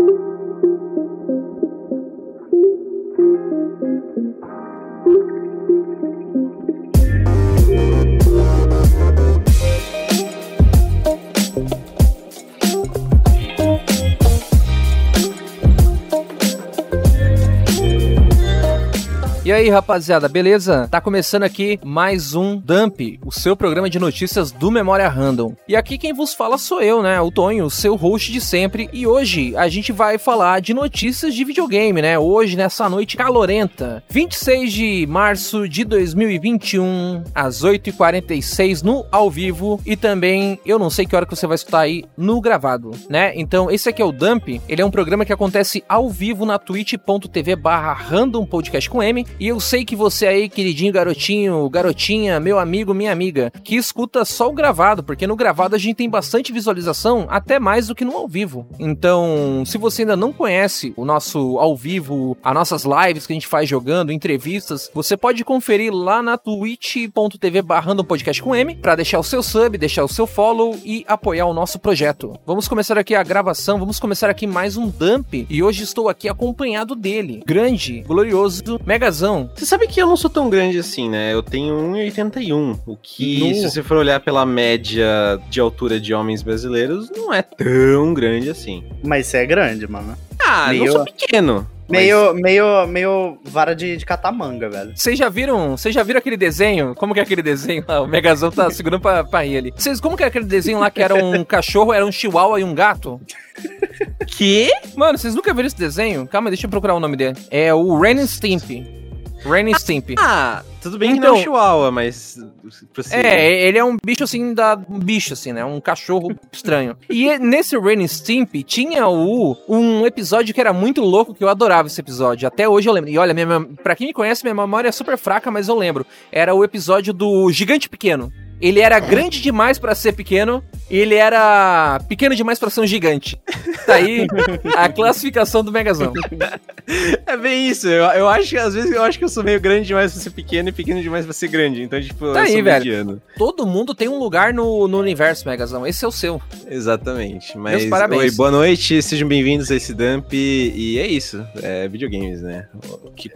Thank you. Aí, rapaziada, beleza? Tá começando aqui mais um Dump, o seu programa de notícias do Memória Random. E aqui quem vos fala sou eu, né? O Tonho, seu host de sempre. E hoje a gente vai falar de notícias de videogame, né? Hoje, nessa noite calorenta, 26 de março de 2021, às 8h46 no ao vivo. E também, eu não sei que hora que você vai escutar aí no gravado, né? Então, esse aqui é o Dump. Ele é um programa que acontece ao vivo na twitch.tv barra random podcast com M. E eu sei que você aí, queridinho garotinho, garotinha, meu amigo, minha amiga, que escuta só o gravado, porque no gravado a gente tem bastante visualização, até mais do que no ao vivo. Então, se você ainda não conhece o nosso ao vivo, as nossas lives que a gente faz jogando, entrevistas, você pode conferir lá na twitch.tv barrando podcast com M, para deixar o seu sub, deixar o seu follow e apoiar o nosso projeto. Vamos começar aqui a gravação, vamos começar aqui mais um dump, e hoje estou aqui acompanhado dele, grande, glorioso, megazão, você sabe que eu não sou tão grande assim, né? Eu tenho 1,81. O que, no... se você for olhar pela média de altura de homens brasileiros, não é tão grande assim. Mas você é grande, mano. Ah, Meio... não sou pequeno. Meio, mas... meio, meio vara de, de catar manga, velho. Vocês já viram? Vocês já viram aquele desenho? Como que é aquele desenho lá? O Megazão tá segurando pra, pra ir ali. Vocês, como que é aquele desenho lá que era um cachorro, era um chihuahua e um gato? que? Mano, vocês nunca viram esse desenho? Calma, deixa eu procurar o nome dele. É o Ren Stimpy. Ren Stimp. Ah, tudo bem então, que não é um então- chihuahua, mas... É, ele é um bicho assim, da, um bicho assim, né? Um cachorro estranho. E nesse Ren Stimp tinha o, um episódio que era muito louco, que eu adorava esse episódio. Até hoje eu lembro. E olha, minha, pra quem me conhece, minha memória é super fraca, mas eu lembro. Era o episódio do Gigante Pequeno. Ele era grande demais para ser pequeno e ele era pequeno demais para ser um gigante. Tá aí a classificação do Megazão. É bem isso. Eu, eu acho que às vezes eu acho que eu sou meio grande demais pra ser pequeno e pequeno demais pra ser grande. Então, tipo, tá eu aí, sou velho. mediano. Todo mundo tem um lugar no, no universo, Megazão. Esse é o seu. Exatamente. Mas, Meus parabéns. Oi, boa noite, sejam bem-vindos a esse dump. E é isso. É videogames, né?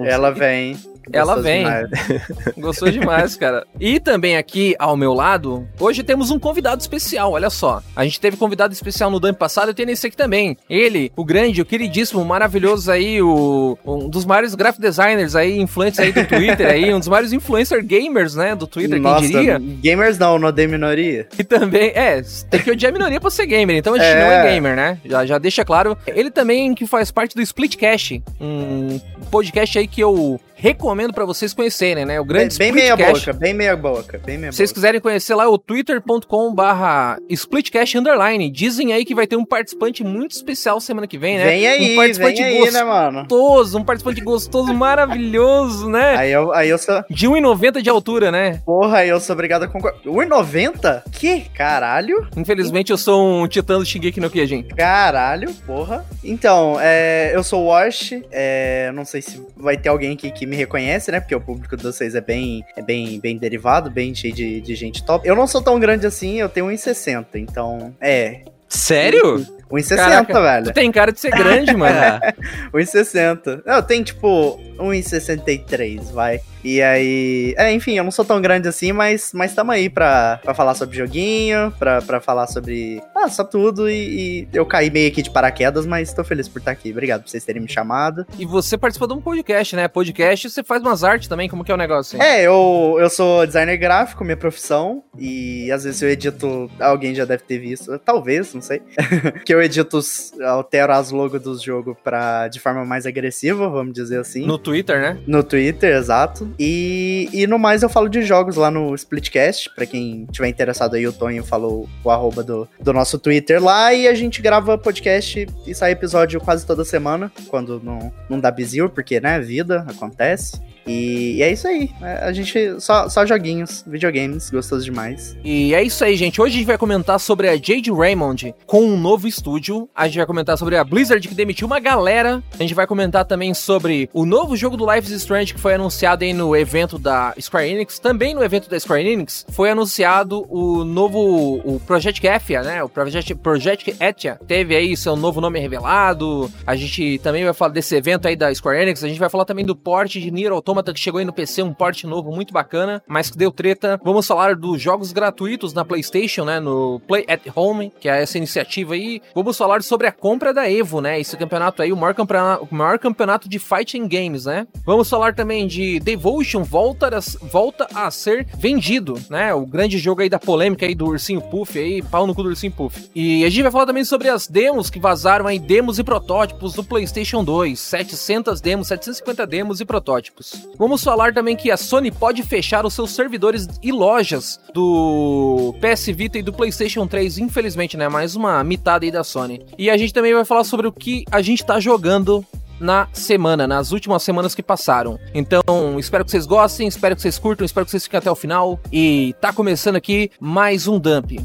Ela vem. Ela vem. Demais. Gostou demais, cara. E também aqui ao meu lado, hoje temos um convidado especial, olha só. A gente teve convidado especial no dump passado e tem nesse aqui também. Ele, o grande, o queridíssimo, o maravilhoso aí, o um dos maiores graphic designers aí, influentes aí do Twitter aí, um dos maiores influencer gamers, né, do Twitter, Nossa, quem diria? Gamers não, não odeio minoria. E também, é, tem que odiar a minoria pra ser gamer, então a gente é. não é gamer, né? Já, já deixa claro. Ele também que faz parte do Splitcast, um podcast aí que eu recomendo para vocês conhecerem, né? O grande Bem, bem meia boca, bem meia boca, bem meia Se vocês quiserem conhecer lá, é o twitter.com barra splitcast underline. Dizem aí que vai ter um participante muito especial semana que vem, né? Vem aí, um participante vem aí, né, mano? Gostoso, um participante gostoso, maravilhoso, né? Aí eu, aí eu sou... De 1,90 de altura, né? Porra, aí eu sou obrigado a concordar. 1,90? Que? Caralho? Infelizmente eu sou um titã do Shingeki no Kyojin. Caralho, porra. Então, é, eu sou o Wash, é, não sei se vai ter alguém aqui que me me reconhece, né? Porque o público de vocês é bem, é bem, bem derivado, bem cheio de, de gente top. Eu não sou tão grande assim, eu tenho 1,60, então, é. Sério? 1,60, velho. Tu tem cara de ser grande, mano. 1,60. Não, tem tipo 1,63, vai. E aí. É, enfim, eu não sou tão grande assim, mas, mas tamo aí pra, pra falar sobre joguinho, pra, pra falar sobre. Ah, só tudo. E, e, eu caí meio aqui de paraquedas, mas tô feliz por estar aqui. Obrigado por vocês terem me chamado. E você participou de um podcast, né? Podcast você faz umas artes também, como que é o negócio? Hein? É, eu, eu sou designer gráfico, minha profissão. E às vezes eu edito. Alguém já deve ter visto, talvez, não sei. que eu edito, altero as logos dos jogos pra, de forma mais agressiva, vamos dizer assim. No Twitter, né? No Twitter, exato. E, e no mais eu falo de jogos lá no Splitcast. Pra quem tiver interessado aí, o Tonho falou o arroba do, do nosso Twitter lá. E a gente grava podcast e sai episódio quase toda semana. Quando não, não dá bizil, porque, né, vida acontece. E, e é isso aí. É, a gente. Só, só joguinhos, videogames, gostoso demais. E é isso aí, gente. Hoje a gente vai comentar sobre a Jade Raymond com um novo estúdio. A gente vai comentar sobre a Blizzard que demitiu uma galera. A gente vai comentar também sobre o novo jogo do Life is Strange que foi anunciado aí no evento da Square Enix. Também no evento da Square Enix foi anunciado o novo o Project Etia, né? O Project, Project Etia teve aí seu novo nome revelado. A gente também vai falar desse evento aí da Square Enix. A gente vai falar também do porte de Nier Automata que chegou aí no PC, um porte novo muito bacana, mas que deu treta. Vamos falar dos jogos gratuitos na PlayStation, né? No Play at Home, que é essa iniciativa aí. Vamos falar sobre a compra da Evo, né? Esse campeonato aí, o maior campeonato, o maior campeonato de fighting games, né? Vamos falar também de Devotion volta a, volta a ser vendido, né? O grande jogo aí da polêmica aí do Ursinho Puff aí, pau no cu do Ursinho Puff. E a gente vai falar também sobre as demos que vazaram aí, demos e protótipos do PlayStation 2, 700 demos, 750 demos e protótipos. Vamos falar também que a Sony pode fechar os seus servidores e lojas do PS Vita e do PlayStation 3, infelizmente, né? Mais uma mitada aí da Sony. E a gente também vai falar sobre o que a gente tá jogando na semana, nas últimas semanas que passaram. Então, espero que vocês gostem, espero que vocês curtam, espero que vocês fiquem até o final. E tá começando aqui mais um Dump.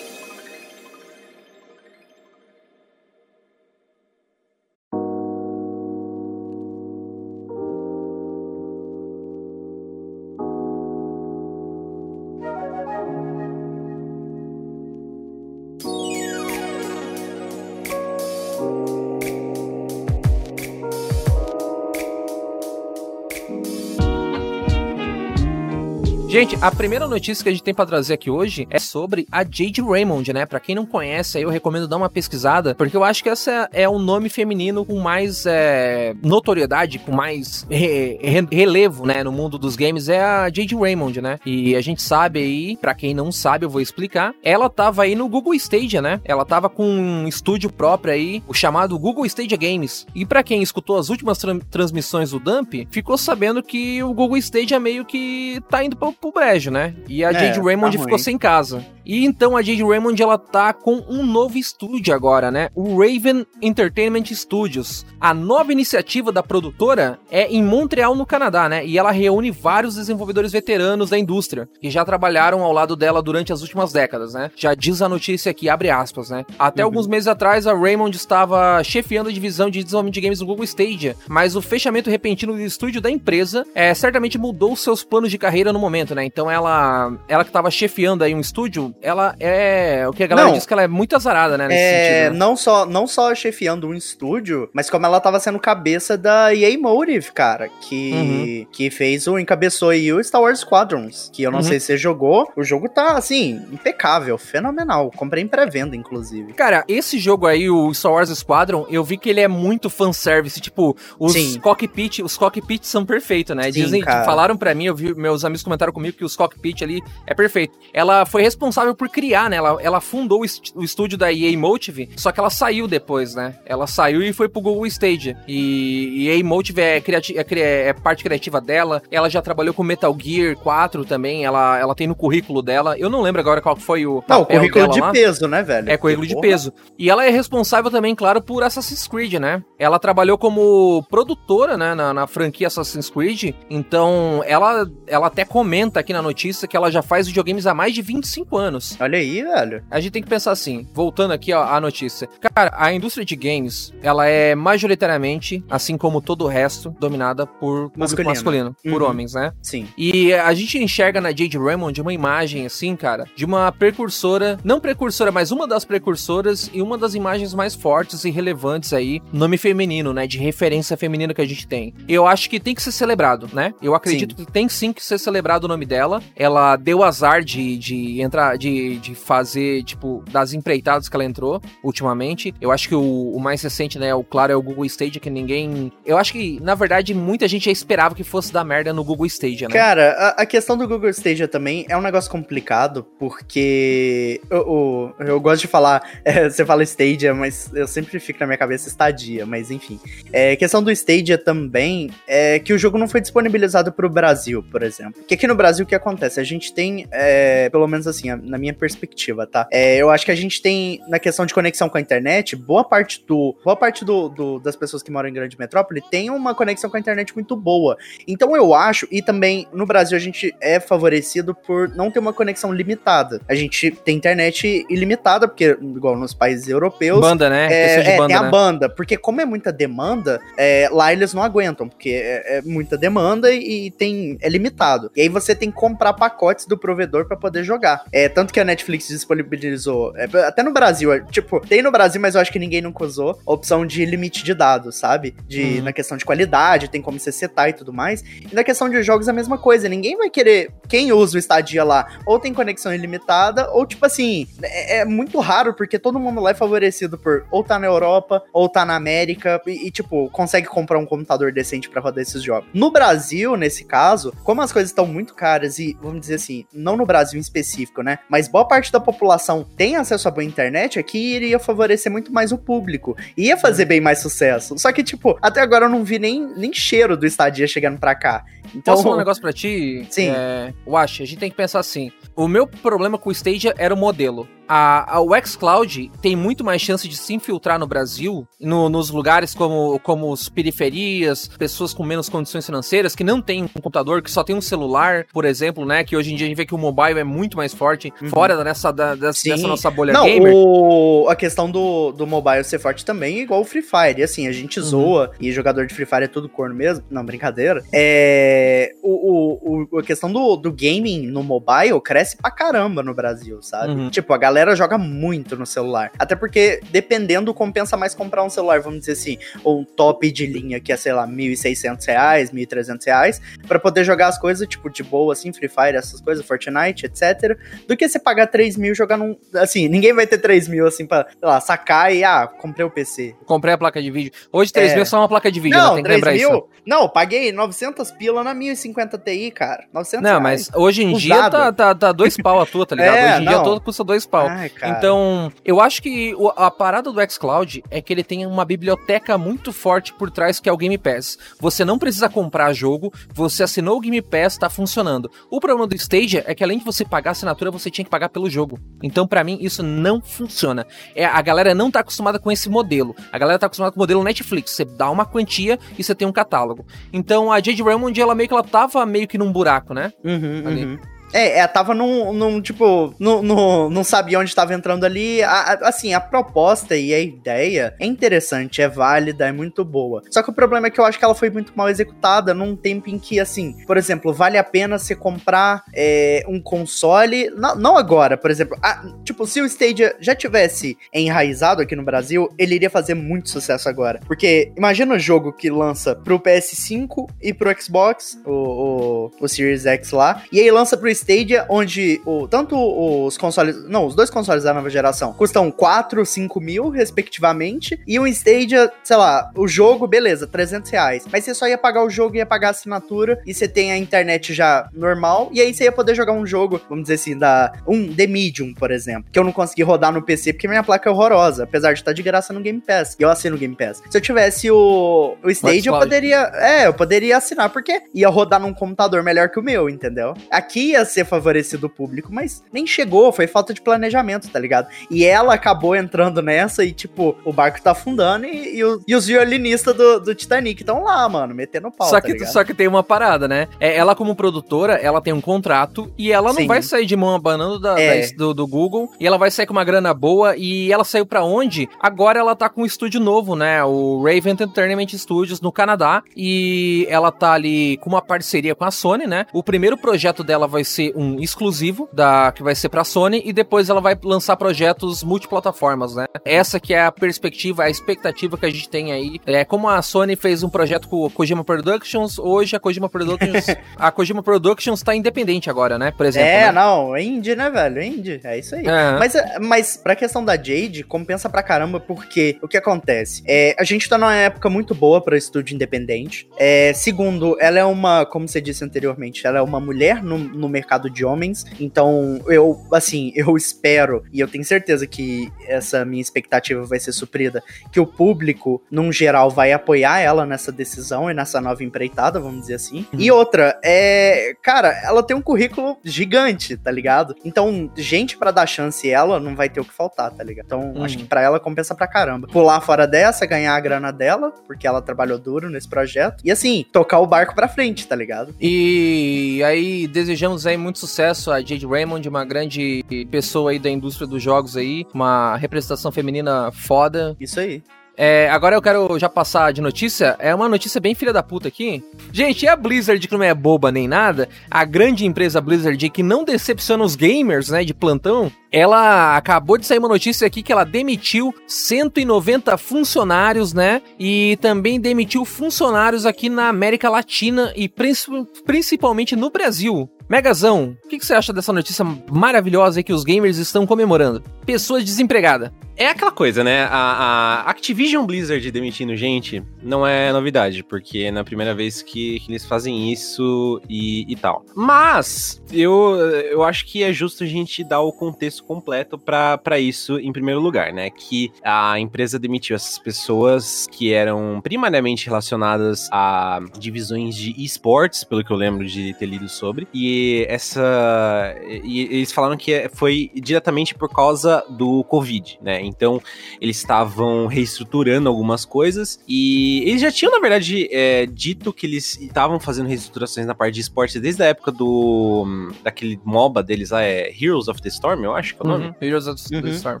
A primeira notícia que a gente tem para trazer aqui hoje é sobre a Jade Raymond, né? Para quem não conhece, eu recomendo dar uma pesquisada, porque eu acho que essa é o nome feminino com mais é, notoriedade, com mais re, re, relevo, né, no mundo dos games é a Jade Raymond, né? E a gente sabe aí, para quem não sabe, eu vou explicar. Ela tava aí no Google Stadia, né? Ela tava com um estúdio próprio aí, o chamado Google Stadia Games. E para quem escutou as últimas tra transmissões do Dump, ficou sabendo que o Google Stadia meio que tá indo pro pro brejo, né? E a é, Jade Raymond tá ficou sem casa. E então a Jade Raymond ela tá com um novo estúdio agora, né? O Raven Entertainment Studios. A nova iniciativa da produtora é em Montreal, no Canadá, né? E ela reúne vários desenvolvedores veteranos da indústria que já trabalharam ao lado dela durante as últimas décadas, né? Já diz a notícia aqui, abre aspas, né? Até uhum. alguns meses atrás a Raymond estava chefiando a divisão de desenvolvimento de games do Google Stadia, mas o fechamento repentino do estúdio da empresa é, certamente mudou seus planos de carreira no momento, né? Então ela, ela que estava chefiando aí um estúdio, ela é. O que a galera não, diz que ela é muito azarada, né? É, sentido, né? não, só, não só chefiando um estúdio, mas como ela tava sendo cabeça da EA Motive, cara. Que, uhum. que fez o. encabeçou aí o Star Wars Squadrons. Que eu não uhum. sei se você jogou. O jogo tá, assim, impecável, fenomenal. Comprei em pré-venda, inclusive. Cara, esse jogo aí, o Star Wars Squadron, eu vi que ele é muito fanservice. Tipo, os Sim. cockpit, os cockpits são perfeitos, né? Sim, Dizem, falaram para mim, eu vi, meus amigos comentaram comigo que os cockpit ali é perfeito. Ela foi responsável por criar, né? Ela, ela fundou o, est o estúdio da EA Motive, só que ela saiu depois, né? Ela saiu e foi pro Google Stadia. E, EA Motive é, é, é, parte criativa dela. Ela já trabalhou com Metal Gear 4 também. Ela, ela tem no currículo dela. Eu não lembro agora qual foi o. Não, o currículo de lá. peso, né, velho? É, currículo de peso. E ela é responsável também, claro, por Assassin's Creed, né? Ela trabalhou como produtora, né, na, na franquia Assassin's Creed. Então, ela, ela até comenta aqui na notícia que ela já faz videogames há mais de 25 anos. Olha aí, velho. A gente tem que pensar assim, voltando aqui ó, à notícia. Cara, a indústria de games, ela é majoritariamente, assim como todo o resto, dominada por masculino, masculino uhum. por homens, né? Sim. E a gente enxerga na Jade Raymond uma imagem assim, cara, de uma precursora, não precursora, mas uma das precursoras e uma das imagens mais fortes e relevantes aí, nome feminino, né, de referência feminina que a gente tem. Eu acho que tem que ser celebrado, né? Eu acredito sim. que tem sim que ser celebrado o nome dela. Ela deu azar de, de entrar, de, de fazer, tipo, das empreitadas que ela entrou ultimamente. Eu acho que o, o mais recente, né, o claro, é o Google Stadia, que ninguém. Eu acho que, na verdade, muita gente esperava que fosse dar merda no Google Stadia, né? Cara, a, a questão do Google Stadia também é um negócio complicado, porque eu, eu, eu gosto de falar, é, você fala Stadia, mas eu sempre fico na minha cabeça Stadia, mas enfim. É, questão do Stadia também é que o jogo não foi disponibilizado para o Brasil, por exemplo. Que aqui no Brasil que acontece? A gente tem, é, pelo menos assim, na minha perspectiva, tá? É, eu acho que a gente tem, na questão de conexão com a internet, boa parte do. Boa parte do, do, das pessoas que moram em grande metrópole tem uma conexão com a internet muito boa. Então eu acho, e também no Brasil a gente é favorecido por não ter uma conexão limitada. A gente tem internet ilimitada, porque, igual nos países europeus. Banda, né? É, é, banda, é a né? banda. Porque, como é muita demanda, é, lá eles não aguentam, porque é, é muita demanda e, e, tem é limitado. E aí você tem que comprar pacotes do provedor para poder jogar. É tanto que a Netflix disponibilizou, é, até no Brasil, é, tipo, tem no Brasil, mas eu acho que ninguém nunca usou a opção de limite de dados, sabe? De uhum. na questão de qualidade, tem como você setar e tudo mais. E na questão de jogos a mesma coisa. Ninguém vai querer quem usa o Stadia lá, ou tem conexão ilimitada, ou tipo assim, é, é muito raro porque todo mundo lá é favorecido por ou tá na Europa, ou tá na América e, e tipo, consegue comprar um computador decente para rodar esses jogos. No Brasil, nesse caso, como as coisas estão muito caras e, vamos dizer assim, não no Brasil em específico, né? Mas boa parte da população tem acesso a boa internet, aqui iria favorecer muito mais o público. Ia fazer bem mais sucesso. Só que, tipo, até agora eu não vi nem, nem cheiro do Stadia chegando pra cá. Então, Posso falar um negócio pra ti? Sim. É, Wash, a gente tem que pensar assim. O meu problema com o Stadia era o modelo a, a, o xCloud tem muito mais chance de se infiltrar no Brasil, no, nos lugares como, como as periferias, pessoas com menos condições financeiras, que não tem um computador, que só tem um celular, por exemplo, né? Que hoje em dia a gente vê que o mobile é muito mais forte, uhum. fora dessa, da, dessa, dessa, nossa bolha não, gamer. O, a questão do, do mobile ser forte também é igual o Free Fire. E assim, a gente uhum. zoa, e jogador de Free Fire é tudo corno mesmo. Não, brincadeira. É. O, o, a questão do, do gaming no mobile cresce pra caramba no Brasil, sabe? Uhum. Tipo, a galera galera joga muito no celular. Até porque, dependendo, compensa mais comprar um celular, vamos dizer assim, ou um top de linha que é, sei lá, R$ 1.600, R$ 1.300, para poder jogar as coisas, tipo, de boa, assim, Free Fire, essas coisas, Fortnite, etc. Do que você pagar 3 mil e jogar num. Assim, ninguém vai ter 3 mil, assim, pra, sei lá, sacar e, ah, comprei o PC. Comprei a placa de vídeo. Hoje 3 é... mil é só uma placa de vídeo, não, né? Tem que 3 lembrar mil? Isso. Não, paguei 900 pila na 1050 Ti, cara. 900 Não, mas hoje em Usado. dia tá, tá, tá dois pau a tua, tá ligado? É, hoje em não. dia todo custa dois pau. Ai, então, eu acho que a parada do xCloud é que ele tem uma biblioteca muito forte por trás que é o Game Pass. Você não precisa comprar jogo, você assinou o Game Pass, tá funcionando. O problema do Stadia é que além de você pagar a assinatura, você tinha que pagar pelo jogo. Então, para mim, isso não funciona. É, a galera não tá acostumada com esse modelo. A galera tá acostumada com o modelo Netflix. Você dá uma quantia e você tem um catálogo. Então, a Jade Raymond, ela meio que ela tava meio que num buraco, né? Uhum, uhum. É, é, tava num, num tipo, no, no, não sabia onde estava entrando ali. A, a, assim, a proposta e a ideia é interessante, é válida, é muito boa. Só que o problema é que eu acho que ela foi muito mal executada num tempo em que, assim, por exemplo, vale a pena você comprar é, um console. Não, não agora, por exemplo. A, tipo, se o Stadia já tivesse enraizado aqui no Brasil, ele iria fazer muito sucesso agora. Porque imagina o jogo que lança pro PS5 e pro Xbox, o, o, o Series X lá, e aí lança pro Stadia, onde o, tanto os consoles. Não, os dois consoles da nova geração custam 4, 5 mil, respectivamente. E o Stadia, sei lá, o jogo, beleza, 300 reais. Mas você só ia pagar o jogo, ia pagar a assinatura. E você tem a internet já normal. E aí você ia poder jogar um jogo, vamos dizer assim, da. Um The Medium, por exemplo. Que eu não consegui rodar no PC porque minha placa é horrorosa. Apesar de estar de graça no Game Pass. E eu assino o Game Pass. Se eu tivesse o, o Stadia, eu poderia. É, eu poderia assinar, porque ia rodar num computador melhor que o meu, entendeu? Aqui ia ser favorecido o público, mas nem chegou, foi falta de planejamento, tá ligado? E ela acabou entrando nessa e, tipo, o barco tá afundando e, e, o, e os violinistas do, do Titanic estão lá, mano, metendo pau, só tá que, Só que tem uma parada, né? É, ela, como produtora, ela tem um contrato e ela não Sim. vai sair de mão abanando da, é. da, do, do, Google e ela vai sair com uma grana boa e ela saiu para onde? Agora ela tá com um estúdio novo, né? O Raven Entertainment Studios no Canadá e ela tá ali com uma parceria com a Sony, né? O primeiro projeto dela vai ser ser um exclusivo da que vai ser para Sony e depois ela vai lançar projetos multiplataformas, né? Essa que é a perspectiva, a expectativa que a gente tem aí. É como a Sony fez um projeto com a Kojima Productions, hoje a Kojima Productions, a Kojima Productions tá independente agora, né? Por exemplo. É, né? não, indie, né, velho? Indie, é isso aí. É. Mas, mas pra questão da Jade, compensa pra caramba porque o que acontece? É, a gente tá numa época muito boa para estúdio independente. É, segundo, ela é uma, como você disse anteriormente, ela é uma mulher no, no mercado mercado de homens. Então, eu, assim, eu espero e eu tenho certeza que essa minha expectativa vai ser suprida, que o público, num geral, vai apoiar ela nessa decisão e nessa nova empreitada, vamos dizer assim. Uhum. E outra, é. Cara, ela tem um currículo gigante, tá ligado? Então, gente para dar chance ela não vai ter o que faltar, tá ligado? Então, uhum. acho que pra ela compensa pra caramba. Pular fora dessa, ganhar a grana dela, porque ela trabalhou duro nesse projeto. E assim, tocar o barco pra frente, tá ligado? E aí, desejamos aí muito sucesso a Jade Raymond, uma grande pessoa aí da indústria dos jogos aí, uma representação feminina foda. Isso aí. É, agora eu quero já passar de notícia. É uma notícia bem filha da puta aqui. Gente, e a Blizzard, que não é boba nem nada, a grande empresa Blizzard que não decepciona os gamers, né, de plantão, ela acabou de sair uma notícia aqui que ela demitiu 190 funcionários, né? E também demitiu funcionários aqui na América Latina e principalmente no Brasil. Megazão, o que, que, você acha dessa notícia maravilhosa que os gamers estão comemorando? Pessoas desempregadas. É aquela coisa, né? A, a, Activision Blizzard demitindo gente não é novidade, porque é na primeira vez que, que eles fazem isso e, e, tal. Mas eu, eu acho que é justo a gente dar o contexto completo para isso em primeiro lugar, né? Que a empresa demitiu essas pessoas que eram primariamente relacionadas a divisões de esportes, pelo que eu lembro de ter lido sobre. E essa. E eles falaram que foi diretamente por causa do Covid, né? Então, eles estavam reestruturando algumas coisas e eles já tinham, na verdade, é, dito que eles estavam fazendo reestruturações na parte de esporte desde a época do. daquele MOBA deles lá, é Heroes of the Storm, eu acho que é o nome. Uhum. Heroes of the uhum. Storm.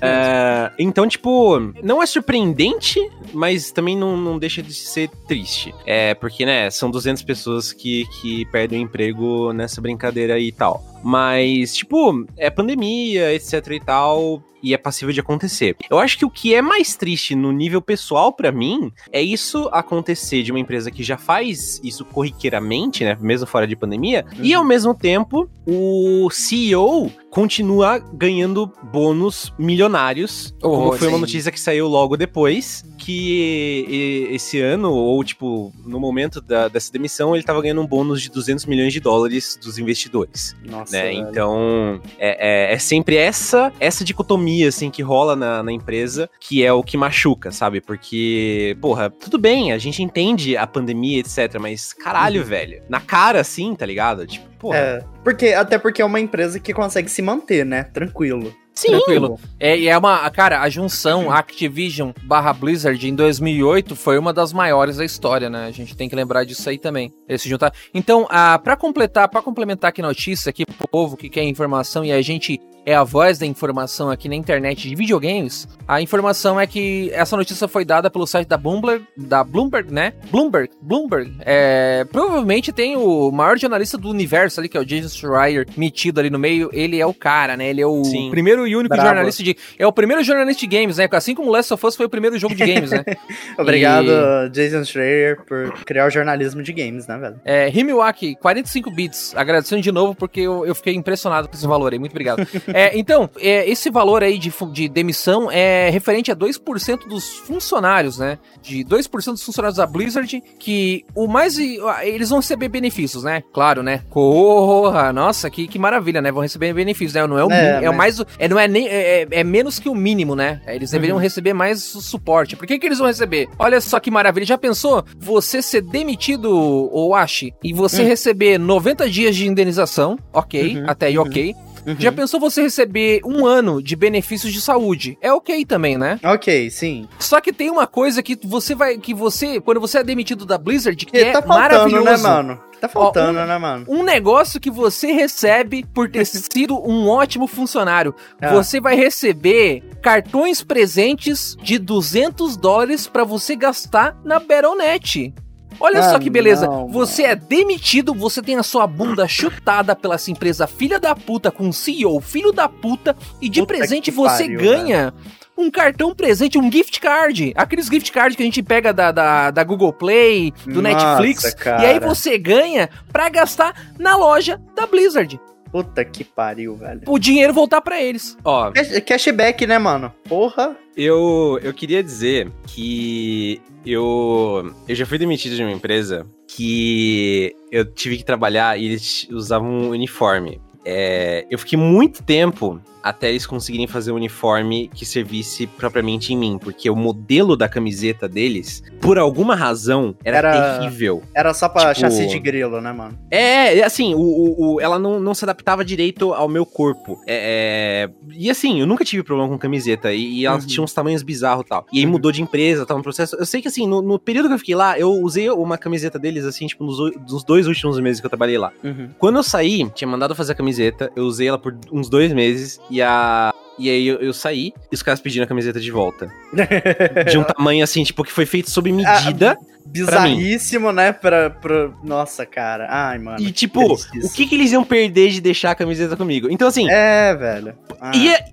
É, então, tipo, não é surpreendente, mas também não, não deixa de ser triste. É, porque, né, são 200 pessoas que, que perdem o emprego nessa brincadeira e tal. Mas, tipo, é pandemia, etc e tal e é passível de acontecer. Eu acho que o que é mais triste no nível pessoal para mim é isso acontecer de uma empresa que já faz isso corriqueiramente, né, mesmo fora de pandemia, uhum. e ao mesmo tempo o CEO continua ganhando bônus milionários, oh, como foi sim. uma notícia que saiu logo depois, que esse ano, ou tipo, no momento da, dessa demissão, ele tava ganhando um bônus de 200 milhões de dólares dos investidores. Nossa, né? Então, é, é, é sempre essa, essa dicotomia dicotomia, assim, que rola na, na empresa, que é o que machuca, sabe? Porque, porra, tudo bem, a gente entende a pandemia, etc, mas caralho, uhum. velho, na cara, assim, tá ligado? Tipo, porra. É, porque, até porque é uma empresa que consegue se manter, né? Tranquilo. Sim. Tranquilo. É, é uma. Cara, a junção Activision barra Blizzard em 2008 foi uma das maiores da história, né? A gente tem que lembrar disso aí também. Eles se juntaram. Então, ah, para completar, para complementar aqui notícia aqui pro povo que quer informação e a gente é a voz da informação aqui na internet de videogames, a informação é que essa notícia foi dada pelo site da Bloomberg, da Bloomberg, né? Bloomberg, Bloomberg. É, provavelmente tem o maior jornalista do universo ali, que é o Jason Schreier, metido ali no meio. Ele é o cara, né? Ele é o Sim. primeiro e único Bravo. jornalista de. É o primeiro jornalista de games, né? Assim como Last of Us foi o primeiro jogo de games, né? Obrigado, e... Jason Schreier, por criar o jornalismo de games, né, velho? É, Himiwaki, 45 bits. Agradecendo de novo porque eu, eu fiquei impressionado com esse valor aí. Muito obrigado. É, então, é, esse valor aí de, de demissão é referente a 2% dos funcionários, né? De 2% dos funcionários da Blizzard, que o mais. Eles vão receber benefícios, né? Claro, né? Corra! Nossa, que, que maravilha, né? Vão receber benefícios, né? Não é o é, mínimo, é o mais. É, não é, nem, é, é, é menos que o mínimo, né? Eles deveriam uhum. receber mais suporte. Por que, que eles vão receber? Olha só que maravilha. Já pensou você ser demitido, ou Ashi, e você uhum. receber 90 dias de indenização? Ok, uhum. até aí ok. Uhum. Já pensou você receber um ano de benefícios de saúde? É ok também, né? Ok, sim. Só que tem uma coisa que você vai. que você. Quando você é demitido da Blizzard, que é tá faltando, né, maravilhoso. Né, mano? Tá faltando, Ó, um, né, mano? Um negócio que você recebe por ter sido um ótimo funcionário. Ah. Você vai receber cartões presentes de 200 dólares para você gastar na Battle.net. Olha ah, só que beleza. Não, você é demitido, você tem a sua bunda chutada pela essa empresa filha da puta com um CEO filho da puta e de puta presente você pariu, ganha um cartão presente, um gift card. Aqueles gift cards que a gente pega da, da, da Google Play, do Nossa, Netflix. Cara. E aí você ganha pra gastar na loja da Blizzard. Puta que pariu, velho. O dinheiro voltar para eles. Ó. Cashback, né, mano? Porra. Eu, eu queria dizer que eu, eu já fui demitido de uma empresa que eu tive que trabalhar e eles usavam um uniforme. É, eu fiquei muito tempo até eles conseguirem fazer um uniforme que servisse propriamente em mim, porque o modelo da camiseta deles, por alguma razão, era, Era- terrível. Era só pra Tipo- chassi de grilo, né, mano? É, assim, o, o- o- ela não, não se adaptava direito ao meu corpo. É, é, e assim, eu nunca tive problema com camiseta. E, e elas Uhum. tinham uns tamanhos bizarros e tal. E aí Uhum. mudou de empresa, tal, no processo. Eu sei que assim, no, no período que eu fiquei lá, eu usei uma camiseta deles, assim, tipo, nos, nos dois últimos meses que eu trabalhei lá. Uhum. Quando eu saí, tinha mandado fazer a camiseta, eu usei ela por uns dois meses e a. E aí eu, eu saí e os caras pediram a camiseta de volta. De um tamanho assim, tipo, que foi feito sob medida. Bizarríssimo, né? Pra, pra... Nossa, cara. Ai, mano. e tipo, o que, que eles iam perder de deixar a camiseta comigo? Então, assim, É, velho. Ah. E é,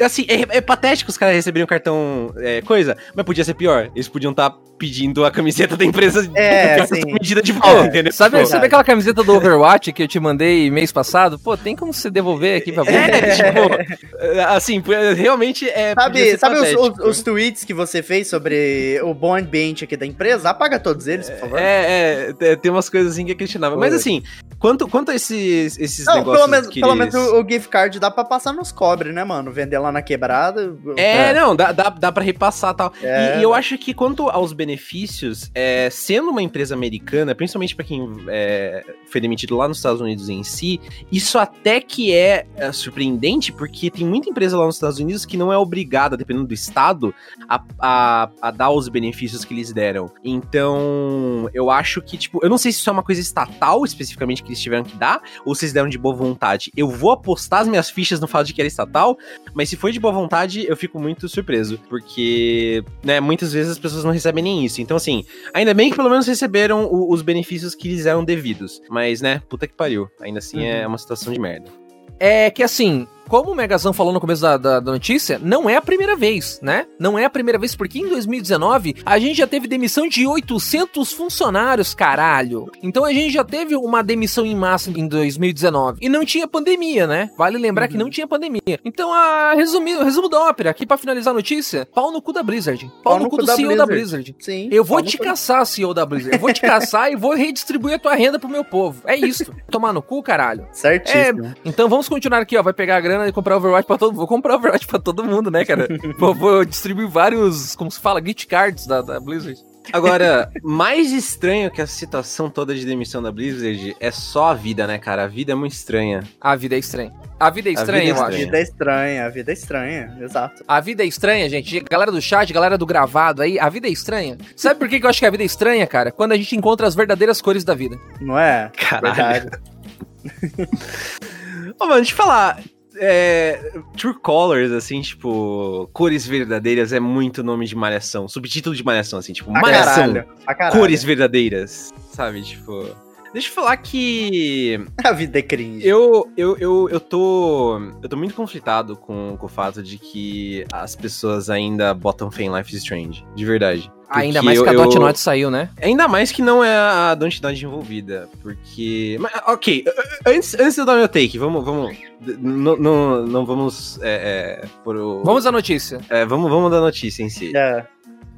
assim, é, é patético os caras receberem um cartão é, coisa, mas podia ser pior. Eles podiam estar pedindo a camiseta da empresa É, com sim. medida de volta, É, entendeu? Sabe, Tipo, sabe aquela camiseta do Overwatch que eu te mandei mês passado? Pô, tem como você devolver aqui pra você? É, tipo, assim, realmente é. Sabe, sabe os, patético. os- os tweets que você fez sobre o bom ambiente aqui da empresa? Apaga todos eles, por favor. É, é, é, tem umas coisas assim que é questionável. Mas assim, quanto, quanto a esses, esses Não, negócios pelo menos, que pelo eles... menos o, o gift card dá pra passar nos cobre, né, mano? Vender lá na quebrada. É, não, dá, dá, dá pra repassar e tal. É, e, e eu acho que quanto aos benefícios, é, sendo uma empresa americana, principalmente pra quem é, foi demitido lá nos Estados Unidos em si, isso até que é, é, surpreendente, porque tem muita empresa lá nos Estados Unidos que não é obrigada, dependendo do estado, a, a, a dar os benefícios que eles deram. Então, eu acho que, tipo, eu não sei se isso é uma coisa estatal especificamente que eles tiveram que dar, ou se eles deram de boa vontade. Eu vou apostar as minhas fichas no fato de que era estatal, mas se foi de boa vontade, eu fico muito surpreso, porque, né, muitas vezes as pessoas não recebem nem isso. Então, assim, ainda bem que pelo menos receberam o- os benefícios que lhes eram devidos. Mas, né, puta que pariu. Ainda assim é uma situação de merda. É que assim, como o Megazão falou no começo da, da- da notícia, não é a primeira vez, né? Não é a primeira vez, porque em 2019 a gente já teve demissão de 800 funcionários, caralho. Então a gente já teve uma demissão em massa em 2019. E não tinha pandemia, né? Vale lembrar que não tinha pandemia. Então, a resumir, o resumo da ópera, aqui pra finalizar a notícia: pau no cu da Blizzard. Pau, no, cu do CEO da Blizzard. Sim. Eu vou Pau no te cu. caçar, CEO da Blizzard. Eu vou te caçar e vou redistribuir a tua renda pro meu povo. É isso. Tomar no cu, caralho. Certíssimo. Então vamos continuar aqui, ó. Vai pegar a grana e comprar Overwatch pra todo mundo. Vou comprar Overwatch pra todo mundo, né, cara? vou, vou distribuir vários, como se fala, gift cards da, da Blizzard. Agora, mais estranho que a situação toda de demissão da Blizzard é só a vida, né, cara? A vida é muito estranha. A vida é estranha. A vida é estranha, vida é eu A acho. vida é estranha, a vida é estranha, exato. A vida é estranha, gente. Galera do chat, galera do gravado aí, a vida é estranha. Sabe por que que eu acho que a vida é estranha, cara? Quando a gente encontra as verdadeiras cores da vida. Não é? Caralho. Ô, mano, deixa eu falar. É, True Colors, assim, tipo, cores verdadeiras é muito nome de malhação. Subtítulo de malhação, assim, tipo, A malhação. caralho. A caralho. Cores verdadeiras, sabe? Tipo. Deixa eu falar que A vida é cringe. eu, eu, eu, eu tô. Eu tô muito conflitado com, com o fato de que as pessoas ainda botam fé em Life is Strange. De verdade. Ainda Porque mais eu- que a eu- Dot Not saiu, né? Ainda mais que não é a Dontnod envolvida, porque... Mas, ok, antes, antes de eu dar meu take, vamos... vamos não, não, não vamos... É, é, por o, Vamos à notícia. é, vamos, vamos dar notícia em si. É.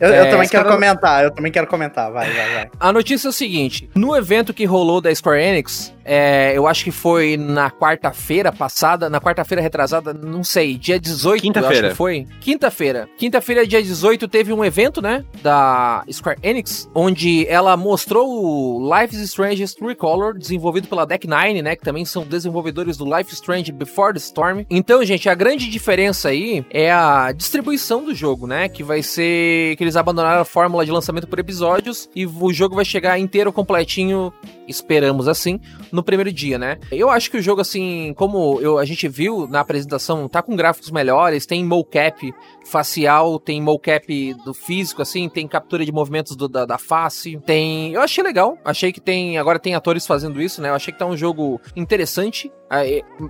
Eu, eu É, também os quero caras- comentar, eu também quero comentar, vai, vai, vai. A notícia é o seguinte: no evento que rolou da Square Enix, é, eu acho que foi na quarta-feira passada, na quarta-feira retrasada, não sei, dia 18, Quinta-feira. eu acho que foi. Quinta-feira. Quinta-feira, dia 18, teve um evento, né, da Square Enix, onde ela mostrou o Life is Strange Recolor, desenvolvido pela Deck Nine, né, que também são desenvolvedores do Life is Strange Before the Storm. Então, gente, a grande diferença aí é a distribuição do jogo, né, que vai ser que eles abandonaram a fórmula de lançamento por episódios e o jogo vai chegar inteiro, completinho, esperamos assim, no primeiro dia, né? Eu acho que o jogo, assim, como eu, a gente viu na apresentação, tá com gráficos melhores, tem mocap facial, tem mocap do físico, assim, tem captura de movimentos do- da, da face, tem... Eu achei legal, achei que tem... Agora tem atores fazendo isso, né? Eu achei que tá um jogo interessante,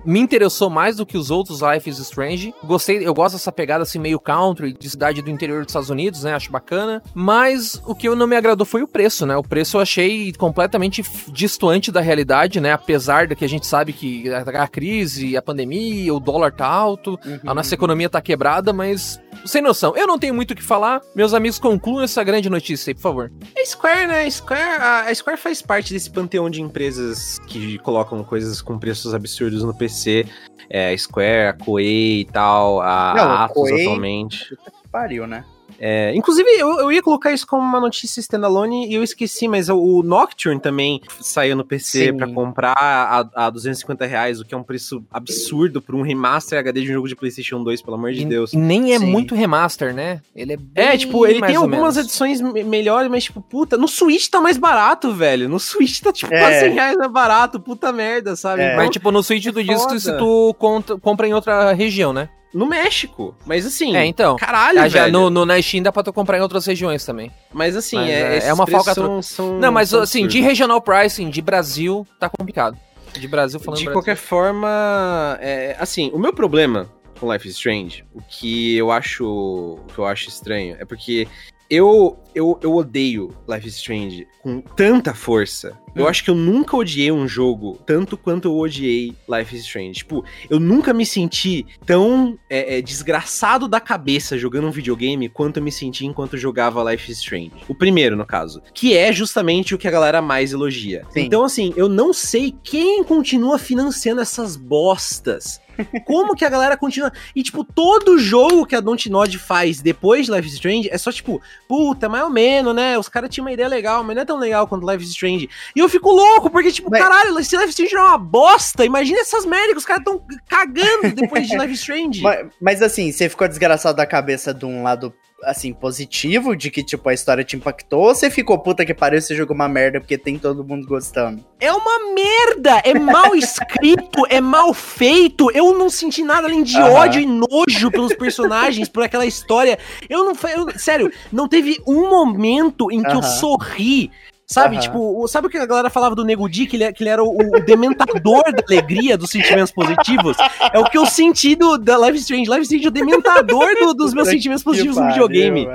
me interessou mais do que os outros Life is Strange. Gostei, eu gosto dessa pegada assim meio country, de cidade do interior dos Estados Unidos, né? Acho bacana. Mas o que não me agradou foi o preço, né? O preço eu achei completamente distante da realidade, né? Apesar de que a gente sabe que a crise, a pandemia, o dólar tá alto, uhum. a nossa economia tá quebrada, mas sem noção. Eu não tenho muito o que falar. Meus amigos, concluam essa grande notícia aí, por favor. É Square, né? Square, a Square faz parte desse panteão de empresas que colocam coisas com preços absurdos no PC. É, Square, a Koei e tal, a, não, Atos Koei, atualmente. Pariu, né? É, inclusive, eu, eu ia colocar isso como uma notícia standalone e eu esqueci, mas o Nocturne também saiu no PC para comprar a, a 250 reais, o que é um preço absurdo por um remaster HD de um jogo de PlayStation 2, pelo amor de e, Deus. E nem é Sim. muito remaster, né? Ele é É, tipo, ele tem algumas edições melhores, mas, tipo, puta, no Switch tá mais barato, velho. No Switch tá, tipo, é. quase 100 reais mais barato, puta merda, sabe? É. Então, mas, tipo, no Switch é tu diz que se tu compra em outra região, né? No México. Mas assim. É, então. Caralho, ah, já no, no, na Steam dá pra tu comprar em outras regiões também. Mas assim, mas, é, é, é uma falca. São, são, não, mas assim, de regional pricing, de Brasil, tá complicado. De Brasil falando De Brasil. qualquer forma, é, assim, o meu problema com Life is Strange, o que eu acho, o que eu acho estranho, é porque eu, eu, eu odeio Life is Strange com tanta força. Eu hum. acho que eu nunca odiei um jogo tanto quanto eu odiei Life is Strange. Tipo, eu nunca me senti tão é, é, desgraçado da cabeça jogando um videogame quanto eu me senti enquanto jogava Life is Strange. O primeiro, no caso. Que é justamente o que a galera mais elogia. Sim. Então, assim, eu não sei quem continua financiando essas bostas. Como que a galera continua. E, tipo, todo jogo que a Dontnod faz depois de Life is Strange é só, tipo, puta, mais ou menos, né? Os caras tinham uma ideia legal, mas não é tão legal quanto Life is Strange. E eu fico louco, porque, tipo, mas... caralho, se Life Strange é uma bosta, imagina essas merdas que os caras tão cagando depois de Life Strange. Mas, mas, assim, você ficou desgraçado da cabeça de um lado assim, positivo de que, tipo, a história te impactou, ou você ficou puta que pariu esse jogo uma merda porque tem todo mundo gostando? É uma merda! É mal escrito, é mal feito. Eu não senti nada além de ódio e nojo pelos personagens, por aquela história. Eu não. Eu, sério, não teve um momento em que eu sorri Sabe, uhum. tipo, sabe o que a galera falava do Nego Di, que ele, é, que ele era o, o dementador da alegria, dos sentimentos positivos? É o que eu senti do, da Life Strange. Life Strange é o dementador do, dos meus sentimentos positivos no videogame.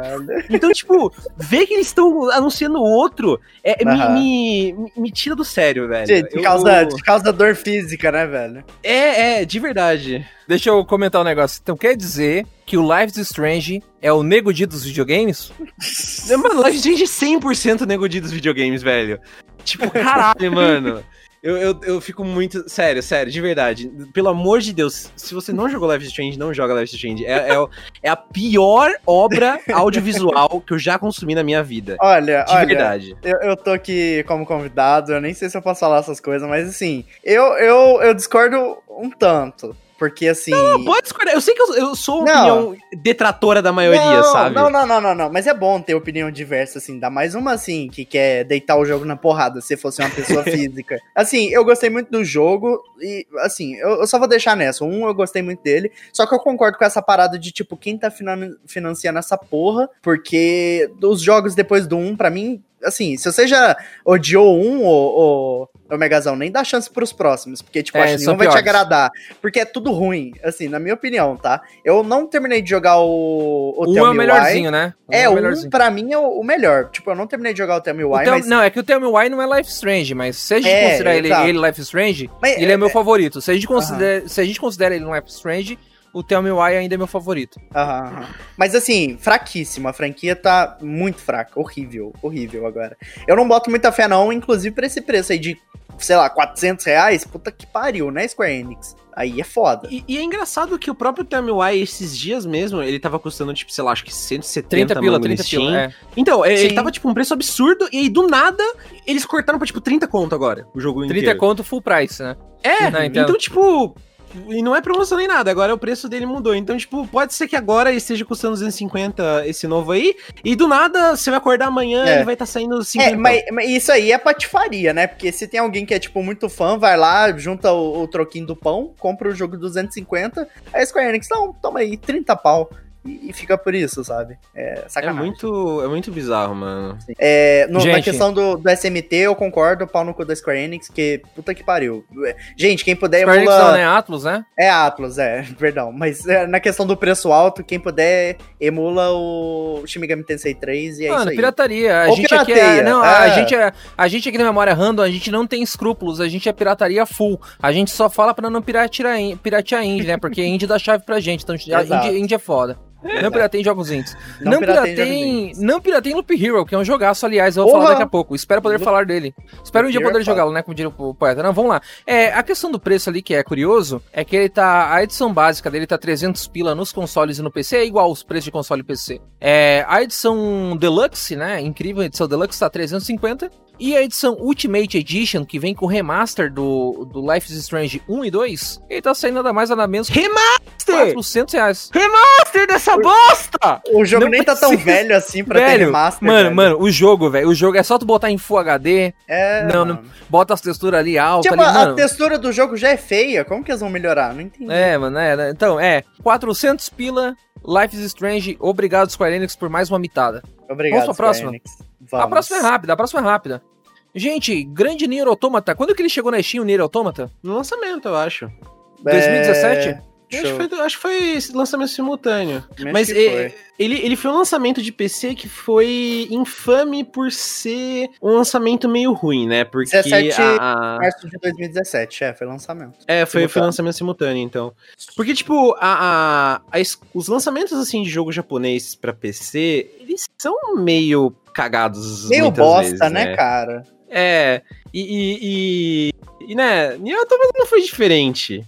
Então, tipo, ver que eles estão anunciando outro é, uhum. me, me, me, tira do sério, velho. De, de, causa, de causa da dor física, né, velho? É, é, de verdade. Deixa eu comentar um negócio. Então quer dizer que o Life is Strange é o Nego Di dos videogames? mano, Life is Strange é 100% Nego Di dos videogames, velho. Tipo, caralho, mano. Eu, eu, eu fico muito. Sério, sério, de verdade. Pelo amor de Deus, se você não jogou Life is Strange, não joga Life is Strange. É, é, é, a pior obra audiovisual que eu já consumi na minha vida. Olha, de olha, verdade. Eu, eu tô aqui como convidado, eu nem sei se eu posso falar essas coisas, mas assim, eu, eu, eu discordo um tanto. Porque assim. Não, pode discordar. Eu sei que eu, eu sou opinião detratora da maioria, não, sabe? Não, não, não, não, não. Mas é bom ter opinião diversa, assim. Dá mais uma, assim, que quer deitar o jogo na porrada, se fosse uma pessoa física. Assim, eu gostei muito do jogo e, assim, eu, eu, só vou deixar nessa. Um, eu gostei muito dele. Só que eu concordo com essa parada de, tipo, quem tá finan financiando essa porra, porque os jogos depois do um, para mim, assim, se você já odiou um ou, o Megazão, nem dá chance pros próximos, porque, tipo, é, acho que nenhum vai te agradar. Porque é tudo ruim, assim, na minha opinião, tá? Eu não terminei de jogar o, o um é o melhorzinho, né? É, é o um pra mim é o, o, melhor. Tipo, eu não terminei de jogar o Tell Me Why, mas... Não, é que o Tell Me Why não é Life Strange, mas se a gente é, considerar ele, ele, Life Strange, mas, ele é, é meu favorito. Se a, gente considera, se a gente considera ele um Life Strange, o Tell Me Why ainda é meu favorito. Aham. Mas assim, fraquíssimo. A franquia tá muito fraca. Horrível, horrível agora. Eu não boto muita fé não, inclusive pra esse preço aí de, sei lá, 400 reais. Puta que pariu, né, Square Enix? Aí é foda. E, e, é engraçado que o próprio Tell Me Why, esses dias mesmo, ele tava custando, tipo, sei lá, acho que 170 30 pila, 30 pila, é. Então, Sim. ele tava, tipo, um preço absurdo, e aí, do nada, eles cortaram pra, tipo, 30 conto agora, o jogo 30 inteiro. 30 conto full price, né? É, não, então, tipo, e não é promoção nem nada, agora o preço dele mudou. Então, tipo, pode ser que agora esteja custando 250 esse novo aí, e do nada você vai acordar amanhã e é. ele vai estar tá saindo 50. É, mas, mas, isso aí é patifaria, né? Porque se tem alguém que é, tipo, muito fã, vai lá, junta o, o troquinho do pão, compra o jogo 250, aí a Square Enix, não, toma aí, 30 pau. E, e fica por isso, sabe? É É sacanagem. muito, é muito bizarro, mano. É, no- na Gente. questão do, do SMT, eu concordo, pau no cu da Square Enix, que puta que pariu. Gente, quem puder Square Enix emula... não, né? Atlus, né? É Atlas, é, perdão. Mas é, na questão do preço alto, quem puder, emula o Shin Megami Tensei 3 e é Mano, isso aí. pirataria. A Ou gente aqui é, pirateia, não, a, é. gente é, a gente aqui na Memória Random, a gente não tem escrúpulos, a gente é pirataria full. A gente só fala pra não piratear, piratear indie, né? Porque indie dá chave pra gente, então indie, indie é foda. Não pirateiem jogos indies. Não Não, pirateiem pirateiem, jogos não pirateiem Loop Hero, que é um jogaço, aliás, eu vou falar daqui a pouco. Espero poder Loop- falar dele. Espero um dia Hero é poder jogá-lo, né? Como diria o poeta. Não, vamos lá. É, a questão do preço ali, que é curioso, é que ele tá. A edição básica dele tá 300 pila nos consoles e no PC, é igual os preços de console e PC. É, a edição Deluxe, né? Incrível, a edição Deluxe tá 350. E a edição Ultimate Edition, que vem com o remaster do, do Life is Strange 1 e 2, ele tá saindo nada mais nada menos que Remaster! 400 reais. Remaster dessa bosta! O jogo Não nem tá tão velho assim pra ter Velho, remaster. mano, velho. mano, o jogo, velho, o jogo é só tu botar em Full HD, É, Não, mano. bota as texturas ali altas Tipo, ali, a mano. textura do jogo já é feia. Como que eles vão melhorar? Não entendi. É, mano, é, né? então, é, 400 pila, Life is Strange, obrigado Square Enix por mais uma mitada. Obrigado, Vamos pra próxima? Enix. Vamos. A próxima é rápida, a próxima é rápida. Gente, grande Nier Automata, quando que ele chegou na Steam, o Nier Automata? No lançamento, eu acho. 2017? Acho que, foi, acho que foi lançamento simultâneo. Mas é, ele, ele foi um lançamento de PC que foi infame por ser um lançamento meio ruim, né? Porque 17 a, a- Março de 2017, é, foi lançamento. É, foi, foi lançamento simultâneo, então. Porque, tipo, a, a- a os lançamentos, assim, de jogo japonês pra PC, eles são meio cagados Meio bosta, vezes, né, cara? É, e, e, e, e, né, Nier Automata não foi diferente.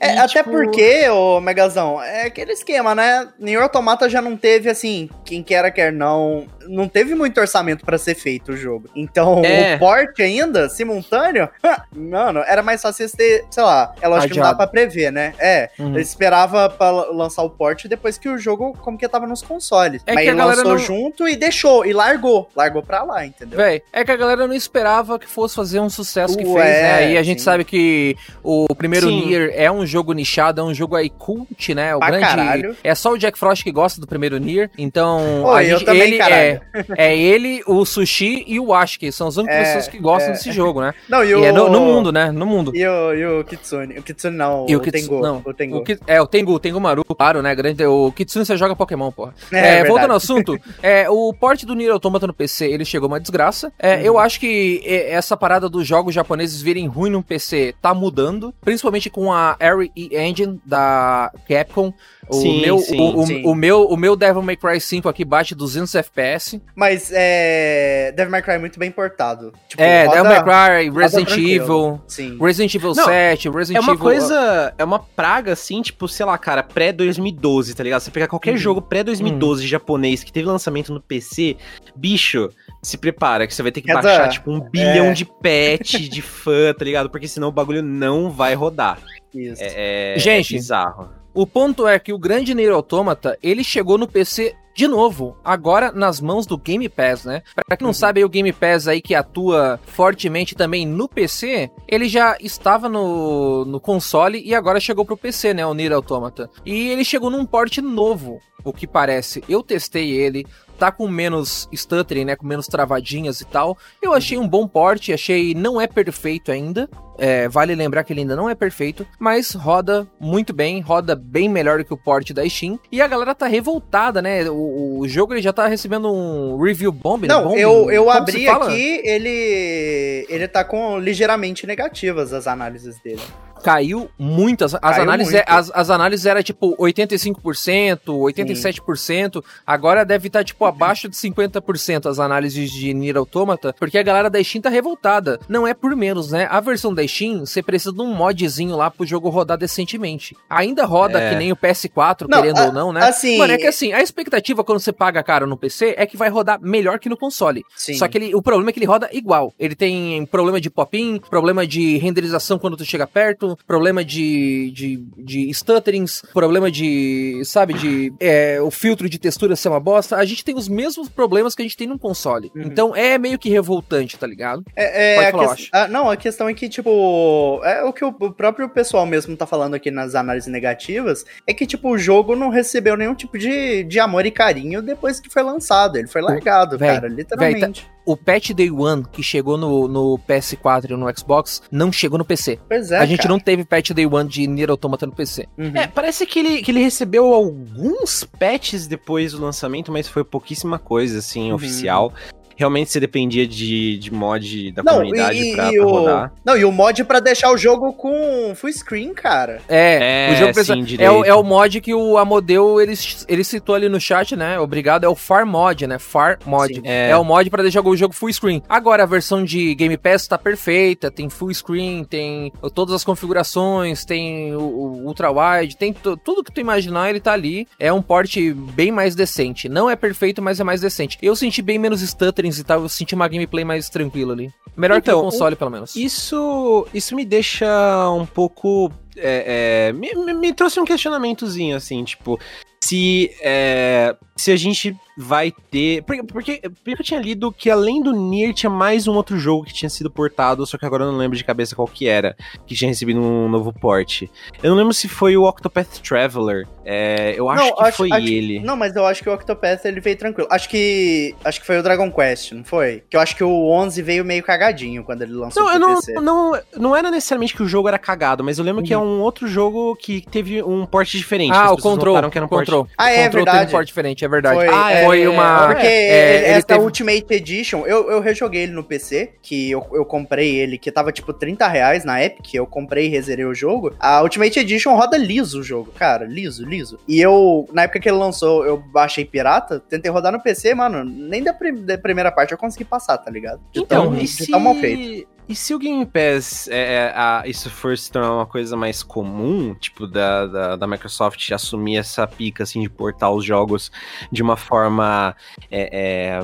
É, E, até tipo, porque, ô Megazão, é aquele esquema, né? Nier Automata já não teve, assim, quem quer quer não, não teve muito orçamento pra ser feito o jogo. Então, É. o porte ainda, simultâneo, mano, era mais fácil eles ter, sei lá, é lógico que não dá Adiado. pra prever, né? É, Uhum. ele esperava pra lançar o porte depois que o jogo, como que tava nos consoles. É Mas que a ele galera lançou não- junto e deixou, e largou. Largou pra lá, entendeu? Véi, é que a galera não esperava que fosse fazer um sucesso que Ué, fez, né? E a gente sim. sabe que o primeiro Sim. Nier é um jogo nichado, é um jogo aí cult, né? O Pra grande. caralho. É só o Jack Frost que gosta do primeiro Nier. Então, Oi, a eu gente- também, ele é, é ele, o Sushi e o Ashki. São as únicas É, pessoas que gostam é. desse jogo, né? Não, e E, o... é no, no mundo, né? No mundo. E o, e o Kitsune. O Kitsune não, E o, o Kitsu- Tengu. não, o Tengu. O Ki- é, o Tengu, o Tengu Maru, claro, né? Grande, o Kitsune você joga Pokémon, porra. É, É, verdade. voltando ao assunto, é, o porte do Nier Automata no PC, ele chegou uma desgraça. É, Uhum. Eu acho que é, essa parada dos jogos japoneses virem ruim no PC tá mudando, principalmente com a Airy Engine da Capcom. O, Sim, meu, sim, o, o- sim. o meu, o meu Devil May Cry 5 aqui bate 200 FPS. Mas é. Devil May Cry é muito bem portado. Tipo, é, roda- Devil May Cry, Resident. Evil, Sim. Resident Evil Não, 7, Resident É uma Evil... coisa, é uma praga, assim, tipo, sei lá, cara, pré-2012, tá ligado? Você pegar qualquer Uhum. jogo pré-2012 japonês que teve lançamento no PC, bicho, se prepara que você vai ter que Quer baixar, tipo, um bilhão é. de patch de fã, tá ligado? Porque senão o bagulho não vai rodar. Isso. É, é- Gente, é bizarro. O ponto é que o grande Nier Automata, ele chegou no PC de novo, agora nas mãos do Game Pass, né? Pra quem não sabe, aí, o Game Pass aí que atua fortemente também no PC, ele já estava no, no console e agora chegou pro PC, né? O Nier Automata. E ele chegou num porte novo, o que parece. Eu testei ele, tá com menos stuttering, né? Com menos travadinhas e tal. Eu achei um bom porte, achei não é perfeito ainda. É, vale lembrar que ele ainda não é perfeito, mas roda muito bem, roda bem melhor que o porte da Steam. E a galera tá revoltada, né? O, o jogo ele já tá recebendo um review bomb, né? Não, eu, eu abri aqui, ele. Ele tá com ligeiramente negativas as análises dele. Caiu muito. As, as Caiu análises, muito. As, as análises eram tipo 85%, 87%. Agora deve estar tipo abaixo de 50% as análises de Nier Automata, porque a galera da Steam tá revoltada. Não é por menos, né? A versão da Steam, você precisa de um modzinho lá pro jogo rodar decentemente. Ainda roda É. que nem o PS4, Não, querendo a- ou não, né? assim- Mano, é que assim, a expectativa quando você paga caro no PC é que vai rodar melhor que no console. Sim. Só que ele, o problema é que ele roda igual. Ele tem problema de pop-in, problema de renderização quando tu chega perto, lento, problema de, de, de stutterings, problema de, sabe, de é, o filtro de textura ser uma bosta. A gente tem os mesmos problemas que a gente tem num console. Uhum. Então é meio que revoltante, tá ligado? É, é, Pode falar, ques- ah, não, a questão é que, tipo, é o que o próprio pessoal mesmo tá falando aqui nas análises negativas, é que, tipo, o jogo não recebeu nenhum tipo de, de amor e carinho depois que foi lançado. Ele foi largado, Véi, cara, literalmente. O patch Day One que chegou no, no PS4 e no Xbox não chegou no PC. Pois é, a gente cara. não teve patch Day One de Nier Automata no PC. Uhum. É, parece que ele, que ele recebeu alguns patches depois do lançamento, mas foi pouquíssima coisa, assim, Uhum. oficial. Realmente você dependia de, de mod da Não, comunidade e, pra, e pra o... rodar. não, e o mod pra deixar o jogo com full screen, cara. É, É, o jogo pensa- sim, é, o, direito. é o mod que o Amodeu ele, ele citou ali no chat, né? Obrigado, é o Far Mod, né? Far Mod. Sim. É. É. o mod pra deixar o jogo full screen. Agora a versão de Game Pass tá perfeita, tem full screen, tem todas as configurações, tem o, o ultra wide, tem tu- tudo que tu imaginar, ele tá ali. É um port bem mais decente. Não é perfeito, mas é mais decente. Eu senti bem menos stutterings e tal, eu senti uma gameplay mais tranquila ali. Melhor que Então, o console, pelo menos. Isso, isso me deixa um pouco. é, é, me, me- me trouxe um questionamentozinho, assim, tipo, se, é, se a gente vai ter. Porque, porque primeiro eu tinha lido que além do Nier tinha mais um outro jogo que tinha sido portado, só que agora eu não lembro de cabeça qual que era, que tinha recebido um novo port. Eu não lembro se foi o Octopath Traveler. é, eu acho Não, que acho- foi acho- ele. Não, mas eu acho que o Octopath ele veio tranquilo. Acho que acho que foi o Dragon Quest, não foi? Que eu acho que o 11 veio meio cagadinho quando ele lançou Não, eu não, PC. não, não era necessariamente que o jogo era cagado, mas eu lembro que é um outro jogo que teve um port diferente. Ah, o Control. que era um port Control. Ah, é Control teve verdade. um port diferente, é verdade. Foi, Ah, é, foi uma- Porque é, ele- ele essa teve- Ultimate Edition, eu, eu rejoguei ele no PC, que eu, eu comprei ele, que tava tipo 30 reais na Epic, eu comprei e rezerei o jogo. A Ultimate Edition roda liso o jogo, cara, liso, liso. E eu, na época que ele lançou, eu baixei pirata, tentei rodar no PC, mano, nem da, prim- da primeira parte eu consegui passar, tá ligado? De Então, tão, e de se, tão mal feito. E se o Game Pass, é, a- isso for se tornar uma coisa mais comum, tipo, da, da, da Microsoft assumir essa pica, assim, de portar os jogos de uma forma é, é,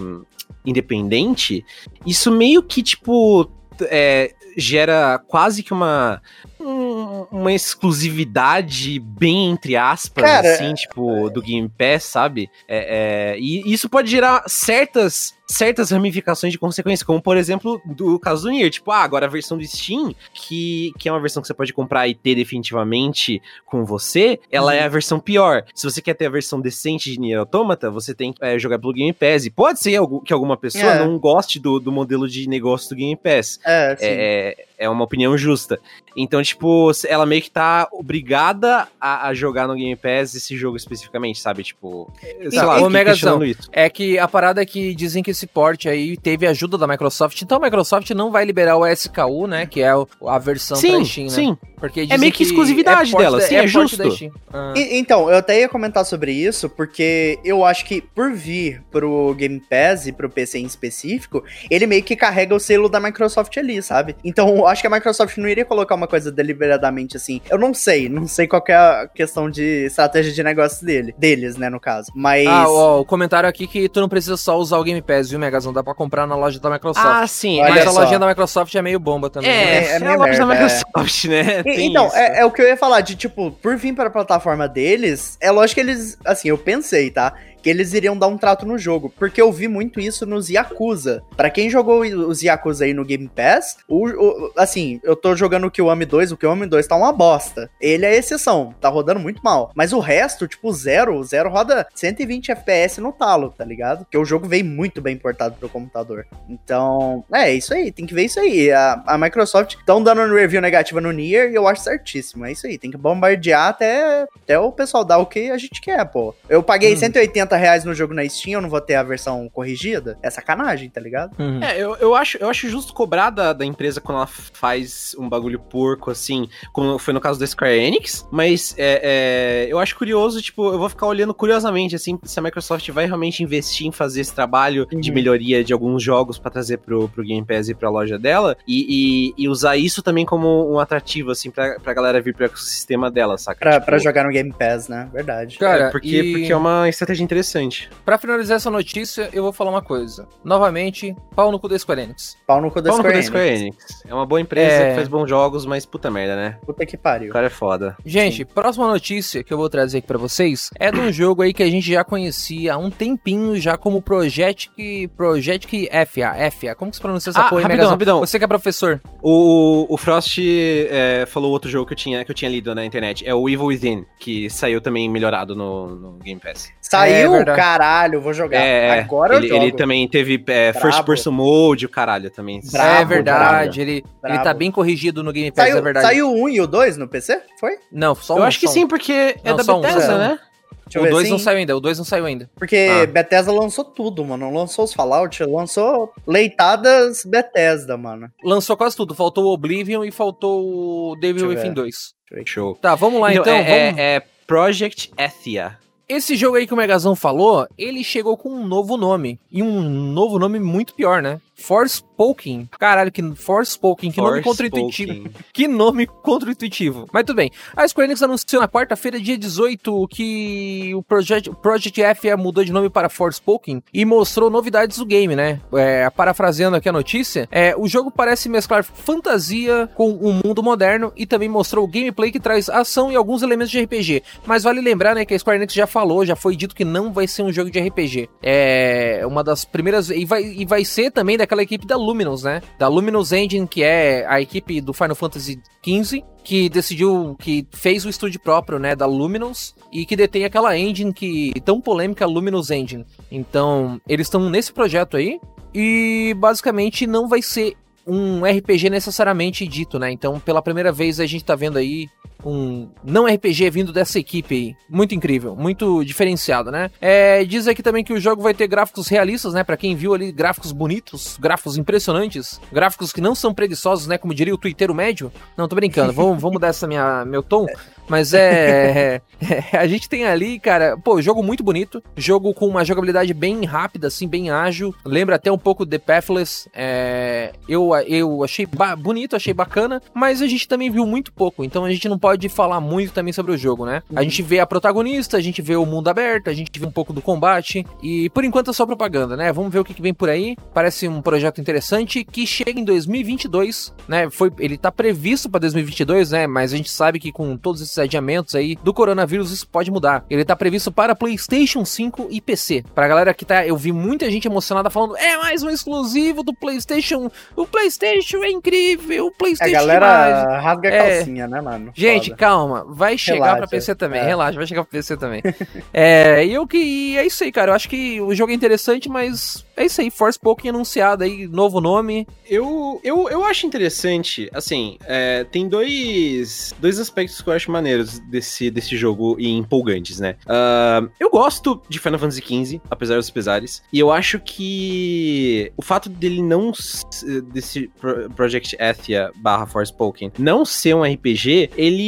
independente, isso meio que, tipo, é, gera quase que uma um- uma exclusividade bem entre aspas, Cara, assim, tipo, do Game Pass, sabe? É, é, e isso pode gerar certas certas ramificações de consequência, como por exemplo do caso do Nier, tipo, ah, agora a versão do Steam, que, que é uma versão que você pode comprar e ter definitivamente com você, ela Uhum. é a versão pior. Se você quer ter a versão decente de Nier Automata, você tem que é, jogar pelo Game Pass. E pode ser que alguma pessoa É. não goste do, do modelo de negócio do Game Pass. É, sim. É, eh, é uma opinião justa. Então, tipo, ela meio que tá obrigada a, a jogar no Game Pass esse jogo especificamente, sabe? Tipo, sei Tá, lá, questionando isso. É que a parada é que dizem que esse port aí teve ajuda da Microsoft, então a Microsoft não vai liberar o SKU, né? Que é a versão Sim, Steam, né? sim. Porque É meio que exclusividade port dela, da- sim, é port justo. da. Ah. E- então, eu até ia comentar sobre isso, porque eu acho que por vir pro Game Pass e pro PC em específico, ele meio que carrega o selo da Microsoft ali, sabe? Então, eu acho que a Microsoft não iria colocar uma coisa deliberadamente assim. Eu não sei, não sei qual que é a questão de estratégia de negócio dele, deles, né, no caso. Mas. Ah, ó, o comentário aqui que tu não precisa só usar o Game Pass, viu, Megazão? Dá pra comprar na loja da Microsoft. Ah, sim. Olha Mas mas a só. lojinha da Microsoft é meio bomba também. É, né? é é, a meio loja da é. Microsoft, né? E- então, é, é o que eu ia falar, de tipo, por vir para a plataforma deles, é lógico que eles, assim, eu pensei, tá? Que eles iriam dar um trato no jogo, porque eu vi muito isso nos Yakuza. Pra quem jogou os Yakuza aí no Game Pass, o, o- assim, eu tô jogando o Kiwami 2, o Kiwami 2 tá uma bosta. Ele é exceção, tá rodando muito mal. Mas o resto, tipo, Zero, o Zero roda 120 FPS no talo, tá ligado? Porque o jogo veio muito bem portado pro computador. Então, é isso aí, tem que ver isso aí. A, a Microsoft estão dando um review negativa no Nier e eu acho certíssimo. É isso aí, tem que bombardear até, até o pessoal dar o que a gente quer, pô. Eu paguei Hum. 180 reais no jogo na Steam, eu não vou ter a versão corrigida? É sacanagem, tá ligado? Uhum. É, eu, eu, acho, eu acho justo cobrar da, da empresa quando ela faz um bagulho porco, assim, como foi no caso da Square Enix, mas é, é, eu acho curioso, tipo, eu vou ficar olhando curiosamente, assim, se a Microsoft vai realmente investir em fazer esse trabalho de Uhum. melhoria de alguns jogos pra trazer pro, pro Game Pass e pra loja dela, e, e- e usar isso também como um atrativo, assim, pra, pra galera vir pro ecossistema dela, saca? Pra, Tipo, pra jogar no Game Pass, né? Verdade. Cara, é, porque, e- porque é uma estratégia interessante. Interessante. Pra finalizar essa notícia, eu vou falar uma coisa. Novamente, pau no cu da Square Enix. Pau no cu da Pau no cu Square, da Square Enix. Enix. É uma boa empresa É. que faz bons jogos, mas puta merda, né? Puta que O pariu. cara é foda. Gente, próxima notícia que eu vou trazer aqui pra vocês é de um jogo aí que a gente já conhecia há um tempinho já como Project Project FA, FA. Como que se pronuncia essa Ah, porra aí, rapidão, rapidão. Você que é professor. O, o Frost é, falou outro jogo que eu, tinha, que eu tinha lido na internet. É o Evil Within, que saiu também melhorado no, no Game Pass. Saiu, É verdade. caralho, vou jogar. É, Agora ele, eu jogo. ele também teve é. First Person Mode, o caralho, também. Brabo, é verdade, ele, ele tá bem corrigido no Game Pass, Saiu, é verdade. saiu o 1 e o 2 no PC? Foi? Não, só eu um, acho que um. sim, porque é Não, da só um, Bethesda, um. né? Deixa eu O ver 2 sim. não saiu ainda, o 2 não saiu ainda. Porque Ah. Bethesda lançou tudo, mano. Lançou os Fallout, lançou leitadas Bethesda, mano. Lançou quase tudo, faltou o Oblivion e faltou o Devil eu Within ver. 2. Show. Tá, vamos lá então, é, vamos... é- é Project Ethia. Esse jogo aí que o Megazão falou, ele chegou com um novo nome. E um novo nome muito pior, né? Forspoken. Caralho, que Forspoken, que nome contra-intuitivo. Que nome contra-intuitivo. Mas tudo bem. A Square Enix anunciou na quarta-feira, dia 18, que o Project, Project F mudou de nome para Forspoken e mostrou novidades do game, né? É, parafraseando aqui a notícia, é, o jogo parece mesclar fantasia com o mundo moderno e também mostrou gameplay que traz ação e alguns elementos de RPG. Mas vale lembrar, né, que a Square Enix já falou, já foi dito que não vai ser um jogo de RPG. É uma das primeiras. E vai, e vai ser também daquela equipe da Luminous, né? Da Luminous Engine, que é a equipe do Final Fantasy XV. Que decidiu, que fez o estúdio próprio, né, da Luminous, e que detém aquela engine que tão polêmica, a Luminous Engine. Então, eles estão nesse projeto aí, e basicamente não vai ser um RPG necessariamente dito, né? Então, pela primeira vez a gente tá vendo aí um não RPG vindo dessa equipe aí. Muito incrível, muito diferenciado, né? É, diz aqui também que o jogo vai ter gráficos realistas, né? Pra quem viu ali, gráficos bonitos, gráficos impressionantes, gráficos que não são preguiçosos, né? Como diria o twitteiro médio. Não, tô brincando, vou, vou mudar essa minha, meu tom. Mas é, é, A gente tem ali, cara, pô, jogo muito bonito. Jogo com uma jogabilidade bem rápida, assim, bem ágil. Lembra até um pouco The Pathless. É, eu, eu achei bonito, achei bacana. Mas a gente também viu muito pouco. Então a gente não pode falar muito também sobre o jogo, né? A gente vê a protagonista, a gente vê o mundo aberto, a gente vê um pouco do combate. E por enquanto é só propaganda, né? Vamos ver o que, que vem por aí. Parece um projeto interessante que chega em 2022, né? Foi, ele tá previsto para 2022, né? Mas a gente sabe que com todos esses adiamentos aí do coronavírus isso pode mudar. Ele tá previsto para PlayStation 5 e PC. Pra galera que tá, eu vi muita gente emocionada falando: "É mais um exclusivo do PlayStation. O PlayStation é incrível, o A PlayStation galera demais." rasga a É. calcinha, né, mano? Gente, Foda. calma, vai chegar Relaxa, pra PC também, é. relaxa, vai chegar pra PC também. é, e eu que é isso aí, cara. Eu acho que o jogo é interessante, mas é isso aí, Force Pokémon anunciado aí, novo nome. Eu, eu, eu acho interessante, assim, é, tem dois, dois aspectos que eu acho maneiros desse, desse jogo e empolgantes, né? Ah, eu gosto de Final Fantasy XV, apesar dos pesares, e eu acho que o fato dele não, desse Pro- Project Athia barra Forspoken, não ser um RPG, ele,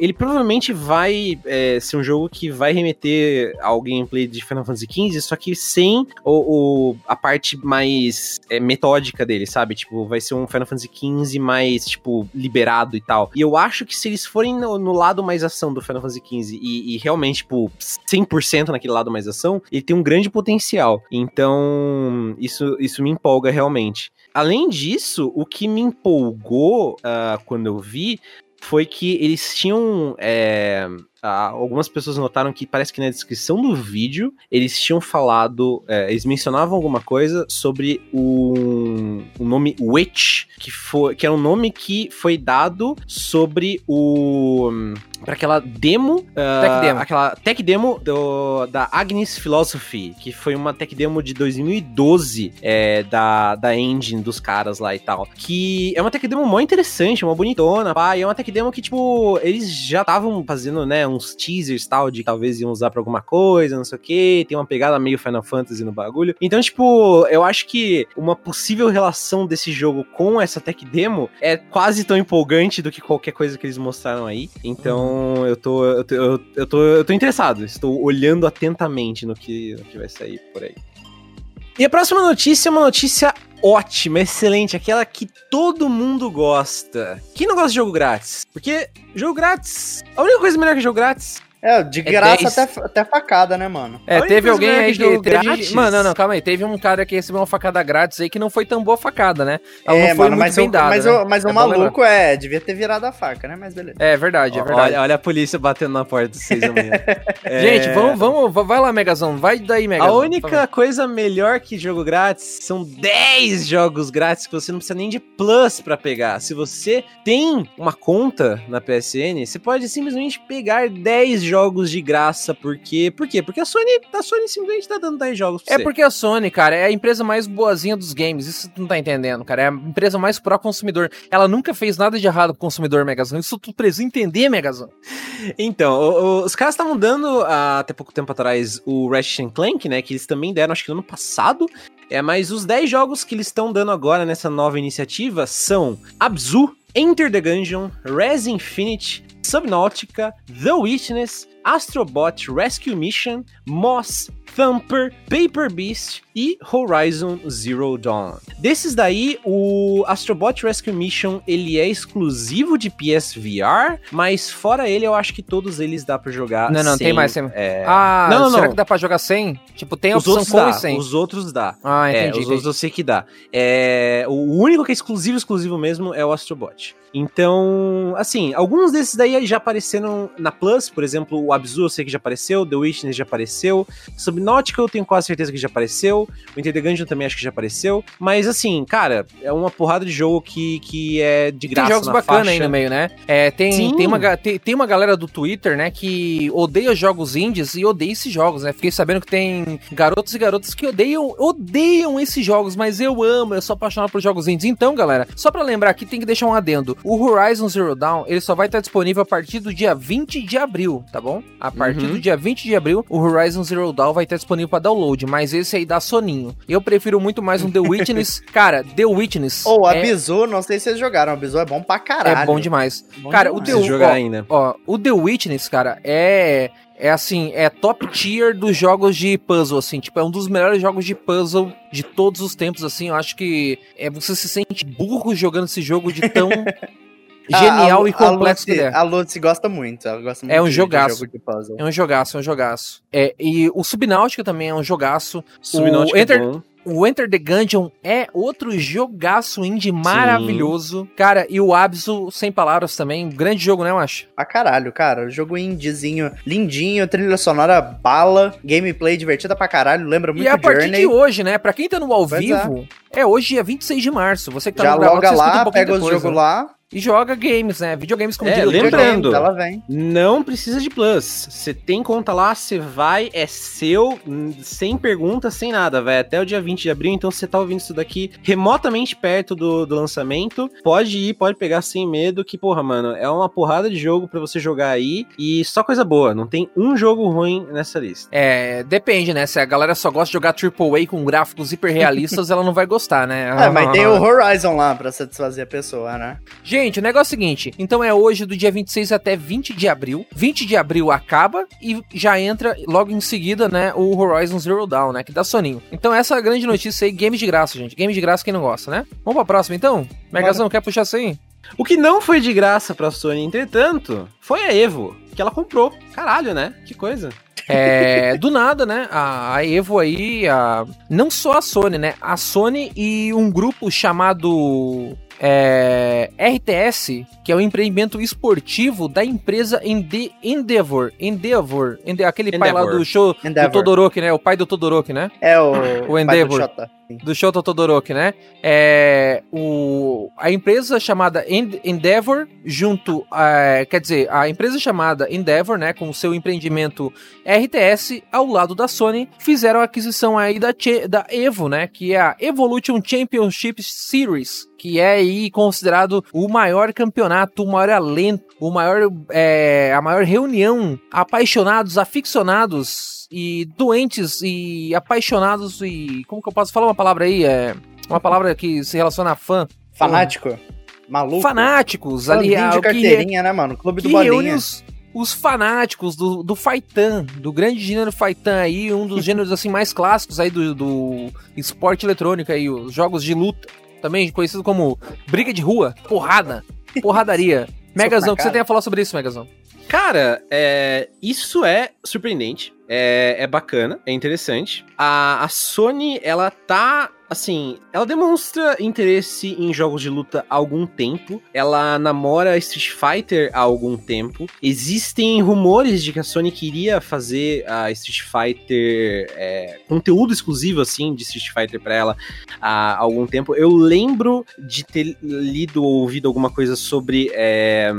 ele provavelmente vai é, ser um jogo que vai remeter ao gameplay de Final Fantasy XV, só que sem o, o- a parte mais é, metódica dele, sabe? Tipo, vai ser um Final Fantasy XV mais, tipo, liberado e tal. E eu acho que se eles forem no, no lado mais ação do Final Fantasy XV e, e realmente, tipo, 100% naquele lado mais ação, ele tem um grande potencial. Então, isso, isso me empolga realmente. Além disso, o que me empolgou ah, quando eu vi foi que eles tinham. é, ah, algumas pessoas notaram que parece que na descrição do vídeo eles tinham falado. é, eles mencionavam alguma coisa sobre o, o nome Witch, que, foi, que era um nome que foi dado sobre o. para aquela demo, ah, Tech demo. aquela tech demo do, da Agnes Philosophy, que foi uma tech demo de 2012 é, da, da engine dos caras lá e tal. Que é uma tech demo mó interessante, uma bonitona, pá, e é uma tech demo que, tipo, eles já estavam fazendo, né, uns teasers tal, de que talvez iam usar pra alguma coisa, não sei o que, tem uma pegada meio Final Fantasy no bagulho. Então, tipo, eu acho que uma possível relação desse jogo com essa tech demo é quase tão empolgante do que qualquer coisa que eles mostraram aí. Então, eu tô, eu tô, eu, eu tô, eu tô interessado, estou olhando atentamente no que, no que vai sair por aí. E a próxima notícia é uma notícia ótima, excelente, aquela que todo mundo gosta. Quem não gosta de jogo grátis? Porque jogo grátis, a única coisa melhor que jogo grátis É, de É graça 10. até, até facada, né, mano? É, A teve alguém aí que Teve, grátis. mano, não, não, calma aí. Teve um cara que recebeu uma facada grátis aí que não foi tão boa facada, né? Ela é, não foi mano, muito mas, bem o, dada. mas, né? o, mas o É bom maluco é, devia ter virado a faca, né? Mas beleza. É verdade, é verdade. Olha, olha a polícia batendo na porta às seis da manhã. É, Gente, vamos, vamos, vai lá, Megazão. Vai daí, A Megazão. única coisa melhor que jogo grátis são 10 jogos grátis que você não precisa nem de plus pra pegar. Se você tem uma conta na PSN, você pode simplesmente pegar 10 jogos de graça, porque por quê? Porque a Sony, a Sony simplesmente tá dando 10 jogos pra É você. porque a Sony, cara, é a empresa mais boazinha dos games. Isso tu não tá entendendo, cara. É a empresa mais pró-consumidor. Ela nunca fez nada de errado com o consumidor, Megazão. Isso tu precisa entender, Megazão. Então, o- o- os caras estavam dando ah, até pouco tempo atrás o Ratchet Clank, né? Que eles também deram, acho que no ano passado. É, mas os 10 jogos que eles estão dando agora nessa nova iniciativa são Abzu, Enter the Gungeon, Res Infinite, Subnautica, The Witness, Astrobot Rescue Mission, Moss, Thumper, Paper Beast e Horizon Zero Dawn. Desses daí, o Astrobot Rescue Mission, ele é exclusivo de PSVR, mas fora ele, eu acho que todos eles dá pra jogar Não, não, sem, tem mais, tem- é, Ah, Não, não, será não. que dá pra jogar sem? Tipo, tem a os opção com dá, e sem. os outros dá. Ah, É, entendi. os entendi. outros eu sei que dá. É, o único que é exclusivo, exclusivo mesmo, é o Astrobot. Então, assim, alguns desses daí já apareceram na Plus, por exemplo, o Abzu eu sei que já apareceu, The Witness já apareceu, Subnautica eu tenho quase certeza que já apareceu, o Enter the Gungeon também acho que já apareceu, mas assim, cara, é uma porrada de jogo que, que é de Tem graça jogos na bacanas aí no meio, né? É, tem, Sim. tem, uma, tem, tem uma galera do Twitter, né, que odeia jogos indies e odeia esses jogos, né? Fiquei sabendo que tem garotos e garotas que odeiam, odeiam esses jogos, mas eu amo, eu sou apaixonado por jogos indies. Então, galera, só pra lembrar aqui, tem que deixar um adendo. O Horizon Zero Dawn, ele só vai estar disponível a partir do dia 20 de abril, tá bom? A partir Uhum. do dia 20 de abril, o Horizon Zero Dawn vai estar disponível pra download, mas esse aí dá soninho. Eu prefiro muito mais um The Witness. Cara, The Witness Ou a é, não sei se vocês jogaram, a Bizu é bom pra caralho. é bom demais. Bom Cara, o demais. The, Preciso jogar ó, ainda. ó, o The Witness, cara, é é assim, é top tier dos jogos de puzzle, assim, tipo, é um dos melhores jogos de puzzle de todos os tempos, assim, eu acho que é, você se sente burro jogando esse jogo de tão genial A- e complexo a ele Lucy, é. a Lucy gosta muito, ela gosta muito É um jogaço. jogo de puzzle. É um jogaço, é um jogaço. É, e o Subnáutica também é um jogaço. Subnautica o Enter- é bom. O Enter the Gungeon é outro jogaço indie maravilhoso. Cara, e o Absu, sem palavras também. Grande jogo, né, eu acho? Pra caralho, cara. Jogo indiezinho, lindinho, trilha sonora bala, gameplay divertida pra caralho, lembra muito E é a partir Journey. de hoje, né? Pra quem tá no ao Pois vivo, é. hoje, dia 26 de março. Você que tá Já no escuta lá, um pega depois, jogos né? lá, E joga games, né? Videogames como É, diria o lembra- Pedro. Lembrando. ela vem. Não precisa de plus. Você tem conta lá, você vai, é seu, sem pergunta, sem nada. Vai até o dia 20 de abril, então você tá ouvindo isso daqui remotamente perto do, do lançamento. Pode ir, pode pegar sem medo, que, porra, mano, é uma porrada de jogo pra você jogar aí. E só coisa boa, não tem um jogo ruim nessa lista. É, depende, né? Se a galera só gosta de jogar AAA com gráficos hiperrealistas, ela não vai gostar, né? É, mas tem o Horizon lá pra satisfazer a pessoa, né? Gente, o negócio é o seguinte: então é hoje do dia 26 até 20 de abril. 20 de abril acaba e já entra logo em seguida, né? O Horizon Zero Dawn, né? Que dá soninho. Então essa é a grande notícia aí: games de graça, gente. Games de graça quem não gosta, né? Vamos pra próxima então? Megazão, quer puxar isso aí? O que não foi de graça pra Sony, entretanto, foi a Evo, que ela comprou. Caralho, né? Que coisa. É, do nada, né? A, a Evo aí, a, não só a Sony, né? A Sony e um grupo chamado é, RTS, que é o empreendimento esportivo da empresa Ende, Endeavor. Endeavor. Ende, aquele pai lá Endeavor. do show do Endeavor. Todoroki, né? O pai do Todoroki, né? É o, O do Endeavor. Do Shoto Todoroki, né? É, o, a empresa chamada End- Endeavor, junto, é, quer dizer, a empresa chamada Endeavor, né, com o seu empreendimento RTS, ao lado da Sony, fizeram a aquisição aí da, da Evo, né, que é a Evolution Championship Series, que é aí considerado o maior campeonato, o maior alento, o maior, é, a maior reunião, apaixonados, aficionados e doentes e apaixonados e como que eu posso falar uma palavra aí é uma palavra que se relaciona a fã Fanático. Maluco. fanáticos ali Clubinho ah, de que, re- carteirinha, né, mano? Clube que do reúne Bolinha. os, os fanáticos do, do Faitan, do grande gênero Faitan aí, um dos gêneros assim mais clássicos aí do, do esporte eletrônico aí, os jogos de luta, também conhecido como briga de rua, porrada, porradaria. Megazão, o que você tem a falar sobre isso, Megazão? Cara, é, isso é surpreendente. É, é bacana, é interessante. A, a Sony, ela tá assim, ela demonstra interesse em jogos de luta há algum tempo. Ela namora Street Fighter há algum tempo. Existem rumores de que a Sony queria fazer a Street Fighter é, conteúdo exclusivo assim de Street Fighter para ela há algum tempo. Eu lembro de ter lido ou ouvido alguma coisa sobre é,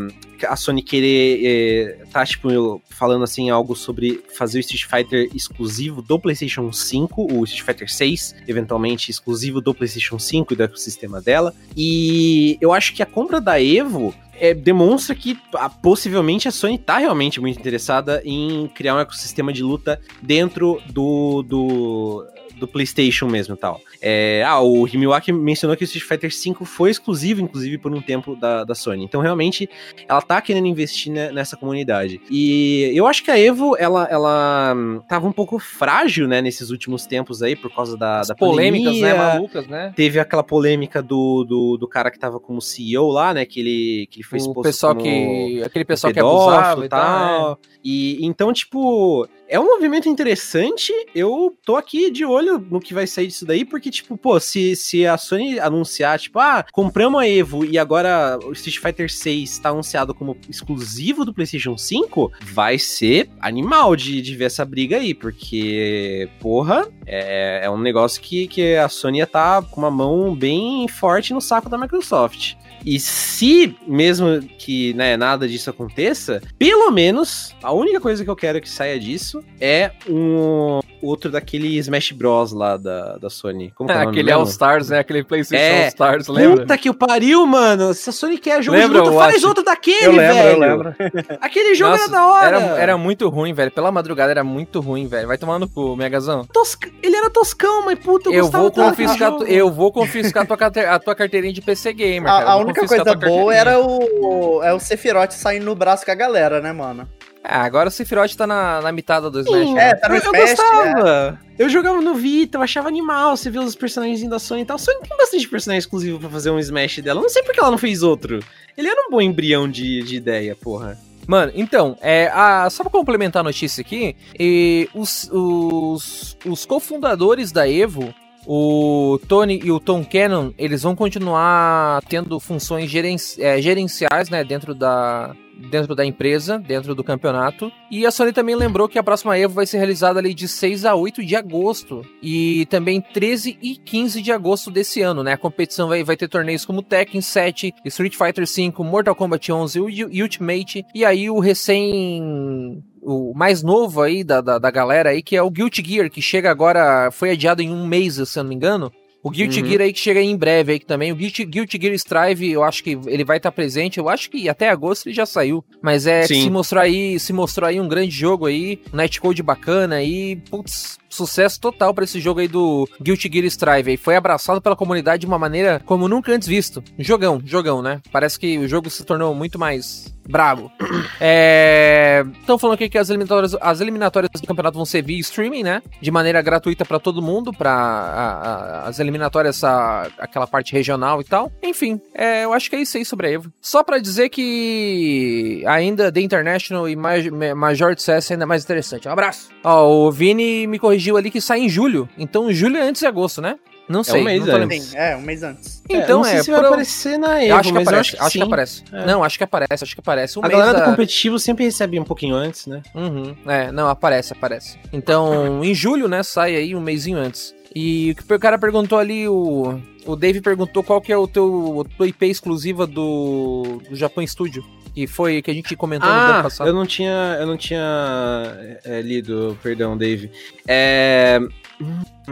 a Sony querer é, tá tipo falando assim algo sobre fazer o Street Fighter exclusivo do PlayStation 5, o Street Fighter 6, eventualmente exclusivo do PlayStation 5 e do ecossistema dela. E eu acho que a compra da Evo é, demonstra que a, possivelmente a Sony tá realmente muito interessada em criar um ecossistema de luta dentro do, do, do PlayStation mesmo e tal. É, ah, o Himiwaki mencionou que o Street Fighter V foi exclusivo, inclusive, por um tempo da, da Sony. Então, realmente, ela tá querendo investir nessa comunidade. E eu acho que a Evo, ela, ela hum, tava um pouco frágil, né, nesses últimos tempos aí, por causa da, da polêmicas, né, pandemia. né, malucas, né? Teve aquela polêmica do, do, do, cara que tava como CEO lá, né, que ele, que ele foi exposto o pessoal que Aquele pessoal que abusava e tal. É. E, então, tipo, é um movimento interessante. Eu tô aqui de olho no que vai sair disso daí, porque, tipo, pô, se, se a Sony anunciar, tipo, ah, compramos a Evo e agora o Street Fighter 6 tá anunciado como exclusivo do PlayStation 5, vai ser animal de, de ver essa briga aí, porque, porra, é, é um negócio que, que a Sony tá com uma mão bem forte no saco da Microsoft. E se mesmo que né, nada disso aconteça, pelo menos a única coisa que eu quero que saia disso é um outro daquele Smash Bros lá da, da Sony. Como é, é aquele All Stars, né? Aquele PlayStation é, All Stars, lembra? Puta que o pariu, mano. Se a Sony quer jogo lembra, de luta, faz outro daquele, eu lembro, velho. Eu lembro. Aquele jogo Nossa, era da hora. Era, era muito ruim, velho. Pela madrugada era muito ruim, velho. Vai tomar no cu, Megazão. Tosca... Ele era toscão, mas puta, eu, eu vou confiscar Eu vou confiscar a tua, carte... a tua carteirinha de PC Gamer, a, a única coisa boa era o, é o Sephiroth saindo no braço com a galera, né, mano? É, agora o Sephiroth tá na, na mitada do Smash. Sim, né? É, tá no eu, Smash. Eu gostava. É. Eu jogava no Vita, eu achava animal você vê os personagens da Sony e tal. A Sony tem bastante personagem exclusivo pra fazer um Smash dela. Eu não sei porque ela não fez outro. Ele era um bom embrião de, de ideia, porra. Mano, então, é, a, só pra complementar a notícia aqui, e os, os, os cofundadores da Evo o Tony e o Tom Cannon, eles vão continuar tendo funções gerenci é, gerenciais, né, dentro da, dentro da empresa, dentro do campeonato. E a Sony também lembrou que a próxima Evo vai ser realizada ali de 6 a 8 de agosto e também 13 e 15 de agosto desse ano, né? A competição vai, vai ter torneios como Tekken 7, Street Fighter 5, Mortal Kombat 11 e Ultimate. E aí o recém o mais novo aí da, da, da, galera aí, que é o Guilty Gear, que chega agora, foi adiado em um mês, se eu não me engano. O Guilty uhum. Gear aí que chega aí em breve aí também. O Guilty, Guilty Gear Strive, eu acho que ele vai estar tá presente. Eu acho que até agosto ele já saiu. Mas é, se mostrou aí, se mostrou aí um grande jogo aí, netcode bacana aí. Putz, sucesso total para esse jogo aí do Guilty Gear Strive. Aí. Foi abraçado pela comunidade de uma maneira como nunca antes visto. Jogão, jogão, né? Parece que o jogo se tornou muito mais brabo. Estão é... falando aqui que as eliminatórias, as eliminatórias do campeonato vão ser via streaming, né? De maneira gratuita para todo mundo, para as eliminatórias, a, aquela parte regional e tal. Enfim, é, eu acho que é isso aí sobre a Evo. Só para dizer que ainda The International e Major CS é ainda mais interessante. Um abraço. Ó, o Vini me corrigiu ali que sai em julho. Então julho é antes de agosto, né? Não sei. É um mês antes. Sim, é, um mês antes. Então é. é se vai aparecer na Evo, acho que aparece, acho, que, acho que aparece. É. Não, acho que aparece, acho que aparece. Um a galera do competitivo sempre recebe um pouquinho antes, né? Uhum. É, não, aparece, aparece. Então, em julho, né, sai aí um mêsinho antes. E o cara perguntou ali, o, o Dave perguntou qual que é o teu, o teu IP exclusiva do, do Japão Studio. Que foi que a gente comentou ah, no ano passado. Eu não tinha, eu não tinha é, lido, perdão, Dave. É,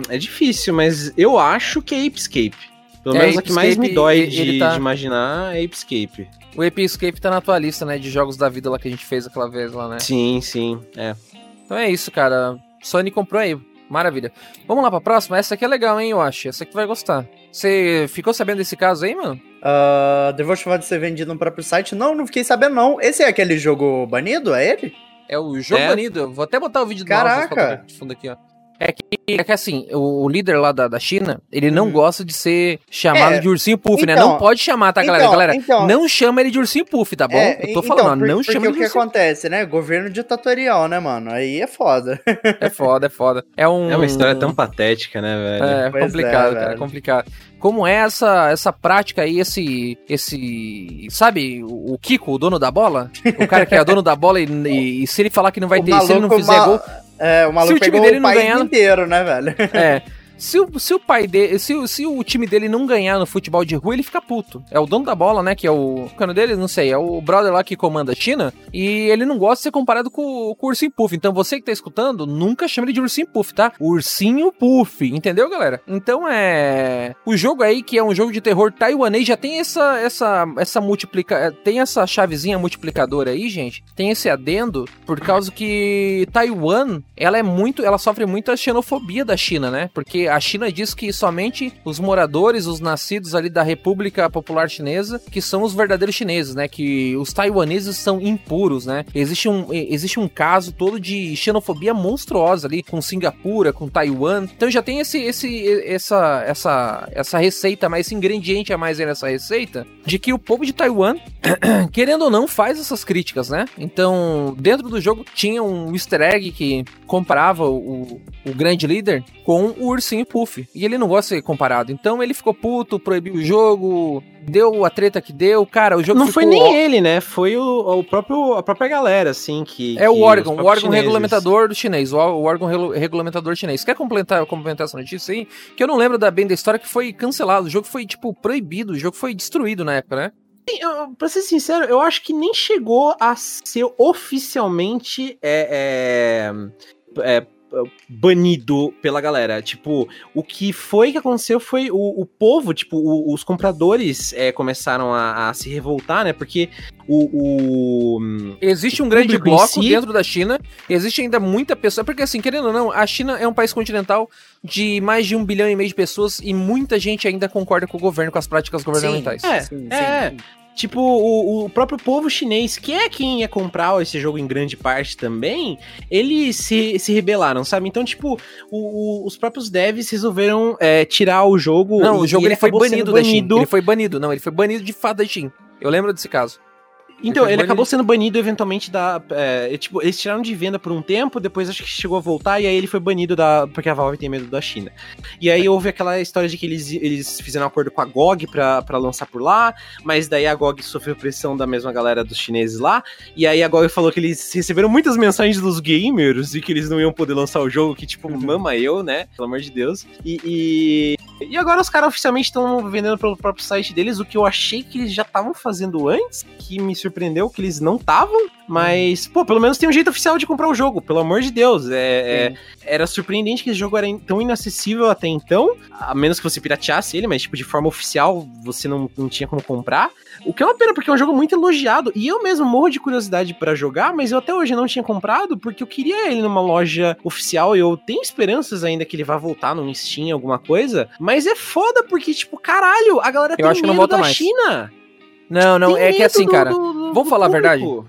é difícil, mas eu acho que é Apescape. Pelo é, menos a que mais me dói de, tá... de, imaginar é Apescape. O Apescape tá na tua lista, né, de jogos da vida lá que a gente fez aquela vez lá, né? Sim, sim, é. Então é isso, cara. Sony comprou aí. Maravilha. Vamos lá pra próxima? Essa aqui é legal, hein, eu acho. Essa aqui tu vai gostar. Você ficou sabendo desse caso aí, mano? Uh, Devotion pode ser vendido no próprio site? Não, não fiquei sabendo, não. Esse é aquele jogo banido? É ele? É o jogo é. banido. Vou até botar o vídeo do Caraca. de fundo aqui, ó. É que, é que assim, o, o líder lá da, da China, ele não Uhum. gosta de ser chamado É, de ursinho puff, né? então- Não pode chamar, tá, galera? então- galera, então- não chama ele de ursinho puff, tá bom? É, Eu tô então, falando, ó, por- não porque chama o ele de que ursinho acontece, né? Governo ditatorial, né, mano? Aí é foda. É foda, é foda. É um... É uma história tão patética, né, velho? É Pois complicado, é, cara, é velho. complicado. Como é essa, essa prática aí, esse, esse, sabe, o o Kiko, o dono da bola? O cara que é dono da bola e, e- e se ele falar que não vai O ter, se ele não fizer ma- gol, É, o maluco Se o time pegou dele o país ganhar- inteiro, né, velho? É. Se o, se o pai dele. Se, se o time dele não ganhar no futebol de rua, ele fica puto. É o dono da bola, né? Que é o. O cano dele, não sei. É o brother lá que comanda a China. E ele não gosta de ser comparado com, com o Ursinho Puff. Então você que tá escutando, nunca chama ele de Ursinho Puff, tá? Ursinho Puff. Entendeu, galera? Então é. O jogo aí, que é um jogo de terror taiwanês, já tem essa. Essa. Essa multiplica. é, Tem essa chavezinha multiplicadora aí, gente. Tem esse adendo. Por causa que Taiwan, ela é muito. Ela sofre muita xenofobia da China, né? Porque a China diz que somente os moradores, os nascidos ali da República Popular Chinesa, que são os verdadeiros chineses, né? Que os taiwaneses são impuros, né? Existe um, existe um caso todo de xenofobia monstruosa ali com Singapura, com Taiwan. Então já tem esse, esse, essa, essa, essa receita, mais esse ingrediente a mais nessa receita, de que o povo de Taiwan querendo ou não, faz essas críticas, né? Então, dentro do jogo tinha um easter egg que comparava o, o grande líder com o ursinho Puff. E ele não gosta de ser comparado. Então ele ficou puto, proibiu o jogo, deu a treta que deu. Cara, o jogo Não foi nem ele, né? Foi o, o próprio, a própria galera, assim, que... É o órgão, o órgão regulamentador do chinês, o, órgão regulamentador chinês. Quer complementar, complementar essa notícia aí? Que eu não lembro da bem da história que foi cancelado. O jogo foi, tipo, proibido, o jogo foi destruído na época, né? Eu, pra ser sincero, eu acho que nem chegou a ser oficialmente é, é, é, banido pela galera. Tipo, o que foi que aconteceu foi o, o povo, tipo, o- os compradores é, começaram a, a se revoltar, né? Porque o. o- Existe um O grande bloco si- dentro da China, existe ainda muita pessoa, porque assim, querendo ou não, a China é um país continental de mais de um bilhão e meio de pessoas e muita gente ainda concorda com o governo, com as práticas governamentais. É, Sim, é. sim. Tipo, o, o próprio povo chinês, que é quem ia comprar esse jogo em grande parte também, eles se, se rebelaram, sabe? Então, tipo, o- o- os próprios devs resolveram é, tirar o jogo. Não, o jogo ele foi acabou banido sendo da Steam. Ele foi banido, não, ele foi banido de fato da Steam. Eu lembro desse caso. Então, ele acabou sendo banido eventualmente da. é, tipo, eles tiraram de venda por um tempo, depois acho que chegou a voltar, e aí ele foi banido da. Porque a Valve tem medo da China. E aí houve aquela história de que eles, eles fizeram um acordo com a GOG pra, pra lançar por lá, mas daí a GOG sofreu pressão da mesma galera dos chineses lá, e aí a GOG falou que eles receberam muitas mensagens dos gamers e que eles não iam poder lançar o jogo, que tipo, mama eu, né? Pelo amor de Deus. E. E, e agora os caras oficialmente estão vendendo pelo próprio site deles, o que eu achei que eles já estavam fazendo antes, que me surpreendeu que eles não estavam, mas, pô, pelo menos tem um jeito oficial de comprar o jogo, pelo amor de Deus. É, é- era surpreendente que esse jogo era tão inacessível até então, a menos que você pirateasse ele, mas, tipo, de forma oficial você não, não tinha como comprar. O que é uma pena, porque é um jogo muito elogiado, e eu mesmo morro de curiosidade pra jogar, mas eu até hoje não tinha comprado, porque eu queria ele numa loja oficial, e eu tenho esperanças ainda que ele vá voltar num Steam, alguma coisa, mas é foda, porque, tipo, caralho, a galera tem que não medo da mais. China. Não, não, Tem é que assim, do- cara. do- do- vamos falar a verdade? Ô,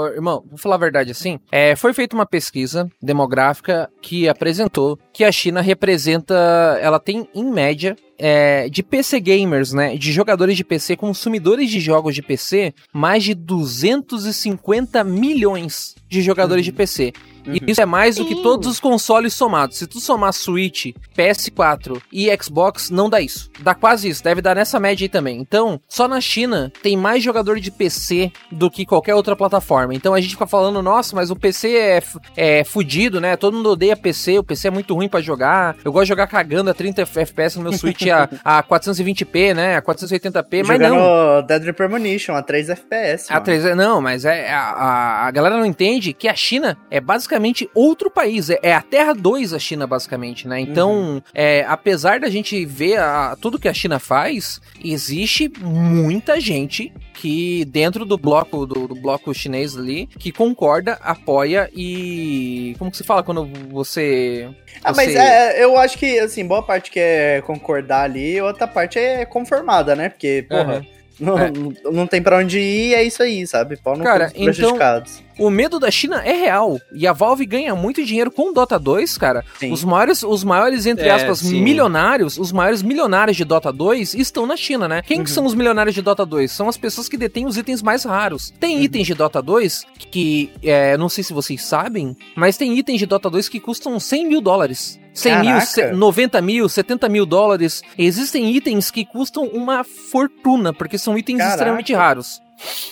ô, irmão, vou falar a verdade assim. É, foi feita uma pesquisa demográfica que apresentou que a China representa. Ela tem, em média, é, de PC gamers, né? De jogadores de PC, consumidores de jogos de PC, mais de 250 milhões de jogadores de PC. E isso é mais do que todos os consoles somados. Se tu somar Switch, PS4 e Xbox, não dá isso. Dá quase isso, deve dar nessa média aí também. Então, só na China tem mais jogador de PC do que qualquer outra plataforma. Então a gente fica falando, nossa, mas o PC é, é fudido, né? Todo mundo odeia PC, o PC é muito ruim pra jogar. Eu gosto de jogar cagando a 30 FPS no meu Switch a, a 420p, né? A 480p, mas Jogando não. Dead Premonition a 3 FPS. A mano. 3 não, mas é a, a, a galera não entende que a China é basicamente outro país, é, é a Terra 2 a China basicamente, né? Então, é, apesar da gente ver a- tudo que a China faz, existe muita gente que dentro do bloco do, do bloco chinês ali que concorda, apoia e como que se fala quando você Ah, mas é, eu acho que, assim, boa parte quer concordar ali, outra parte é conformada, né? Porque, porra, Aham. Não, É. não, tem pra onde ir, é isso aí, sabe? Pau no Cara, então- prejudicados. O medo da China é real. E a Valve ganha muito dinheiro com o Dota 2, cara. Sim. Os maiores, os maiores, entre É, aspas, sim. milionários, os maiores milionários de Dota 2 estão na China, né? Quem que Uhum. são os milionários de Dota 2? São as pessoas que detêm os itens mais raros. Tem itens de Dota 2 que, é, não sei se vocês sabem, mas tem itens de Dota 2 que custam 100 mil dólares. 100 mil, Caraca. se- 90 mil, 70 mil dólares. Existem itens que custam uma fortuna, porque são itens Caraca. extremamente raros.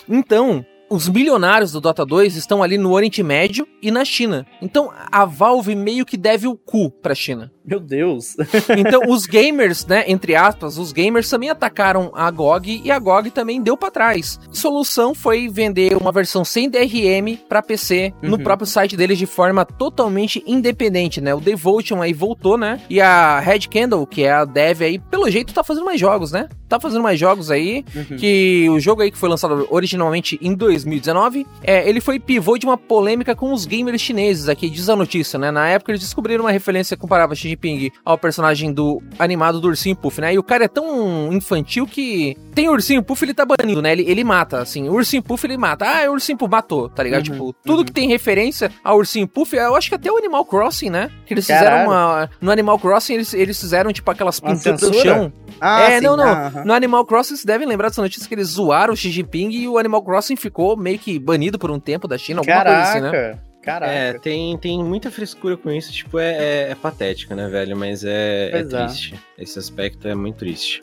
Então, os milionários do Dota 2 estão ali no Oriente Médio e na China. Então, a Valve meio que deve o cu pra China. Meu Deus. Então, os gamers, né, entre aspas, os gamers também atacaram a GOG e a GOG também deu pra trás. A solução foi vender uma versão sem DRM pra PC no Uhum. próprio site deles de forma totalmente independente, né? O Devotion aí voltou, né? E a Red Candle, que é a dev aí, pelo jeito tá fazendo mais jogos, né? Tá fazendo mais jogos aí. Uhum. Que o jogo aí que foi lançado originalmente em 2019, é, ele foi pivô de uma polêmica com os gamers chineses, aqui diz a notícia, né? Na época eles descobriram uma referência que comparava Xi Jinping ao personagem do animado do Ursinho Puff, né? E o cara é tão infantil que tem Ursinho Puff, ele tá banido, né? Ele, ele mata, assim, o Ursinho Puff ele mata. Ah, o Ursinho Puff matou, tá ligado? Uhum, tipo, tudo uhum. que tem referência ao Ursinho Puff, eu acho que até o Animal Crossing, né? Que eles fizeram Caralho. uma... No Animal Crossing eles, eles fizeram, tipo, aquelas pinturas no chão. Ah, é, sim, não, não. aham. No Animal Crossing, vocês devem lembrar dessa notícia que eles zoaram o Xi Jinping e o Animal Crossing ficou meio que banido por um tempo da China, alguma coisa assim, né? Caraca. Caraca. É, tem, tem muita frescura com isso, tipo, é, é, é patético, né, velho? Mas é, é é. triste. Esse aspecto é muito triste.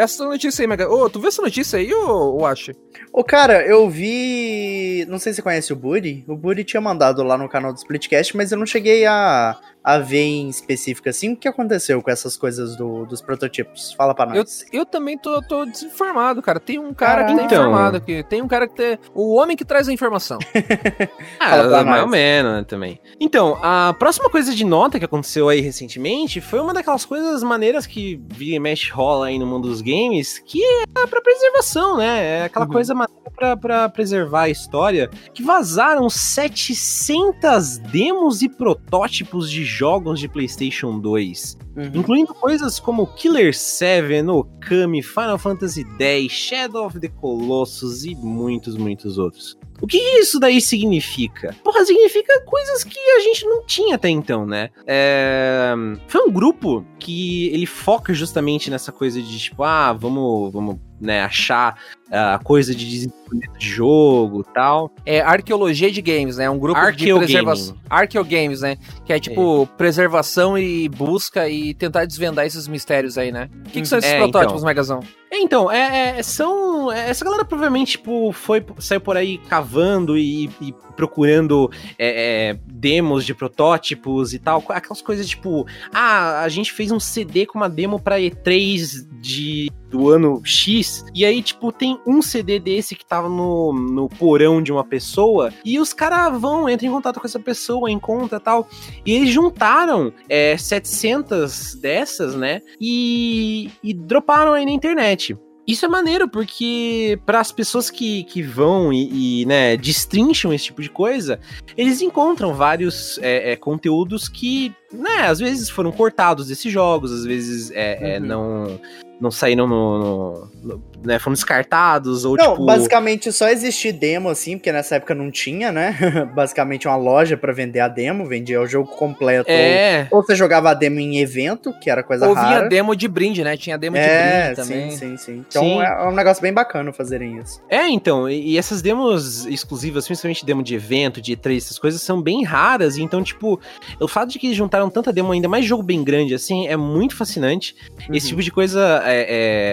Essa notícia aí, Mega. Ô, tu viu essa notícia aí, ô, ô Ashi? Ô, cara, eu vi. Não sei se você conhece o Buri. O Buri tinha mandado lá no canal do Splitcast, mas eu não cheguei a, a ver em específico assim o que aconteceu com essas coisas do- dos prototipos. Fala pra Eu, nós. eu também tô, tô desinformado, cara. Tem um cara que tá Então. informado aqui. Tem um cara que tem. O homem que traz a informação. Ah, mais nós. ou menos, né, também. Então, a próxima coisa de nota que aconteceu aí recentemente foi uma daquelas coisas maneiras que vira e mexe rola aí no mundo dos games, que é pra preservação, né? É aquela Uhum. coisa maneira pra, pra preservar a história, que vazaram 700 demos e protótipos de jogos de PlayStation 2. Uhum. incluindo coisas como Killer 7, Okami, Final Fantasy X, Shadow of the Colossus e muitos, muitos outros. O que isso daí significa? Porra, significa coisas que a gente não tinha até então, né? É, Foi um grupo que ele foca justamente nessa coisa de tipo, ah, vamos, vamos né, achar a coisa de desenvolvimento de jogo tal. É arqueologia de games, né? Um grupo de preservação. Arqueogames, né? Que é tipo preservação e busca e tentar desvendar esses mistérios aí, né? O que, que são esses É, protótipos, então. Megazão? Então, é, é- são. é, Essa galera provavelmente, tipo, foi, saiu por aí cavando e, e procurando é, é, demos de protótipos e tal. Aquelas coisas tipo, ah, a gente fez um CD com uma demo pra E3 de, do ano X. E aí, tipo, tem um CD desse que tava no, no porão de uma pessoa. E os caras vão, entram em contato com essa pessoa, encontra tal. E eles juntaram é, 700 dessas, né? E, e droparam aí na internet. Isso é maneiro, porque para as pessoas que, que vão e, e, né, destrincham esse tipo de coisa, eles encontram vários é, é, conteúdos que, né, às vezes foram cortados desses jogos, às vezes é, é, Uhum. não, não saíram no, no- no- né, foram descartados, ou Não, tipo... basicamente só existia demo assim, porque nessa época não tinha, né? basicamente uma loja pra vender a demo, vendia o jogo completo. É, Ou, ou você jogava a demo em evento, que era coisa Ou vinha rara. demo de brinde, né? Tinha demo de É, brinde também. sim, sim, sim. Então Sim. é um negócio bem bacana fazerem isso. É, então, e, e essas demos exclusivas, principalmente demo de evento, de E3, essas coisas são bem raras, e então, tipo, o fato de que eles juntaram tanta demo, ainda mais jogo bem grande assim, é muito fascinante. Esse Uhum. tipo de coisa é,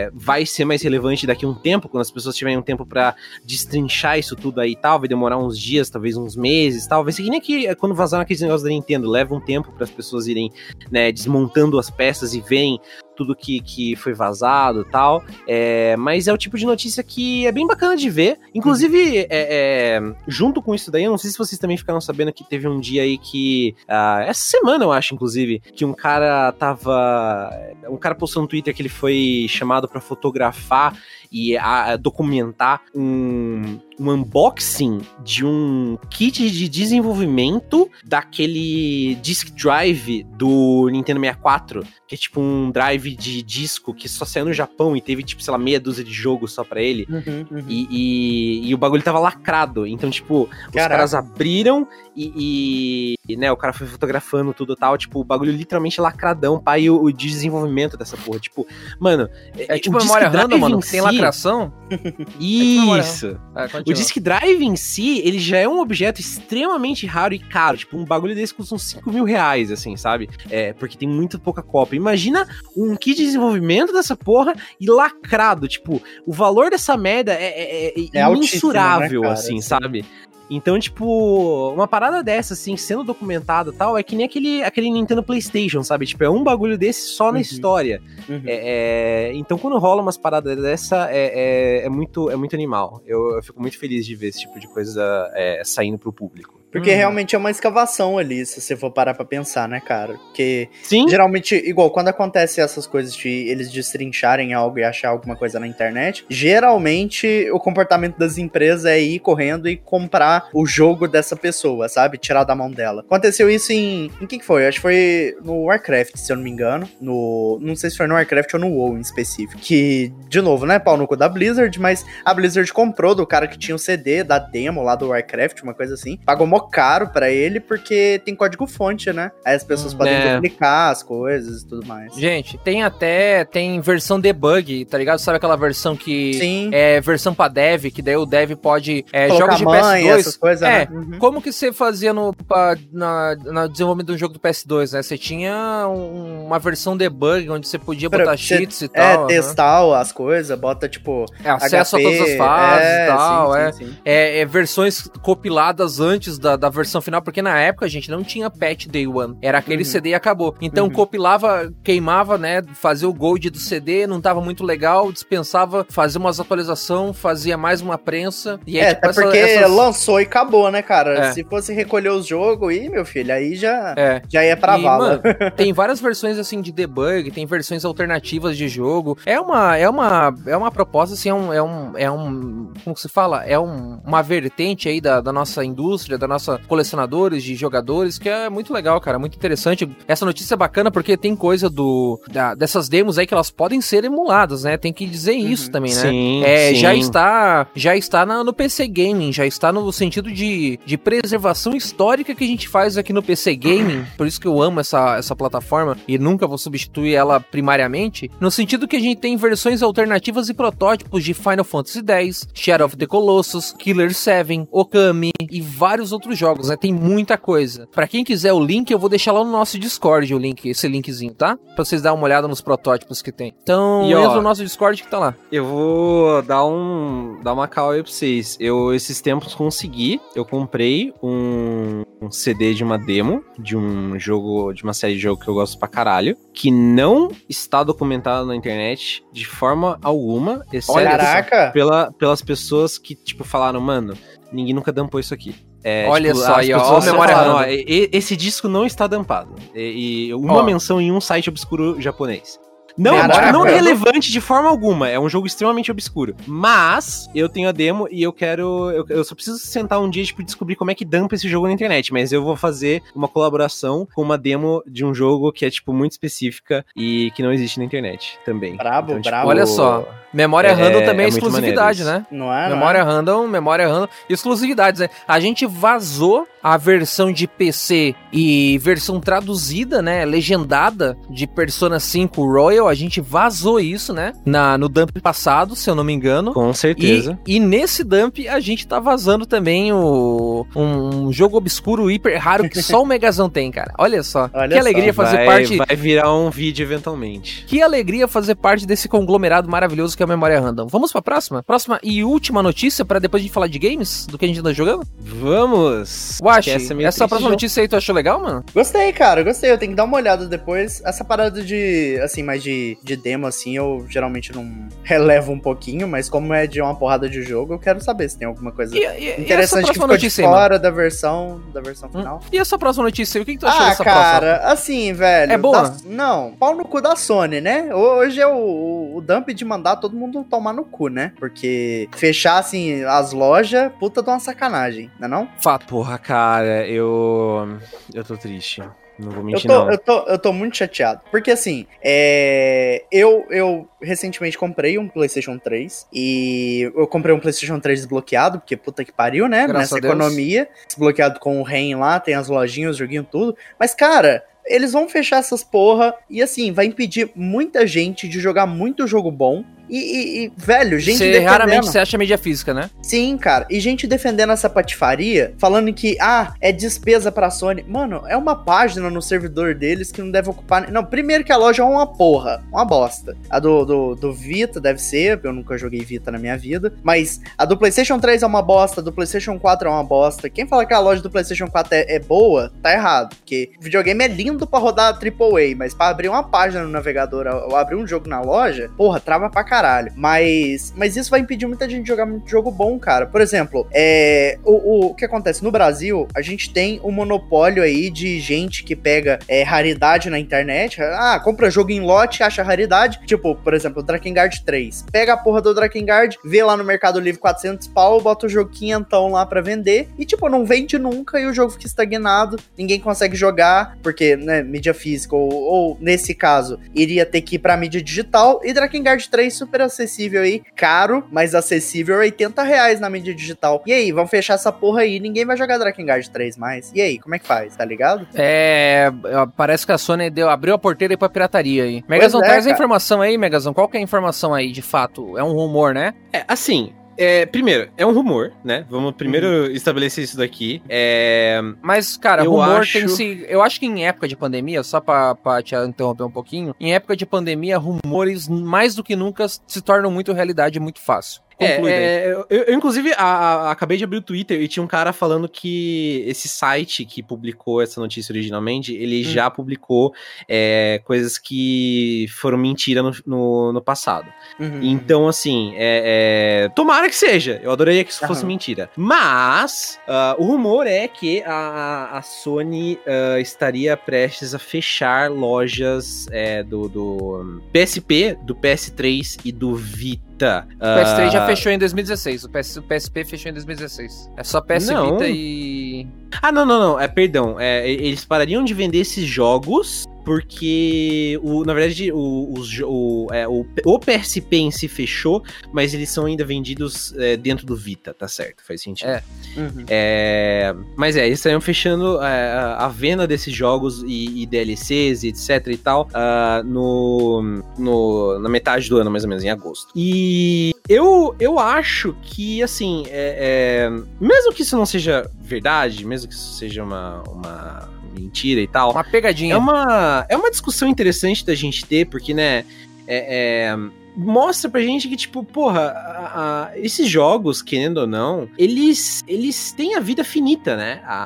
é, vai ser mais relevante daqui a um tempo, quando as pessoas tiverem um tempo pra destrinchar isso tudo aí e tal, vai demorar uns dias, talvez uns meses tal. Vai ser que nem que é, quando vazaram aqueles negócios da Nintendo, leva um tempo para as pessoas irem, né, desmontando as peças e verem tudo que, que foi vazado e tal. É, mas é o tipo de notícia que é bem bacana de ver. Inclusive, é, é, junto com isso daí, eu não sei se vocês também ficaram sabendo que teve um dia aí que. ah, essa semana, eu acho, inclusive, que um cara tava. Um cara postou no Twitter que ele foi chamado pra fotografar e a, a documentar um, um unboxing de um kit de desenvolvimento daquele disk drive do Nintendo 64, que é tipo um drive de disco que só saiu no Japão e teve, tipo, sei lá, meia dúzia de jogos só pra ele. Uhum, uhum. E, e, e o bagulho tava lacrado. Então, tipo, os Caraca. caras abriram e, e, né, o cara foi fotografando tudo e tal. Tipo, o bagulho literalmente lacradão, pai, e o, o desenvolvimento dessa porra. Tipo, mano. É tipo o disk memória random, mano, tem si- lacração. memória Isso. É, O disk drive em si, ele já é um objeto extremamente raro e caro. Tipo, um bagulho desse custa uns 5 mil reais, assim, sabe? É, porque tem muito pouca cópia. Imagina um kit de desenvolvimento dessa porra e lacrado. Tipo, o valor dessa merda é, é, é É imensurável, né, assim, Assim. sabe? Então, tipo, uma parada dessa, assim, sendo documentada e tal, é que nem aquele, aquele Nintendo PlayStation, sabe? Tipo, é um bagulho desse só na Uhum. história. Uhum. É, é, então, quando rola umas paradas dessa, é, é, é muito, é muito animal. Eu, eu fico muito feliz de ver esse tipo de coisa é, saindo pro público. Porque Uhum. realmente é uma escavação ali, se você for parar pra pensar, né, cara? Porque Sim, geralmente, igual, quando acontece essas coisas de eles destrincharem algo e achar alguma coisa na internet, geralmente o comportamento das empresas é ir correndo e comprar o jogo dessa pessoa, sabe? Tirar da mão dela. Aconteceu isso em. Em que que foi? Acho que foi no Warcraft, se eu não me engano. No. Não sei se foi no Warcraft ou no WoW em específico. Que, de novo, né? Pau no cu da Blizzard, mas a Blizzard comprou do cara que tinha o CD da demo lá do Warcraft, uma coisa assim. Pagou mó caro pra ele porque tem código fonte, né? Aí as pessoas Hum, podem é. duplicar as coisas e tudo mais. Gente, tem até tem versão debug, tá ligado? Sabe aquela versão que Sim. é versão pra dev, que daí o dev pode é, jogos de mãe, PS2. essas coisas, é, né? Uhum. Como que você fazia no, pa- na, na desenvolvimento do jogo do PS2, né? Você tinha um- uma versão debug onde você podia Pra botar cheats e É, tal. aham. testar as coisas, bota tipo. É, acesso HP, a todas as fases é, e tal, sim, é. sim, sim. É, é, versões compiladas antes da, da versão final, porque na época, gente, não tinha patch day one. Era aquele Uhum. CD e acabou. Então Uhum. compilava, queimava, né? Fazia o gold do CD, não tava muito legal, dispensava, fazia umas atualização, fazia mais uma prensa. E aí, É, tipo, até essa- porque essas- lançou e acabou, né, cara? É. Se fosse recolher os jogos aí, meu filho, aí já, É. já ia pra E, vala. mano, tem várias versões assim de debug, tem versões alternativas de jogo. É uma é uma é uma proposta assim, é um é um, é um como se fala? É um, uma vertente aí da, da nossa indústria, da nossa colecionadores de jogadores, que é muito legal, cara, muito interessante. Essa notícia é bacana porque tem coisa do da- dessas demos aí que elas podem ser emuladas, né? Tem que dizer isso Uhum. também, né? sim, É, sim. já está já está na- no PC Gaming, já está no sentido de, de preservação histórica que a gente faz aqui no PC Gaming, por isso que eu amo essa, essa plataforma e nunca vou substituir ela primariamente, no sentido que a gente tem versões alternativas e protótipos de Final Fantasy X, Shadow of the Colossus, Killer 7, Okami e vários outros jogos, né? Tem muita coisa. Pra quem quiser o link, eu vou deixar lá no nosso Discord o link, esse linkzinho, tá? Pra vocês darem uma olhada nos protótipos que tem. Então, E, ó, entra no nosso Discord que tá lá. Eu vou dar um dar uma call aí pra vocês. Eu esses tempos consegui, eu comprei um, um CD de uma demo de um jogo, de uma série de jogo que eu gosto pra caralho, que não está documentado na internet de forma alguma, exceto Caraca! pela, pelas pessoas que tipo falaram, mano, ninguém nunca dampou isso aqui. É, Olha só as aí, ó, memória ó, e- e- esse disco não está dampado. E, e uma Ó. menção em um site obscuro japonês. Não, Caraca. tipo, não relevante de forma alguma. É um jogo extremamente obscuro. Mas eu tenho a demo e eu quero. Eu, eu só preciso sentar um dia tipo, descobrir como é que dampa esse jogo na internet. Mas eu vou fazer uma colaboração com uma demo de um jogo que é, tipo, muito específica e que não existe na internet também. Brabo, tipo, brabo. Olha só. Memória É- random também é é muito exclusividade, né? Não é? não Memória é? random, memória random, exclusividades, né? A gente vazou a versão de PC e versão traduzida, né? Legendada de Persona 5 Royal. A gente vazou isso, né? Na, no dump passado, se eu não me engano. Com certeza. E, e nesse dump a gente tá vazando também o, um jogo obscuro hiper raro que só o Megazão tem, cara. Olha só. Olha que só. alegria fazer vai, parte. vai virar um vídeo eventualmente. Que alegria fazer parte desse conglomerado maravilhoso que é a Memória Random. Vamos pra próxima? Próxima e última notícia pra depois a gente falar de games, do que a gente anda jogando? Vamos! Washi, Esquece, é essa triste, próxima notícia aí tu achou legal, mano? Gostei, cara, gostei. Eu tenho que dar uma olhada depois. Essa parada de, assim, mais de de, de demo, assim, eu geralmente não relevo um pouquinho, mas como é de uma porrada de jogo, eu quero saber se tem alguma coisa E, e, interessante e que ficou de fora da versão, da versão final. E essa próxima notícia? O que, que tu achou Ah, dessa cara, próxima? assim, velho. É boa? da- não, pau no cu da Sony, né? Hoje é o, o dump de mandar todo mundo tomar no cu, né? Porque fechar, assim, as lojas, puta de uma sacanagem, não é não? Fato. Porra, cara, eu. Eu tô triste. Não vou Eu mentir, tô, não. eu, tô, eu tô muito chateado. Porque assim, é, eu, eu recentemente comprei um PlayStation 3 e eu comprei um PlayStation 3 desbloqueado, porque puta que pariu, né? Graças Nessa economia. Desbloqueado com o REM lá, tem as lojinhas, o joguinho, tudo. Mas, cara. Eles vão fechar essas porra e assim, vai impedir muita gente de jogar muito jogo bom. E, e- velho, gente Você defendendo. raramente você acha mídia física, né? Sim, cara. E gente defendendo essa patifaria, falando que, ah, é despesa pra Sony. Mano, é uma página no servidor deles que não deve ocupar. Não, primeiro que a loja é uma porra, uma bosta. A do, do, do Vita deve ser, eu nunca joguei Vita na minha vida. Mas a do PlayStation 3 é uma bosta, a do PlayStation 4 é uma bosta. Quem fala que a loja do PlayStation 4 é, é boa, tá errado. Porque o videogame é lindo pra rodar AAA, mas pra abrir uma página no navegador ou abrir um jogo na loja, porra, trava pra caralho. Mas, mas isso vai impedir muita gente de jogar muito jogo bom, cara. Por exemplo, é, o, o, o que acontece? No Brasil, a gente tem um monopólio aí de gente que pega é, raridade na internet. Ah, compra jogo em lote, acha raridade. Tipo, por exemplo, o Drakengard 3. Pega a porra do Drakengard, vê lá no Mercado Livre 400 pau, bota o jogo quinhentão lá pra vender. E, tipo, não vende nunca e o jogo fica estagnado. Ninguém consegue jogar, porque, né, mídia física, ou, ou, nesse caso, iria ter que ir pra mídia digital. E Drakengard 3 super acessível aí, caro, mas acessível, 80 reais na mídia digital. E aí, vão fechar essa porra aí, ninguém vai jogar Drakengard 3 mais. E aí, como é que faz, tá ligado? É. Parece que a Sony deu, abriu a porteira aí pra pirataria aí. Megazão, é, traz a informação aí, Megazão. Qual que é a informação aí, de fato? É um rumor, né? É, assim. É, primeiro, é um rumor, né? Vamos primeiro estabelecer isso daqui. É, Mas, cara, Eu rumor acho- tem se. Eu acho que em época de pandemia, só pra, pra te interromper um pouquinho, em época de pandemia, rumores mais do que nunca se tornam muito realidade muito fácil. Conclui. É, é, eu, eu, inclusive, a- a- acabei de abrir o Twitter e tinha um cara falando que esse site que publicou essa notícia originalmente, ele Hum. já publicou é, coisas que foram mentira no, no, no passado. Uhum. Então, assim, é, é, tomara que seja. Eu adoraria que isso fosse Aham. mentira. Mas, ah, o rumor é que a, a Sony ah, estaria prestes a fechar lojas é, do, do PSP, do PS3 e do Vita. O PS3 já Ah, fechou em 2016. O, PS, o PSP fechou em 2016. É só PS Não. Vita e. Ah, não, não, não. É, perdão. É, eles parariam de vender esses jogos porque, o, na verdade, o, os o, é, o, o PSP em si fechou, mas eles são ainda vendidos é, dentro do Vita, tá certo? Faz sentido. É. Uhum. É, mas é, eles estariam fechando é, a a venda desses jogos e, e DLCs e etc e tal ah, no, no- na metade do ano, mais ou menos, em agosto. E eu, eu acho que, assim, é- é, mesmo que isso não seja verdade, mesmo que isso seja uma, uma mentira e tal, Uma pegadinha. é uma, é uma discussão interessante da gente ter, porque, né, é, é, mostra pra gente que, tipo, porra, a- a- esses jogos, querendo ou não, eles, eles têm a vida finita, né? A,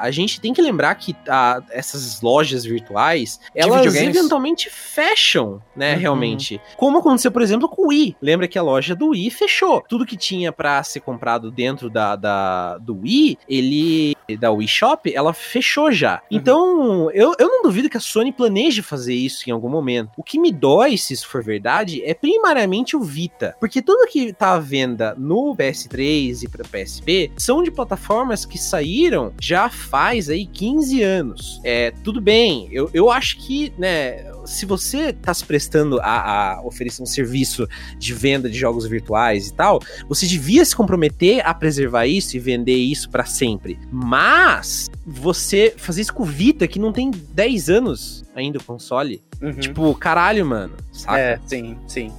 a, a gente tem que lembrar que a- essas lojas virtuais, elas videogames? eventualmente fecham, né, Uhum. realmente. Como aconteceu, por exemplo, com o Wii. Lembra que a loja do Wii fechou. Tudo que tinha pra ser comprado dentro da, da, do Wii, ele da Wii Shop, ela fechou já. Então, eu, eu não duvido que a Sony planeje fazer isso em algum momento. O que me dói, se isso for verdade, é primariamente o Vita. Porque tudo que tá à venda no PS3 e para PSP são de plataformas que saíram já faz aí 15 anos. É, tudo bem, eu, eu acho que, né, se você tá se prestando a, a oferecer um serviço de venda de jogos virtuais e tal, você devia se comprometer a preservar isso e vender isso pra sempre. Mas você fazer isso com o Vita, que não tem 10 anos ainda o console, Uhum. tipo, caralho, mano, saca? É, sim, sim.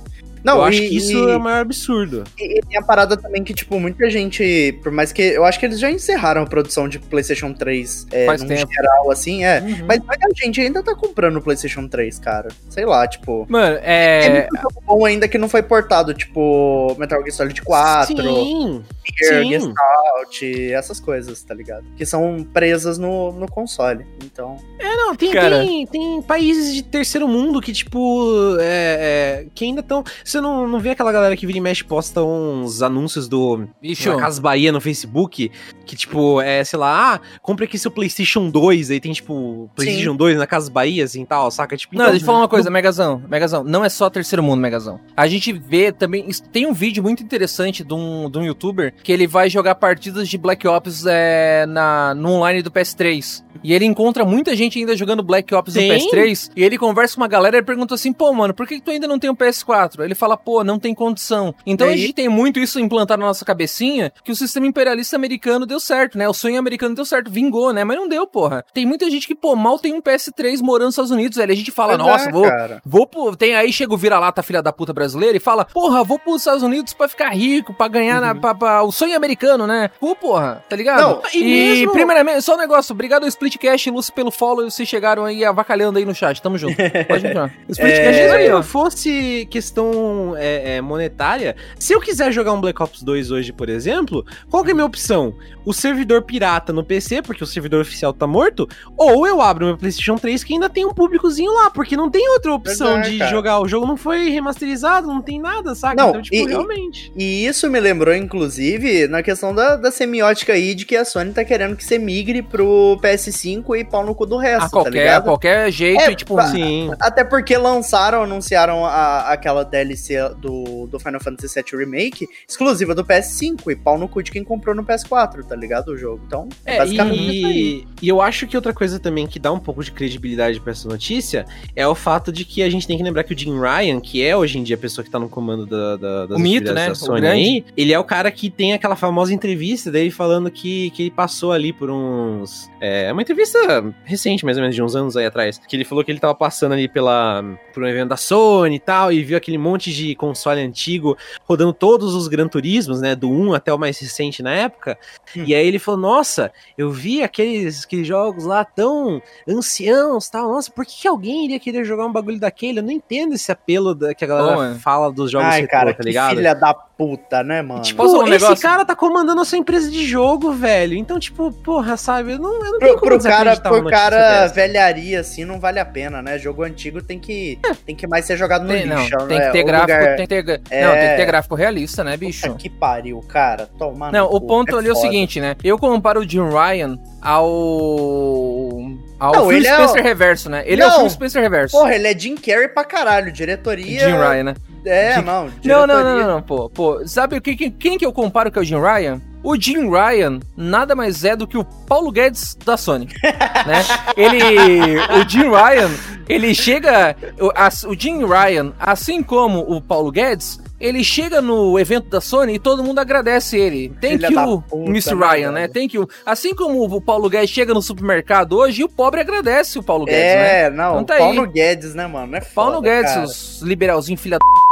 Não, eu acho e- que isso e- é o maior absurdo. E, e tem a parada também que, tipo, muita gente. Por mais que. Eu acho que eles já encerraram a produção de PlayStation 3 é, Faz num tempo. geral, assim, é. Uhum. Mas muita gente ainda tá comprando o PlayStation 3, cara. Sei lá, tipo. Mano, É, é. muito jogo bom ainda que não foi portado, tipo, Metal Gear Solid 4, Sim, Gear, sim. Gestalt, essas coisas, tá ligado? Que são presas no, no console. Então. É, não, tem, Cara. tem, tem países de terceiro mundo que, tipo, é, é, que ainda estão. Você não, não vê aquela galera que vira e mexe e posta uns anúncios do Bicho, na Casa Bahia no Facebook, que, tipo, é, sei lá, ah, compre aqui seu PlayStation 2, aí tem, tipo, PlayStation 2 na Casa Bahia, assim tal, saca? Tipo, Não, então, deixa eu falar uma coisa, Megazão. Megazão, não é só terceiro mundo, Megazão. A gente vê também. Tem um vídeo muito interessante de um, de um youtuber que ele vai jogar partidas de Black Ops é, na, no online do PS3. E ele encontra muita gente ainda jogando Black Ops no Sim. PS3. E ele conversa com uma galera e pergunta assim: pô, mano, por que que tu ainda não tem um PS4? Ele fala, pô, não tem condição. Então E a aí- gente tem muito isso implantado na nossa cabecinha que o sistema imperialista americano deu certo, né? O sonho americano deu certo, vingou, né? Mas não deu, porra. Tem muita gente que, pô, mal tem um PS3 morando nos Estados Unidos, velho. A gente fala, Pois nossa, é, vou, cara. Vou pro. Tem aí, chega o vira-lata, filha da puta brasileira, e fala: Porra, vou pros Estados Unidos pra ficar rico, pra ganhar na, pra, pra- o sonho americano, né? Pô, porra, tá ligado? Não, e e, mesmo- primeiramente, só um negócio: obrigado ao Splitcast e Lúcio pelo follow, vocês chegaram aí avacalhando aí no chat. Tamo junto. Pode continuar. Splitcast é isso Se aí, não fosse questão é, é, monetária, se eu quiser jogar um Black Ops 2 hoje, por exemplo, qual que é a minha opção? O servidor pirata no PC, porque o servidor oficial tá morto, ou eu abro meu PlayStation 3 que ainda tem um públicozinho lá, porque não tem outra opção Verdade, de cara. jogar. O jogo não foi remasterizado, não tem nada, saca? Não, então, tipo, e- realmente. E isso me lembrou, inclusive, na questão da, da semiótica aí de que a Sony tá querendo que você migre pro PS5 e pau no cu do resto, A tá qualquer, a ligado? qualquer jeito, É, e tipo. Sim. Até porque lançaram, anunciaram a- aquela DLC do, do Final Fantasy VII Remake exclusiva do PS5 e pau no cu de quem comprou no PS4, tá ligado? O jogo. Então, é, É, basicamente isso aí. e, e eu acho que outra coisa também que dá um pouco de credibilidade pra essa notícia é o fato de que a gente tem que lembrar que o Jim Ryan, que é hoje em dia a pessoa que tá no comando da, da, das O mito, né? da Sony aí, ele é o cara que tem aquela famosa entrevista dele falando que, que ele passou ali por uns. É uma entrevista recente, mais ou menos, de uns anos aí atrás. Que ele falou que ele tava passando ali pela, por um evento da Sony e tal, e viu aquele monte de console antigo rodando todos os Gran Turismos, né? Do 1 até o mais recente na época. Hum. E aí ele falou: Nossa, eu vi aqueles, aqueles jogos lá tão anciãos tal. Nossa, por que, que alguém iria querer jogar um bagulho daquele? Eu não entendo esse apelo da, que a galera Ô, mano. fala dos jogos Ai, cara, tá ligado? filha da puta, né, mano? Tipo, um esse negócio? cara tá comandando a sua empresa de jogo, velho. Então, tipo, porra, sabe? Eu não, eu não tenho pro, como pro cara, pro cara dessa. velharia, assim, não vale a pena, né? Jogo antigo tem que, tem que mais ser jogado no Tem, não, lixo. tem né? que ter O gráfico, lugar- tem que ter, É. não, tem que ter gráfico realista, né, bicho? Puta que pariu, cara. Toma Não, no o cu, ponto ali é o foda. seguinte, né? Eu comparo o Jim Ryan ao. Ao Não, Phil ele é Spencer o- Reverso, né? Ele é o Não. Phil Spencer Reverso. Porra, ele é Jim Carrey pra caralho. Diretoria. Jim Ryan, né? É, Jim- não. Não, diretoria- não, não, não, não, pô, pô. Sabe o que, quem, quem que eu comparo com o Jim Ryan? O Jim Ryan nada mais é do que o Paulo Guedes da Sony, né? Ele, o Jim Ryan, ele chega, o, o Jim Ryan, assim como o Paulo Guedes, ele chega no evento da Sony e todo mundo agradece ele. Da you, puta, Mr. né, Ryan, né? velho? Thank you. Assim como o Paulo Guedes chega no supermercado hoje, o pobre agradece o Paulo Guedes, né? É, não. Então tá pau aí. Guedes, né, mano? É Paulo foda, Guedes, cara. os liberalzinhos filha da...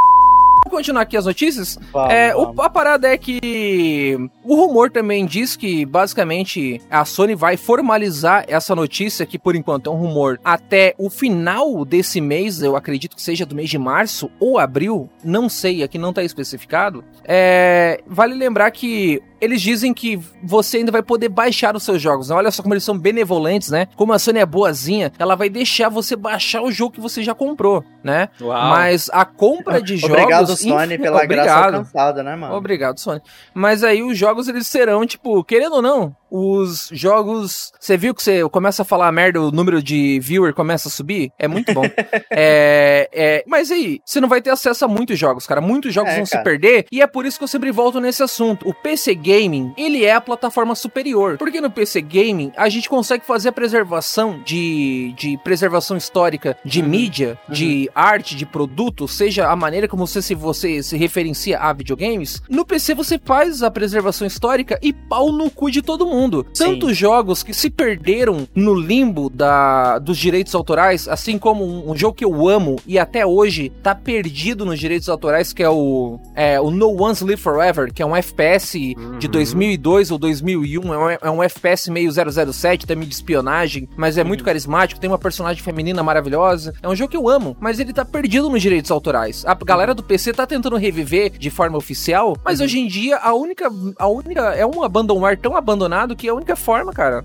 Vamos continuar aqui as notícias? Vamos, É, o- vamos. a parada é que o rumor também diz que basicamente a Sony vai formalizar essa notícia, que por enquanto é um rumor, até o final desse mês, eu acredito que seja do mês de março ou abril, não sei, aqui não tá especificado. É, vale lembrar que eles dizem que você ainda vai poder baixar os seus jogos. né? Olha só como eles são benevolentes, né? Como a Sony é boazinha, ela vai deixar você baixar o jogo que você já comprou, né? Uau. Mas a compra de jogos. Obrigado, Sony, inf- pela graça Obrigado. alcançada, né, mano? Obrigado, Sony. Mas aí os jogos eles serão, tipo, querendo ou não, os jogos. Você viu que você começa a falar merda, o número de viewer começa a subir? É muito bom. é, é, mas aí, você não vai ter acesso a muitos jogos, cara. Muitos jogos É, vão se cara. perder. E é por isso que eu sempre volto nesse assunto. O PC Gaming, ele é a plataforma superior. Porque no PC Gaming, a gente consegue fazer a preservação de, de preservação histórica de Uhum. mídia, de arte, de produto, seja a maneira como você se, você se referencia a videogames. No PC você faz a preservação histórica e pau no cu de todo mundo. Mundo. Sim. Tantos jogos que se perderam no limbo da, dos direitos autorais, assim como um, um jogo que eu amo e até hoje tá perdido nos direitos autorais, que é o, é, o No One's Live Forever, que é um FPS de Uhum. 2002 ou 2001, é um, é um FPS meio 007, também de espionagem, mas é muito carismático, tem uma personagem feminina maravilhosa. É um jogo que eu amo, mas ele tá perdido nos direitos autorais. A galera do PC tá tentando reviver de forma oficial, mas hoje em dia a única, a única é um abandonware tão abandonado que é a única forma, cara,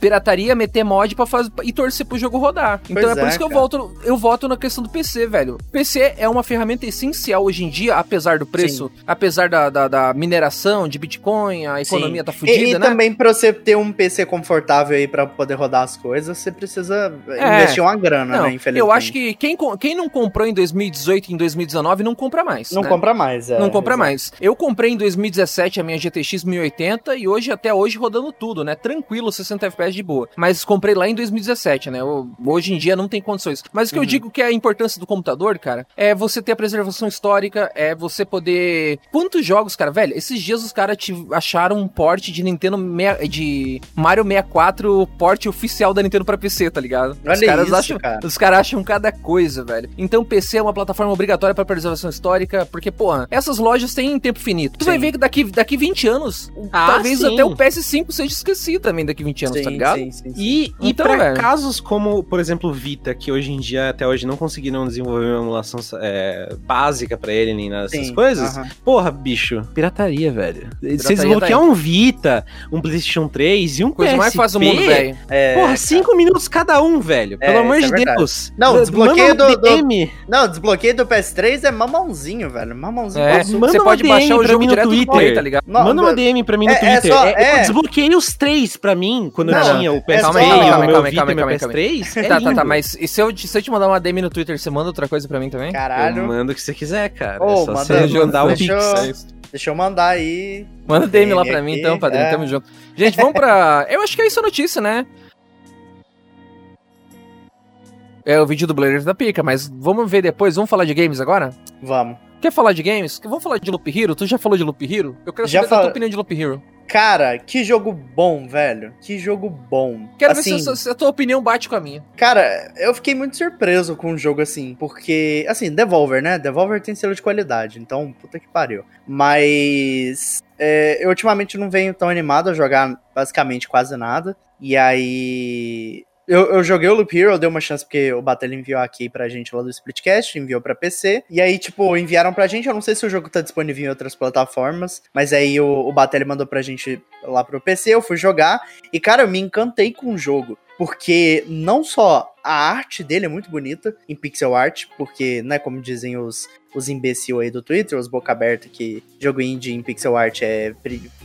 pirataria, meter mod pra fazer e torcer pro jogo rodar. Então Pois é por é, isso que eu cara. volto, eu voto na questão do PC, velho. PC é uma ferramenta essencial hoje em dia, apesar do preço, apesar da, da, da mineração de Bitcoin, a economia tá E, fudida, e né? também pra você ter um PC confortável aí pra poder rodar as coisas, você precisa É. investir uma grana, Não, né? Infelizmente. eu acho que quem, quem não comprou em 2018 e em 2019 não compra mais. Não né? compra mais, é. Não compra exato. mais. Eu comprei em 2017 a minha GTX 1080 e hoje, até hoje, rodando tudo, né? Tranquilo, 60 FPS de boa. Mas comprei lá em 2017, né? Eu- hoje em dia não tem condições. Mas o que eu Uhum. digo que é a importância do computador, cara, é você ter a preservação histórica, é você poder. Quantos jogos, cara, velho? Esses dias os caras te- acharam um port de Nintendo. mea- de Mario 64, port oficial da Nintendo pra PC, tá ligado? os Olha caras isso, acham. cara. Os caras acham cada coisa, velho. Então PC é uma plataforma obrigatória pra preservação histórica, porque, porra, essas lojas têm tempo finito. Tu vai Sim. ver que daqui, daqui 20 anos, Ah, talvez sim. até o PS5 seja esquecido também daqui 20 anos, tá Sim, ligado? sim, sim, sim. E, e Então, pra velho. casos como, por exemplo, o Vita, que hoje em dia, até hoje, não conseguiram desenvolver uma emulação é, básica pra ele, nem nada dessas coisas. aham. Porra, bicho, pirataria, velho. Você desbloquear tá um Vita, um PlayStation 3 e um Coisa PSP, mais fácil do mundo, velho. É, Porra, cara. cinco minutos cada um, velho. É, Pelo amor isso de é. Deus. Não, desbloqueio do- do- DM. Não, desbloqueio do PS3 é mamãozinho, velho. Mamãozinho. É, você pode DM baixar o pra jogo mim no Twitter. Tá ligado? Manda uma DM pra mim no É- é Twitter. só- É, é. Desbloqueei os três pra mim quando Não, eu tinha o é PSP, só- o Calma aí, calma Vita calma e aí, calma aí. PS3. É tá, tá, tá, mas e se eu, te- se eu te mandar uma DM no Twitter, você manda outra coisa pra mim também? Caralho. Eu mando o que você quiser, cara. Ô, é só manda- você mandar um deixa pix. É isso. Deixa eu mandar aí. Manda DM lá pra mim aqui, então, padrinho. é. Tamo junto. Gente, vamos pra. Eu acho que é isso a notícia, né? É o vídeo do Blazer da Pica, mas vamos ver depois. Vamos falar de games agora? Vamos. Quer falar de games? Vamos falar de Loop Hero? Tu já falou de Loop Hero? Eu quero Já saber da tua fala- opinião de Loop Hero. Cara, que jogo bom, velho. Que jogo bom. Quero assim, ver se, a- se a tua opinião bate com a minha. Cara, eu fiquei muito surpreso com o jogo assim, porque, assim, Devolver, né? Devolver tem selo de qualidade, então, puta que pariu. Mas é, eu ultimamente não venho tão animado a jogar basicamente quase nada. E aí. Eu, eu joguei o Loop Hero, eu dei uma chance porque o Batalha enviou aqui pra gente lá do Splitcast, enviou pra PC. E aí, tipo, enviaram pra gente. Eu não sei se o jogo tá disponível em outras plataformas, mas aí o, o Batalha mandou pra gente lá pro PC, eu fui jogar. E, cara, eu me encantei com o jogo. Porque não só a arte dele é muito bonita em pixel art, porque, né, como dizem os, os imbecil aí do Twitter, os boca aberta, que jogo indie em pixel art é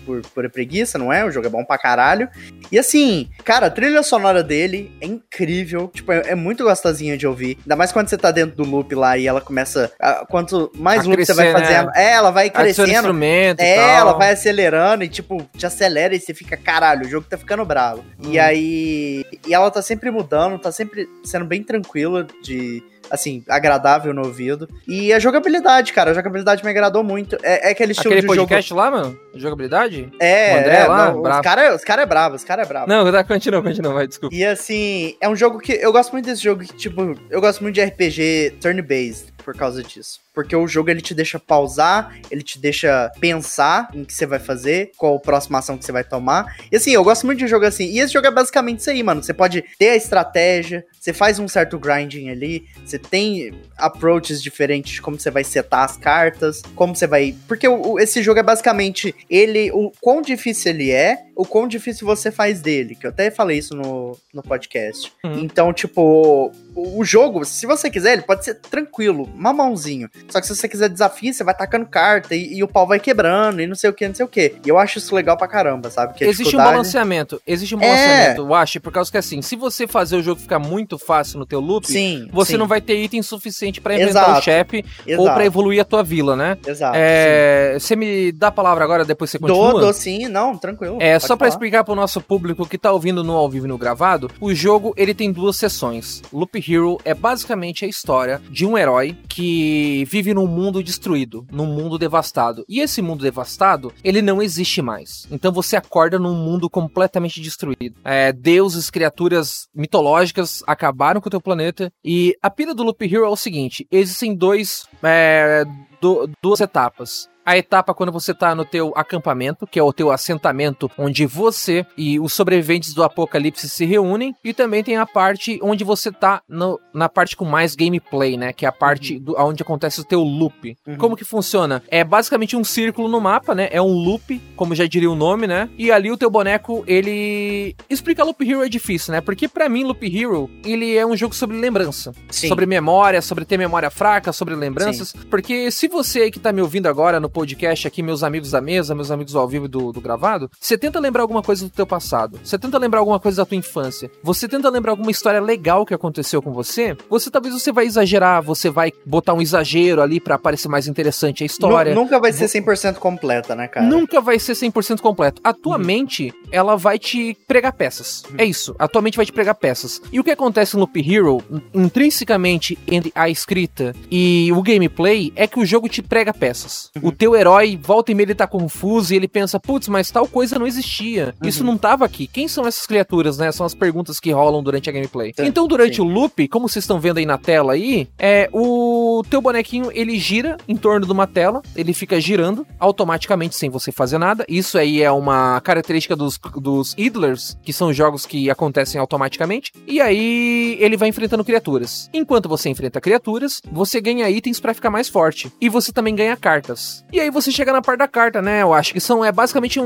por pura preguiça, não é? O jogo é bom pra caralho. E assim, cara, a trilha sonora dele é incrível, tipo, é, é muito gostosinha de ouvir. Ainda mais quando você tá dentro do loop lá e ela começa. a- quanto mais A loop você vai crescer, né? fazendo, é, ela vai crescendo. instrumento É, tal. ela vai acelerando e, tipo, te acelera e você fica, caralho, o jogo tá ficando bravo. E Hum. aí. E ela tá sempre mudando, tá sempre sendo bem tranquila, de. Assim, agradável no ouvido. E a jogabilidade, cara, a jogabilidade me agradou muito. É, é aquele estilo Aquele de podcast lá, mano? Jogabilidade? jogo. É, o André é, lá, não, bravo. os caras os cara é bravo, os caras é bravo. Não, tá, continua, continua, vai, desculpa. E assim, é um jogo que. Eu gosto muito desse jogo que, tipo, eu gosto muito de RPG turn-based por causa disso. Porque o jogo ele te deixa pausar, ele te deixa pensar em que você vai fazer, qual a próxima ação que você vai tomar. E assim, eu gosto muito de jogo assim. E esse jogo é basicamente isso aí, mano. Você pode ter a estratégia, você faz um certo grinding ali, você tem approaches diferentes de como você vai setar as cartas, como você vai. Porque o- o- esse jogo é basicamente ele, o quão difícil ele é, o quão difícil você faz dele. Que eu até falei isso no, no podcast. Uhum. Então, tipo, o, o jogo, se você quiser, ele pode ser tranquilo, mamãozinho. Só que se você quiser desafio, você vai tacando carta e, e o pau vai quebrando e não sei o que, não sei o que. E eu acho isso legal pra caramba, sabe? Que Existe um dificuldade- balanceamento. Existe um É. balanceamento, eu acho, por causa que assim, se você fazer o jogo ficar muito fácil no teu loop, Sim. você sim. não vai ter item suficiente para enfrentar o chefe ou para evoluir a tua vila, né? Exato. É, você me dá a palavra agora, depois você continua? Dou, dou sim, não, tranquilo. É, só para explicar pro nosso público que tá ouvindo no ao vivo e no gravado, o jogo ele tem duas sessões. Loop Hero é basicamente a história de um herói que vive num mundo destruído, num mundo devastado. E esse mundo devastado, ele não existe mais. Então você acorda num mundo completamente destruído. É, deuses, criaturas mitológicas acabaram com o teu planeta. E a pira do Loop Hero é o seguinte: existem dois. É, do, duas etapas a etapa quando você tá no teu acampamento, que é o teu assentamento, onde você e os sobreviventes do apocalipse se reúnem, e também tem a parte onde você tá no, na parte com mais gameplay, né, que é a parte uhum. do, onde acontece o teu loop. Uhum. Como que funciona? É basicamente um círculo no mapa, né, é um loop, como já diria o nome, né, e ali o teu boneco, ele... Explicar Loop Hero é difícil, né, porque para mim Loop Hero, ele é um jogo sobre lembrança, Sim. sobre memória, sobre ter memória fraca, sobre lembranças, Sim. porque se você que tá me ouvindo agora no podcast aqui, meus amigos da mesa, meus amigos ao vivo do, do gravado, você tenta lembrar alguma coisa do teu passado, você tenta lembrar alguma coisa da tua infância, você tenta lembrar alguma história legal que aconteceu com você, você talvez você vai exagerar, você vai botar um exagero ali para parecer mais interessante a história. Nunca vai ser 100% completa, né, cara? Nunca vai ser 100% completo. A tua uhum. mente, ela vai te pregar peças. Uhum. É isso. A tua mente vai te pregar peças. E o que acontece no Loop Hero, intrinsecamente entre a escrita e o gameplay, é que o jogo te prega peças. Uhum. Teu herói volta e meia ele tá confuso e ele pensa, putz, mas tal coisa não existia. Uhum. Isso não tava aqui. Quem são essas criaturas, né? São as perguntas que rolam durante a gameplay. Sim. Então, durante Sim. o loop, como vocês estão vendo aí na tela aí, é o teu bonequinho ele gira em torno de uma tela, ele fica girando automaticamente sem você fazer nada. Isso aí é uma característica dos, dos idlers, que são jogos que acontecem automaticamente. E aí ele vai enfrentando criaturas. Enquanto você enfrenta criaturas, você ganha itens para ficar mais forte. E você também ganha cartas. E aí você chega na parte da carta, né? Eu acho que são é basicamente um,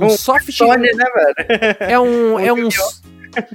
um, um soft. Sony, né, velho? É um, é um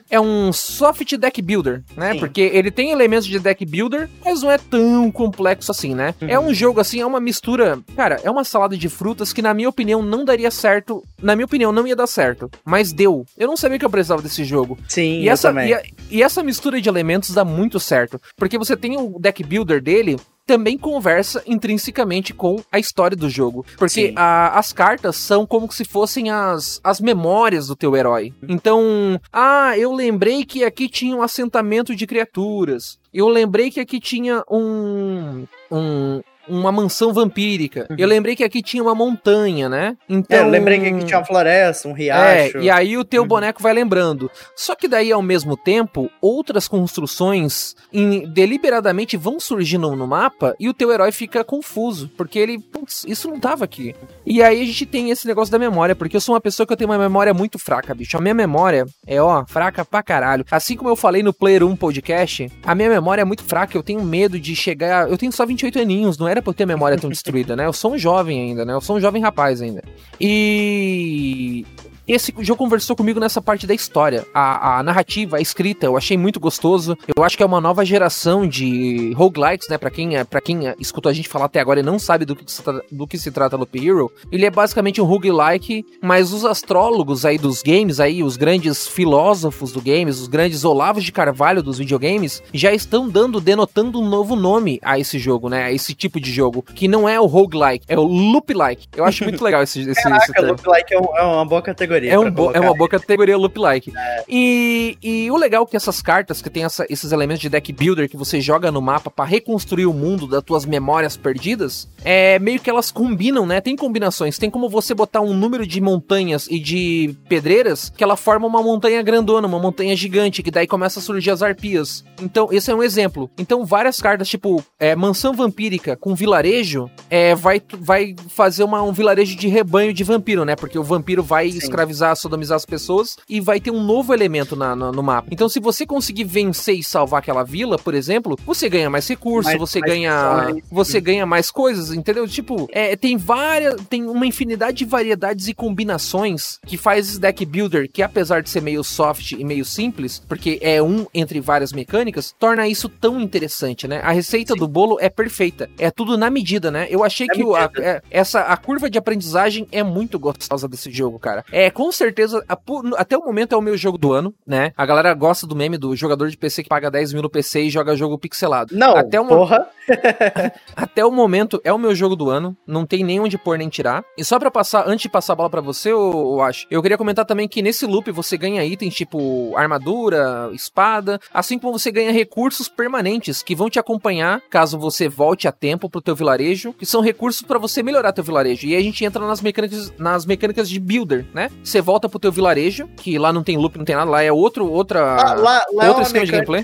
é um soft deck builder, né? Sim. Porque ele tem elementos de deck builder, mas não é tão complexo assim, né? Uhum. É um jogo assim, é uma mistura. Cara, é uma salada de frutas que, na minha opinião, não daria certo. Na minha opinião, não ia dar certo. Mas deu. Eu não sabia que eu precisava desse jogo. Sim, e essa, também. E, e essa mistura de elementos dá muito certo. Porque você tem o deck builder dele, também conversa intrinsecamente com a história do jogo. Porque a, as cartas são como se fossem as, as memórias do teu herói. Então, ah, eu lembrei que aqui tinha um assentamento de criaturas. Eu lembrei que aqui tinha um. um uma mansão vampírica. Uhum. Eu lembrei que aqui tinha uma montanha, né? Então. É, eu lembrei que aqui tinha uma floresta, um riacho. É, e aí o teu uhum. boneco vai lembrando. Só que daí, ao mesmo tempo, outras construções em, deliberadamente vão surgindo no mapa e o teu herói fica confuso. Porque ele, putz, isso não tava aqui. E aí a gente tem esse negócio da memória, porque eu sou uma pessoa que eu tenho uma memória muito fraca, bicho. A minha memória é, ó, fraca pra caralho. Assim como eu falei no Player 1 podcast, a minha memória é muito fraca. Eu tenho medo de chegar. Eu tenho só 28 aninhos, não é? Era por ter a memória tão destruída, né? Eu sou um jovem ainda, né? Eu sou um jovem rapaz ainda. E esse jogo conversou comigo nessa parte da história. A, a, narrativa, a escrita, eu achei muito gostoso. Eu acho que é uma nova geração de roguelikes, né? Pra quem, é, pra quem é, escutou a gente falar até agora e não sabe do que, se, do que se trata Loop Hero, ele é basicamente um roguelike, mas os astrólogos aí dos games, aí, os grandes filósofos do games, os grandes Olavos de Carvalho dos videogames, já estão dando, denotando um novo nome a esse jogo, né? A esse tipo de jogo, que não é o roguelike, é o loop-like. Eu acho muito legal esse, esse, Caraca, esse loop-like é, um, é uma boa categoria categoria. É, um é uma boa categoria loop-like. É. E, e o legal é que essas cartas que tem essa, esses elementos de deck builder que você joga no mapa para reconstruir o mundo das tuas memórias perdidas, é meio que elas combinam, né? Tem combinações. Tem como você botar um número de montanhas e de pedreiras que ela forma uma montanha grandona, uma montanha gigante, que daí começa a surgir as arpias. Então, esse é um exemplo. Então, várias cartas, tipo, é, mansão vampírica com vilarejo, é, vai, vai fazer uma, um vilarejo de rebanho de vampiro, né? Porque o vampiro vai escravizar escravizar, sodomizar as pessoas e vai ter um novo elemento na, na, no mapa. Então, se você conseguir vencer e salvar aquela vila, por exemplo, você ganha mais recursos, mais, você mais ganha você ganha mais coisas, entendeu? Tipo, é, tem várias, tem uma infinidade de variedades e combinações que faz esse deck builder, que apesar de ser meio soft e meio simples, porque é um entre várias mecânicas, torna isso tão interessante, né? A receita Sim. do bolo é perfeita, é tudo na medida, né? Eu achei que o, a, é, essa a curva de aprendizagem é muito gostosa desse jogo, cara. É com certeza, a- até o momento é o meu jogo do ano, né? A galera gosta do meme do jogador de PC que paga 10 mil no PC e joga jogo pixelado. Não, até uma- porra. Até o momento é o meu jogo do ano, não tem nem onde pôr nem tirar. E só pra passar, antes de passar a bola pra você, eu, acho, eu queria comentar também que nesse loop você ganha itens tipo armadura, espada, assim como você ganha recursos permanentes que vão te acompanhar caso você volte a tempo pro teu vilarejo, que são recursos pra você melhorar teu vilarejo. E aí a gente entra nas mecânicas, nas mecânicas de builder, né? Você volta pro teu vilarejo, que lá não tem loop, não tem nada, lá é outro outra Ah, lá, lá é outro uma esquema de gameplay.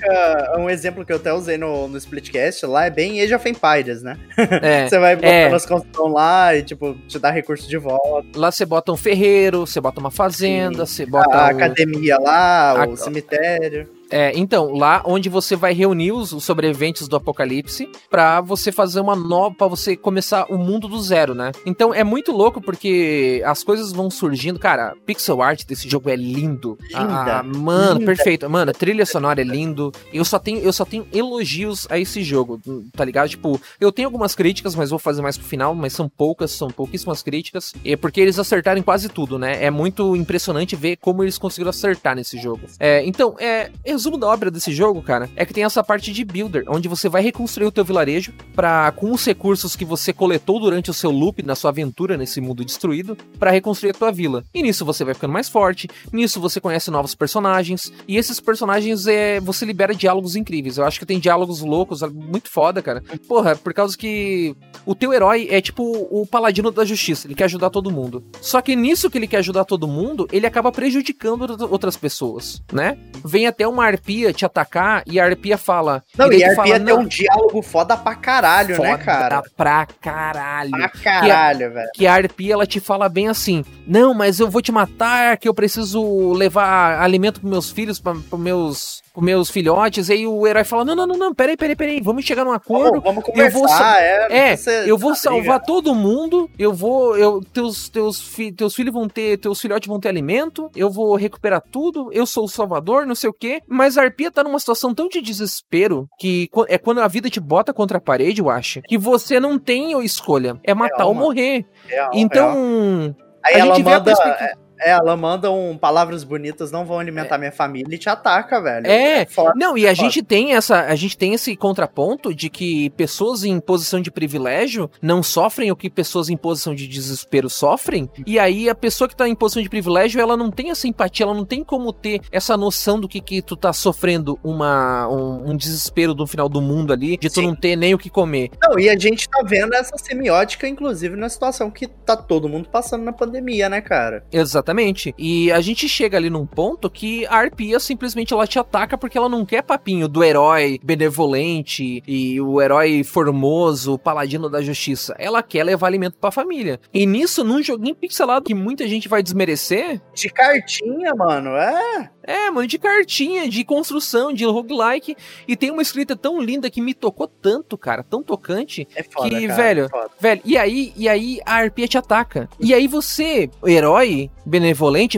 um exemplo que eu até usei no, no Splitcast, lá é bem Age of Empires, né? é, Você vai botando é. as construções lá e, tipo, te dá recurso de volta. lá você bota um ferreiro, você bota uma fazenda, você bota A um- academia lá, A- o cemitério. É, então, lá onde você vai reunir os, os sobreviventes do apocalipse pra você fazer uma nova, pra você começar o mundo do zero, né? Então é muito louco porque as coisas vão surgindo, cara, pixel art desse jogo é lindo. Linda, Ah, mano, linda. perfeito. Mano, a trilha sonora é lindo. Eu só tenho eu só tenho elogios a esse jogo, tá ligado? Tipo, eu tenho algumas críticas, mas vou fazer mais pro final, mas são poucas, são pouquíssimas críticas. É porque eles acertaram em quase tudo, né? É muito impressionante ver como eles conseguiram acertar nesse jogo. É, então, é, resumo da obra desse jogo, cara, é que tem essa parte de builder, onde você vai reconstruir o teu vilarejo para com os recursos que você coletou durante o seu loop na sua aventura nesse mundo destruído, para reconstruir a tua vila. E nisso você vai ficando mais forte, nisso você conhece novos personagens, e esses personagens é você libera diálogos incríveis. Eu acho que tem diálogos loucos, muito foda, cara. Porra, por causa que o teu herói é tipo o paladino da justiça, ele quer ajudar todo mundo. Só que nisso que ele quer ajudar todo mundo, ele acaba prejudicando outra- outras pessoas, né? Vem até uma arpia te atacar e a arpia fala. Não, e tu a fala, Arpia tem "Não, um diálogo foda pra caralho, né, foda cara? Pra caralho. Pra caralho, velho. Que a arpia ela te fala bem assim: Não, mas eu vou te matar, que eu preciso levar alimento pros meus filhos, pra, pros meus, pros meus filhotes. Aí o herói fala: Não, não, não, não, peraí, peraí, peraí, vamos chegar num acordo. Vamos, vamos eu vou é. É, eu vou tá salvar todo mundo, eu vou, eu, teus, teus, fi, teus filhos vão ter, teus filhotes vão ter alimento, eu vou recuperar tudo, eu sou o salvador, não sei o quê, mas a arpia tá numa situação tão de desespero, que qu- é quando a vida te bota contra a parede, eu acho, que você não tem escolha, é matar Real, ou morrer. Real, real. Então, Aí a ela gente vê a manda. perspectiva- É, ela manda um palavras bonitas não vão alimentar minha família e te ataca, velho. É, foda. Não, e a gente tem essa, a gente tem esse contraponto de que pessoas em posição de privilégio não sofrem o que pessoas em posição de desespero sofrem. E aí a pessoa que tá em posição de privilégio, ela não tem essa empatia, ela não tem como ter essa noção do que que tu tá sofrendo uma um, um desespero do final do mundo ali, de tu Sim. não ter nem o que comer. Não, e a gente tá vendo essa semiótica, inclusive, na situação que tá todo mundo passando na pandemia, né, cara? Exatamente. E a gente chega ali num ponto que a arpia simplesmente ela te ataca porque ela não quer papinho do herói benevolente e o herói formoso, o paladino da justiça. Ela quer levar alimento pra família. E nisso, num joguinho pixelado que muita gente vai desmerecer, De cartinha, mano, é. é, mano, de cartinha, de construção, de roguelike. E tem uma escrita tão linda que me tocou tanto, cara, tão tocante, É foda, Que, cara, velho, é foda. Velho, e aí, e aí a arpia te ataca. E aí você, herói benevolente,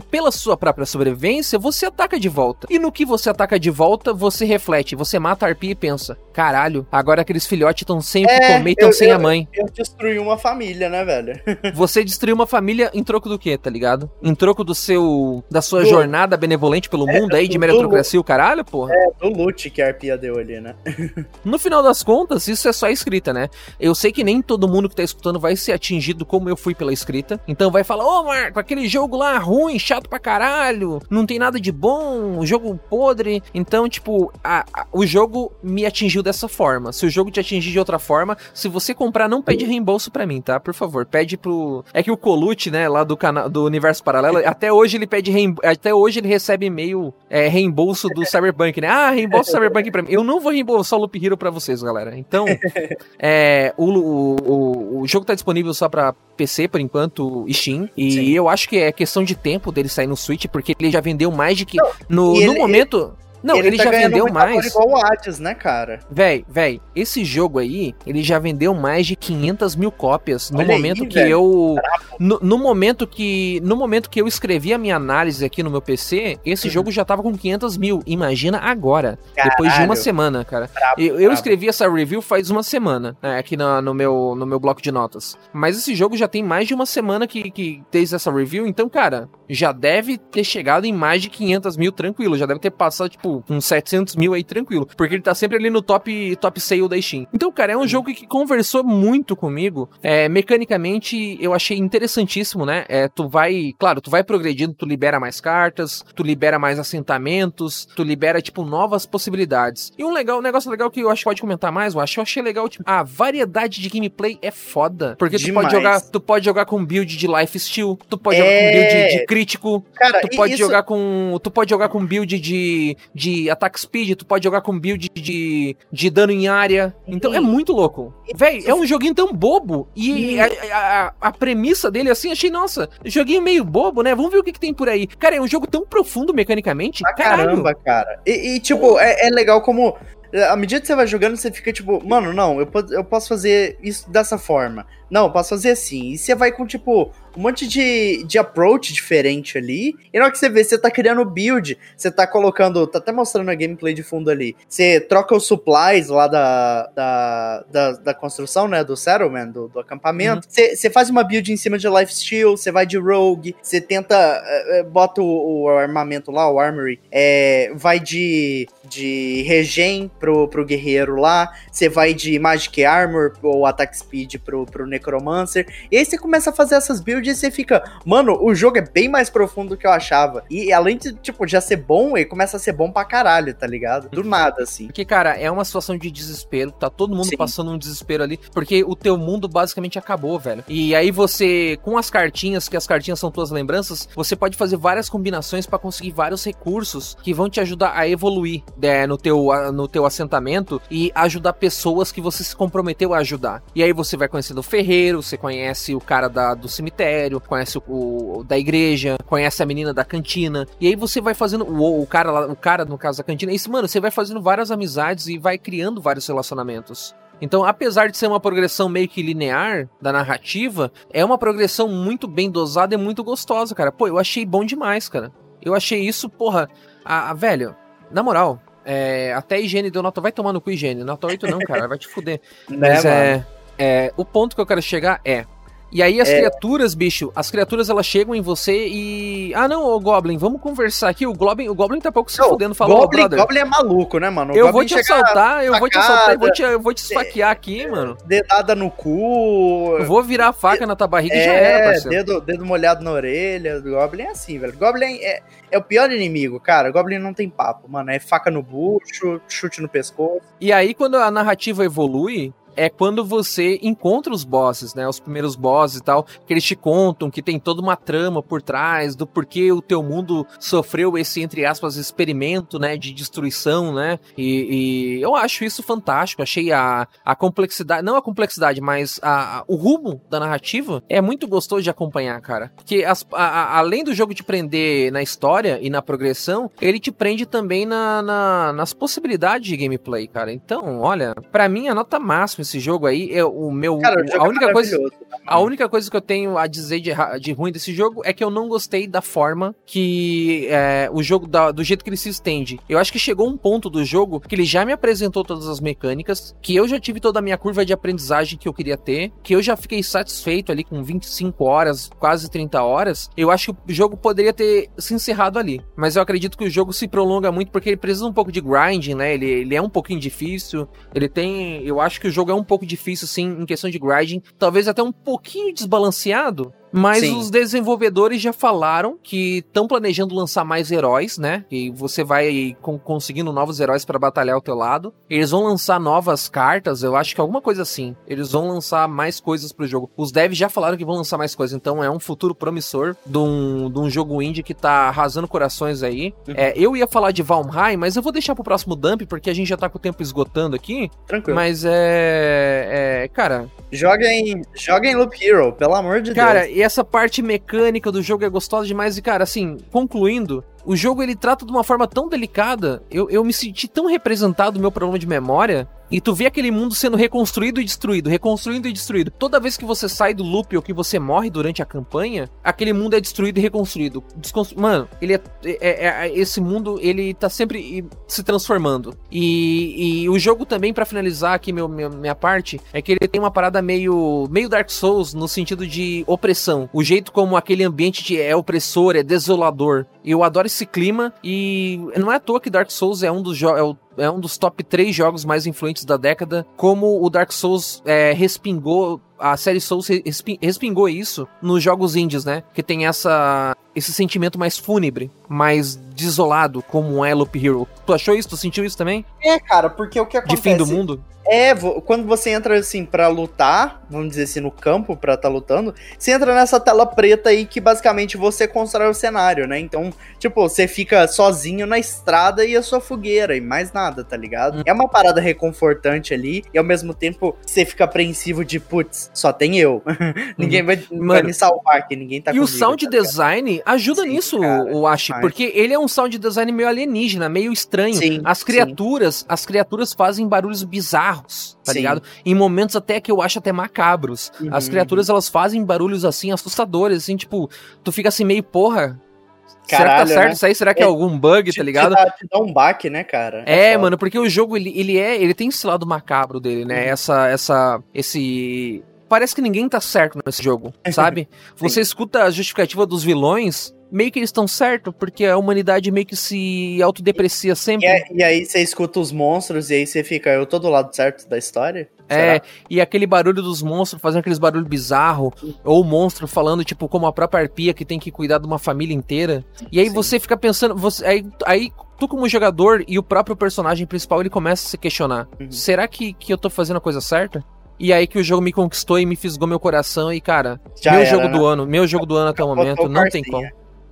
pela sua própria sobrevivência, você ataca de volta. E no que você ataca de volta, você reflete, você mata a arpia e pensa: caralho, agora aqueles filhotes estão sem É, comer e estão eu- sem a eu- mãe. Eu destruí uma família, né, velho? Você destruiu uma família em troco do quê, tá ligado? Em troco do seu. da sua Do- jornada benevolente pelo mundo aí, de do- meritocracia e o caralho, porra. Do loot que a arpia deu ali, né? No final das contas, isso é só escrita, né? Eu sei que nem todo mundo que tá escutando vai ser atingido como eu fui pela escrita. Então vai falar, ô Marco, aquele jogo lá ruim, chato pra caralho, não tem nada de bom, jogo podre. Então, tipo, a- a- o jogo me atingiu dessa forma. Se o jogo te atingir de outra forma, se você comprar, não pede reembolso pra mim, tá? Por favor, pede pro. É que o Colute, né, lá do canal do Universo Paralelo, até hoje ele pede reembolso. Até hoje ele recebe e-mail é, reembolso do Cyberpunk, né? Ah, reembolso do Cyberpunk pra mim. Eu não vou reembolsar o Loop Hero pra vocês, galera. Então, é, o, o, o, jogo tá disponível só pra PC por enquanto e Steam. E Sim. eu acho que é questão de tempo dele sair no Switch, porque ele já vendeu mais de que. no no ele- momento. Não, ele, tá já vendeu mais. igual o Hades, né, cara? Véi, véi, esse jogo aí, ele já vendeu mais de 500 mil cópias no Olha aí, momento que velho. eu. No, no momento que. No momento que eu escrevi a minha análise aqui no meu PC, esse Uhum. jogo já tava com 500 mil. Imagina agora. Depois de uma Caralho. semana, cara. Brabo, Eu, eu escrevi essa review faz uma semana, né, aqui na- no, meu, no meu bloco de notas. Mas esse jogo já tem mais de uma semana que, que fez essa review, então, cara, já deve ter chegado em mais de 500 mil tranquilo. Já deve ter passado, tipo, uns 700 mil aí tranquilo. Porque ele tá sempre ali no top, top sale da Steam. Então, cara, é um jogo que conversou muito comigo. É, mecanicamente, eu achei interessantíssimo, né? É, tu vai, claro, tu vai progredindo, tu libera mais cartas, tu libera mais assentamentos, tu libera, tipo, novas possibilidades. E um legal, um negócio legal que eu acho que pode comentar mais, eu acho, eu achei legal, tipo, a variedade de gameplay é foda. Porque tu pode jogar, tu pode jogar com build de life steal, tu pode É. jogar com build de crítico, Cara, tu pode isso- jogar com, tu pode jogar com build de de attack speed, tu pode jogar com build de, de dano em área. Então é muito louco. Véi, é um joguinho tão bobo e a, a- a premissa dele assim, achei, nossa, joguinho meio bobo, né? Vamos ver o que, que tem por aí. Cara, é um jogo tão profundo mecanicamente. Caralho. caramba, cara. E, e, tipo, é, é legal como. À medida que você vai jogando, você fica tipo, mano, não, eu, eu posso fazer isso dessa forma. Não, eu posso fazer assim. E você vai com, tipo, um monte de, de approach diferente ali. E na hora que você vê, você tá criando build, você tá colocando. Tá até mostrando a gameplay de fundo ali. Você troca os supplies lá da, da, da, da construção, né? Do settlement, do, do acampamento. Você você faz uma build em cima de lifesteal, você vai de rogue, você tenta. eh, eh, bota o, o armamento lá, o armory. É, vai de, de regen pro, pro guerreiro lá. Você vai de magic armor ou attack speed pro, pro necromancer. E aí você começa a fazer essas builds e você fica, mano, o jogo é bem mais profundo do que eu achava. E além de, tipo, já ser bom, ele começa a ser bom pra caralho, tá ligado? Do nada, assim. Porque, cara, é uma situação de desespero, tá todo mundo Sim. passando um desespero ali, porque o teu mundo basicamente acabou, velho. E aí você, com as cartinhas, que as cartinhas são tuas lembranças, você pode fazer várias combinações pra conseguir vários recursos que vão te ajudar a evoluir né, no, teu, no teu assentamento e ajudar pessoas que você se comprometeu a ajudar. E aí você vai conhecendo o ferreiro, você conhece o cara da, do cemitério, conhece o, o- da igreja, conhece a menina da cantina, e aí você vai fazendo o, o cara lá, o cara no caso da cantina, isso, mano, você vai fazendo várias amizades e vai criando vários relacionamentos. Então, apesar de ser uma progressão meio que linear da narrativa, é uma progressão muito bem dosada e muito gostosa, cara. Pô, eu achei bom demais, cara. Eu achei isso, porra. A, a- velho, na moral, é, até a higiene deu nota. Vai tomar no cu, higiene. Nota 8 não, cara. Vai te fuder. Mas né, mano? é, é. O ponto que eu quero chegar é. E aí as É. criaturas, bicho, as criaturas elas chegam em você e. Ah, não, ô Goblin, vamos conversar aqui. O Goblin, o Goblin tá pouco se Não, fudendo, falou, Goblin, brother. Goblin é maluco, né, mano? O eu Goblin vou te assaltar, eu vou te assaltar, eu vou te, eu vou te esfaquear aqui, mano. Dedada no cu. Eu vou virar a faca na tua barriga e já era, É, parceiro. dedo, dedo molhado na orelha. O Goblin é assim, velho. Goblin é, é o pior inimigo, cara. Goblin não tem papo, mano. É faca no bucho, chute no pescoço. E aí, quando a narrativa evolui, é quando você encontra os bosses, né? Os primeiros bosses e tal, que eles te contam que tem toda uma trama por trás do porquê o teu mundo sofreu esse, entre aspas, experimento, né? De destruição, né? E, e eu acho isso fantástico. Achei a, a complexidade, não a complexidade, mas a, a- o rumo da narrativa é muito gostoso de acompanhar, cara. Porque as- a- além do jogo te prender na história e na progressão, ele te prende também na, na- nas possibilidades de gameplay, cara. Então, olha, pra mim a nota máxima esse jogo aí é o meu. Cara, o a é única coisa. maravilhoso. A única coisa que eu tenho a dizer de, de ruim desse jogo é que eu não gostei da forma que é, o jogo, da- do jeito que ele se estende. Eu acho que chegou um ponto do jogo que ele já me apresentou todas as mecânicas, que eu já tive toda a minha curva de aprendizagem que eu queria ter, que eu já fiquei satisfeito ali com 25 horas, quase 30 horas. Eu acho que o jogo poderia ter se encerrado ali. Mas eu acredito que o jogo se prolonga muito porque ele precisa um pouco de grinding, né? Ele, ele é um pouquinho difícil. Ele tem. Eu acho que o jogo é um pouco difícil, sim, em questão de grinding. Talvez até um pouquinho desbalanceado. Mas Sim. os desenvolvedores já falaram que estão planejando lançar mais heróis, né? E você vai con- conseguindo novos heróis para batalhar ao teu lado. Eles vão lançar novas cartas, eu acho que alguma coisa assim. Eles vão lançar mais coisas pro jogo. Os devs já falaram que vão lançar mais coisas, então é um futuro promissor de um, de um jogo indie que tá arrasando corações aí. Uhum. É, eu ia falar de Valheim, mas eu vou deixar pro próximo dump, porque a gente já tá com o tempo esgotando aqui. Tranquilo. Mas é. é cara, Joga em, joga em Loop Hero, pelo amor de Cara, Deus. e essa parte mecânica do jogo é gostosa demais. E, cara, assim, concluindo, o jogo ele trata de uma forma tão delicada, eu, eu me senti tão representado do meu problema de memória, e tu vê aquele mundo sendo reconstruído e destruído, reconstruído e destruído. Toda vez que você sai do loop ou que você morre durante a campanha, aquele mundo é destruído e reconstruído. Desconstru... Mano, ele é, é, é, é esse mundo ele tá sempre se transformando. E, e o jogo também para finalizar aqui meu, minha, minha parte é que ele tem uma parada meio meio Dark Souls no sentido de opressão. O jeito como aquele ambiente de, é opressor, é desolador. Eu adoro esse clima e não é à toa que Dark Souls é um dos jogos é é um dos top 3 jogos mais influentes da década. Como o Dark Souls é, respingou a série Souls respingou isso nos jogos indies, né? Que tem essa esse sentimento mais fúnebre, mais desolado, como é Loop Hero. Tu achou isso? Tu sentiu isso também? É, cara, porque o que acontece... De fim do mundo? É, quando você entra assim para lutar, vamos dizer assim, no campo para estar tá lutando, você entra nessa tela preta aí que basicamente você constrói o cenário, né? Então, tipo, você fica sozinho na estrada e a sua fogueira e mais nada, tá ligado? Hum. É uma parada reconfortante ali e ao mesmo tempo você fica apreensivo de, putz, só tem eu. ninguém uhum. vai, Mano, vai, me salvar aqui, ninguém tá E comigo, o sound tá design ajuda Sim, nisso, cara, o Ashi, porque ele é um sound design meio alienígena, meio estranho. Sim, as criaturas, sim. as criaturas fazem barulhos bizarros, tá ligado? Em momentos até que eu acho até macabros. Uhum. As criaturas elas fazem barulhos assim assustadores, assim, tipo, tu fica assim meio porra, Caralho, Será que tá certo né? isso aí? Será que é, é algum bug, te, tá ligado? Te dá, te dá, um baque, né, cara? É, é mano, porque o jogo, ele, ele é, ele tem esse lado macabro dele, né? Uhum. Essa, essa, esse parece que ninguém tá certo nesse jogo, sabe? Você escuta a justificativa dos vilões, meio que eles estão certo, porque a humanidade meio que se autodeprecia sempre. E, e, aí você escuta os monstros e aí você fica, eu tô do lado certo da história? É, e aquele barulho dos monstros fazendo aqueles barulhos bizarros, ou o monstro falando, tipo, como a própria arpia que tem que cuidar de uma família inteira. E aí Sim. você fica pensando, você, aí, aí tu como jogador e o próprio personagem principal, ele começa a se questionar, uhum. será que, que eu tô fazendo a coisa certa? E aí que o jogo me conquistou e me fisgou meu coração. E, cara, Já meu era, jogo né? do ano, meu jogo do ano até o momento, não tem como.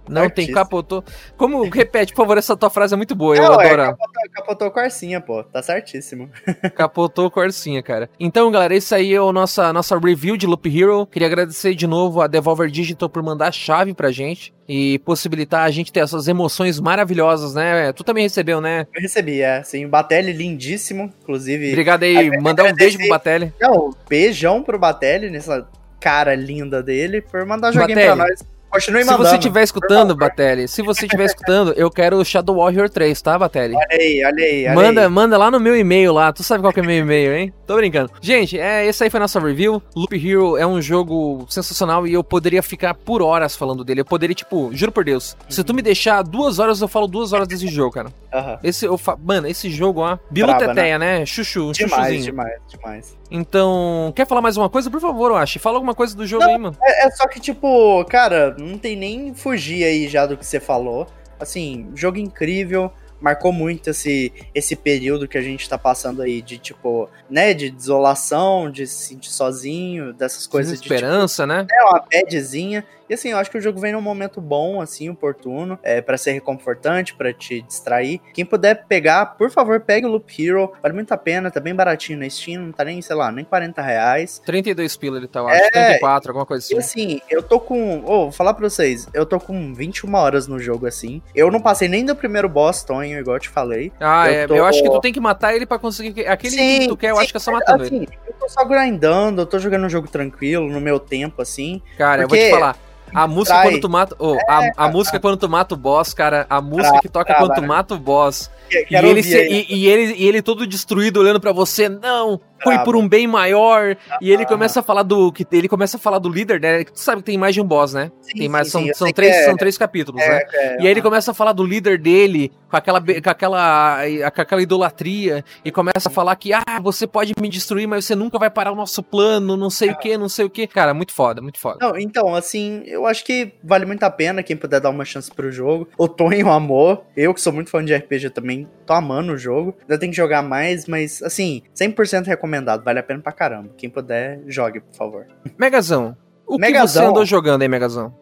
Não Artista. tem capotou. Como repete, por favor, essa tua frase é muito boa. Não, eu é, adoro. Capotou, capotou Corsinha, pô. Tá certíssimo. capotou Corsinha, cara. Então, galera, esse aí é a nossa, nossa review de Loop Hero. Queria agradecer de novo a Devolver Digital por mandar a chave pra gente e possibilitar a gente ter essas emoções maravilhosas, né? Tu também recebeu, né? Eu recebi, é. Sim, o Batelli lindíssimo, inclusive. Obrigado aí, mandar um beijo pro Batelli. Não, beijão pro Batelli nessa cara linda dele por mandar joguinho Batelli. pra nós. Continue mandando. Se você estiver escutando, Batelli, se você estiver escutando, eu quero o Shadow Warrior 3, tá, Batelli? Olha aí, olha aí, olha manda, aí. Manda lá no meu e-mail lá, tu sabe qual que é meu e-mail, hein? Tô brincando. Gente, é, esse aí foi a nossa review. Loop Hero é um jogo sensacional e eu poderia ficar por horas falando dele. Eu poderia, tipo, juro por Deus, uhum. se tu me deixar duas horas, eu falo duas horas desse jogo, cara. Uhum. Esse, eu fa... Mano, esse jogo, ó, biluteteia, né? né? Chuchu, demais, chuchuzinho. Demais, demais. Então, quer falar mais uma coisa? Por favor, Ash, fala alguma coisa do jogo não, aí, mano. É, é, só que, tipo, cara, não tem nem fugir aí já do que você falou. Assim, jogo incrível, marcou muito esse, esse período que a gente tá passando aí de, tipo, né, de desolação, de se sentir sozinho, dessas coisas de. Esperança, tipo, né? É, uma badzinha. E assim, eu acho que o jogo vem num momento bom, assim, oportuno, é, para ser reconfortante, para te distrair. Quem puder pegar, por favor, pegue o Loop Hero. Vale muito a pena, tá bem baratinho na Steam, não tá nem, sei lá, nem 40 reais. 32 pila ele tá, eu acho, é, 34, alguma coisa assim. E assim, eu tô com. Oh, vou falar pra vocês, eu tô com 21 horas no jogo, assim. Eu não passei nem do primeiro boss, Tonho, igual eu te falei. Ah, eu é, tô... eu acho que tu tem que matar ele para conseguir. Aquele sim, que tu quer, eu sim, acho que é só matando assim, ele. Eu tô só grindando, eu tô jogando um jogo tranquilo, no meu tempo, assim. Cara, porque... eu vou te falar. A música trai. quando tu mata. Oh, é, a, a música quando tu mata o boss, cara. A música que toca quando tu mata o boss. E ele, se, e, e, ele, e ele todo destruído olhando para você. Não, foi por um bem maior. Ah, e ele começa a falar do. que Ele começa a falar do líder, né? Tu sabe que tem mais de um boss, né? Sim, tem mais, sim, são, sim, são, três, é, são três capítulos, é, né? É, e aí ele começa a falar do líder dele, com aquela, com aquela, com aquela idolatria, e começa a falar que, ah, você pode me destruir, mas você nunca vai parar o nosso plano, não sei o que, não sei o que. Cara, muito foda, muito foda. Não, então, assim, eu acho que vale muito a pena quem puder dar uma chance pro jogo. O Tonho amor, eu que sou muito fã de RPG também, tô amando o jogo. Ainda tem que jogar mais, mas, assim, 100% recomendado, vale a pena pra caramba. Quem puder, jogue, por favor. Megazão, o Megazão. que você andou jogando aí, Megazão?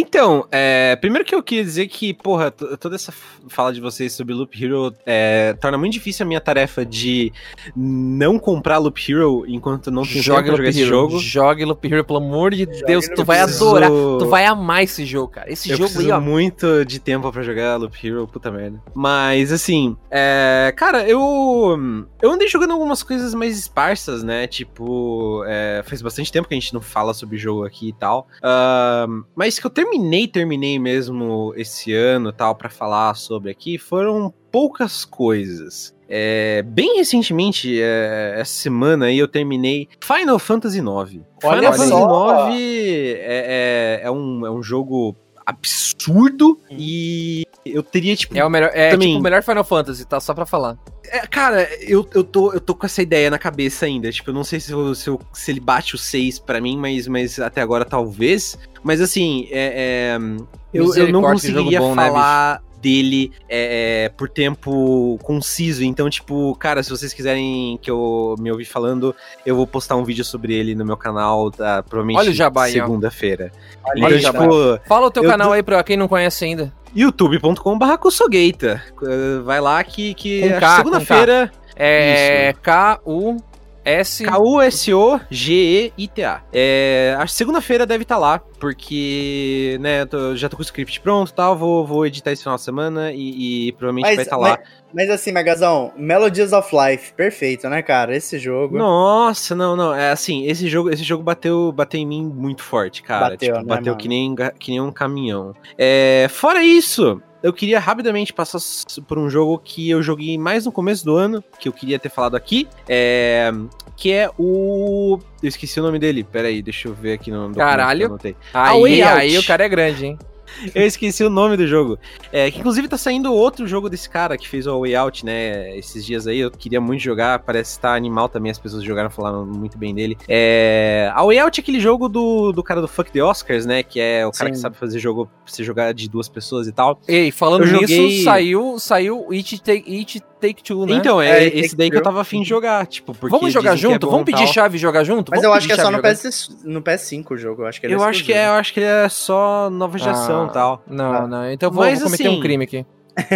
Então, é, primeiro que eu queria dizer que, porra, toda essa fala de vocês sobre Loop Hero é, torna muito difícil a minha tarefa de não comprar Loop Hero enquanto não tenho Jogue tempo pra jogar esse jogo. Jogue Loop Hero, pelo amor de Jogue Deus, tu vai Hero. adorar, Preciso- tu vai amar esse jogo, cara. Esse Eu jogo preciso aí, ó. muito de tempo pra jogar Loop Hero, puta merda. Mas, assim, é, cara, eu. Eu andei jogando algumas coisas mais esparsas, né? Tipo, é, faz bastante tempo que a gente não fala sobre jogo aqui e tal. Ahn, mas que eu terminei, terminei mesmo esse ano tal, pra falar sobre aqui, foram poucas coisas. É, bem recentemente, é, essa semana aí, eu terminei Final Fantasy IX. Olha Final Fantasy! IX é, é, é um, é um jogo absurdo e eu teria, tipo. É o melhor, é Também- tipo o melhor Final Fantasy, tá? Só pra falar. é, cara, eu, eu, tô, eu tô com essa ideia na cabeça ainda. Tipo, eu não sei se, eu- se, eu- se ele bate o 6 pra mim, mas, mas até agora talvez. Mas assim, é, é, eu, eu não conseguiria bom, né, falar dele é, é, por tempo conciso. Então, tipo, cara, se vocês quiserem que eu me ouvir falando, eu vou postar um vídeo sobre ele no meu canal, tá, provavelmente segunda-feira. Olha Então, tipo, Fala o teu Eu canal tô- aí pra quem não conhece ainda. youtube.com.br Vai lá que, que segunda-feira. É K-U-S. K-U-S-O-G-E-I-T-A. É, acho que segunda-feira deve estar lá, porque, né, eu tô- já tô com o script pronto e tal, vou, vou editar esse final de semana e, e provavelmente Mas, vai estar lá. mas, mas assim, Megazão, Melodies of Life, perfeito, né, cara? Esse jogo. Nossa, não, não, é assim, esse jogo, esse jogo bateu, bateu em mim muito forte, cara. Bateu, tipo, né, bateu mano? que nem, que nem um caminhão. É, fora isso, eu queria rapidamente passar por um jogo que eu joguei mais no começo do ano, que eu queria ter falado aqui, é, que é o... Eu esqueci o nome dele, peraí, deixa eu ver aqui no documento Caralho. que eu anotei. Aí, aí o cara é grande, hein? Eu esqueci o nome do jogo. É, que inclusive tá saindo outro jogo desse cara que fez o Way Out, né? Esses dias aí. Eu queria muito jogar. Parece estar animal também. As pessoas jogaram falaram muito bem dele. É, a Way Out é aquele jogo do, do cara do Fuck the Oscars, né? Que é o cara Sim. que sabe fazer jogo pra você jogar de duas pessoas e tal. Ei, falando nisso, joguei- saiu, saiu It Take, It Take Two, né? Então, é, É, esse daí que eu Two. tava afim de jogar. Tipo, porque Vamos jogar é junto? bom Vamos pedir chave e jogar junto? Mas Vamos eu acho que é só no? PS, no PS5 o jogo. Eu acho que ele Eu acho que é, eu acho que ele é só nova geração e Ah, tal. Não, Ah. não. Então eu vou, Mas, vou cometer assim, um crime aqui.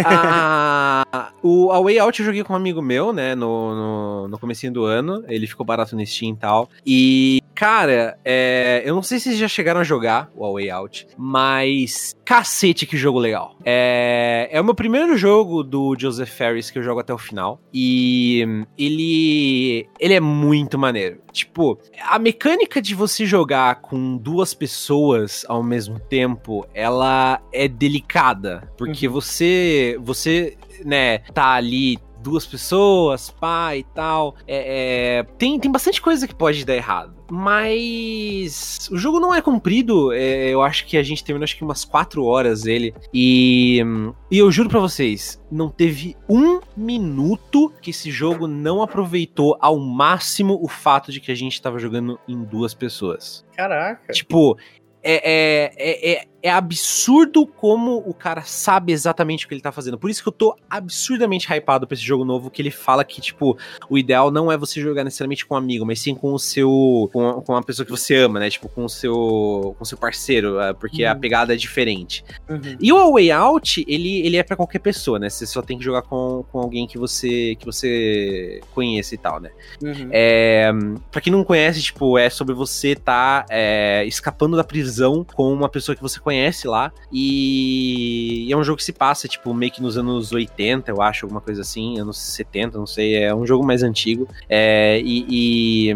a, o, a Way Out eu joguei com um amigo meu, né, no, no, no comecinho do ano, ele ficou barato no Steam e tal, e, cara, é, eu não sei se vocês já chegaram a jogar o A Way Out, mas cacete que jogo legal. É, é o meu primeiro jogo do Joseph Ferris que eu jogo até o final, e ele, ele é muito maneiro. Tipo, a mecânica de você jogar com duas pessoas ao mesmo tempo, ela é delicada, porque você, você, né, tá ali duas pessoas, pai e tal, é, é, tem, tem bastante coisa que pode dar errado. Mas o jogo não é comprido, é, eu acho que a gente terminou acho que umas quatro horas ele, e, e eu juro pra vocês, não teve um minuto que esse jogo não aproveitou ao máximo o fato de que a gente tava jogando em duas pessoas. Caraca. Tipo, é, é, é, é, é absurdo como o cara sabe exatamente o que ele tá fazendo. Por isso que eu tô absurdamente hypado pra esse jogo novo, que ele fala que, tipo, o ideal não é você jogar necessariamente com um amigo, mas sim com o seu. com, a- com a pessoa que você ama, né? Tipo, com o seu. com o seu parceiro, é, porque a Uhum. pegada é diferente. Uhum. E o A Way Out, ele, ele é pra qualquer pessoa, né? Você só tem que jogar com, com alguém que você, que você conheça e tal, né? Uhum. É, pra quem não conhece, tipo, é sobre você tá é, escapando da prisão com uma pessoa que você conhece lá. E, e é um jogo que se passa, tipo, meio que nos anos 80, eu acho, alguma coisa assim, anos 70, não sei. É um jogo mais antigo. É, e, e,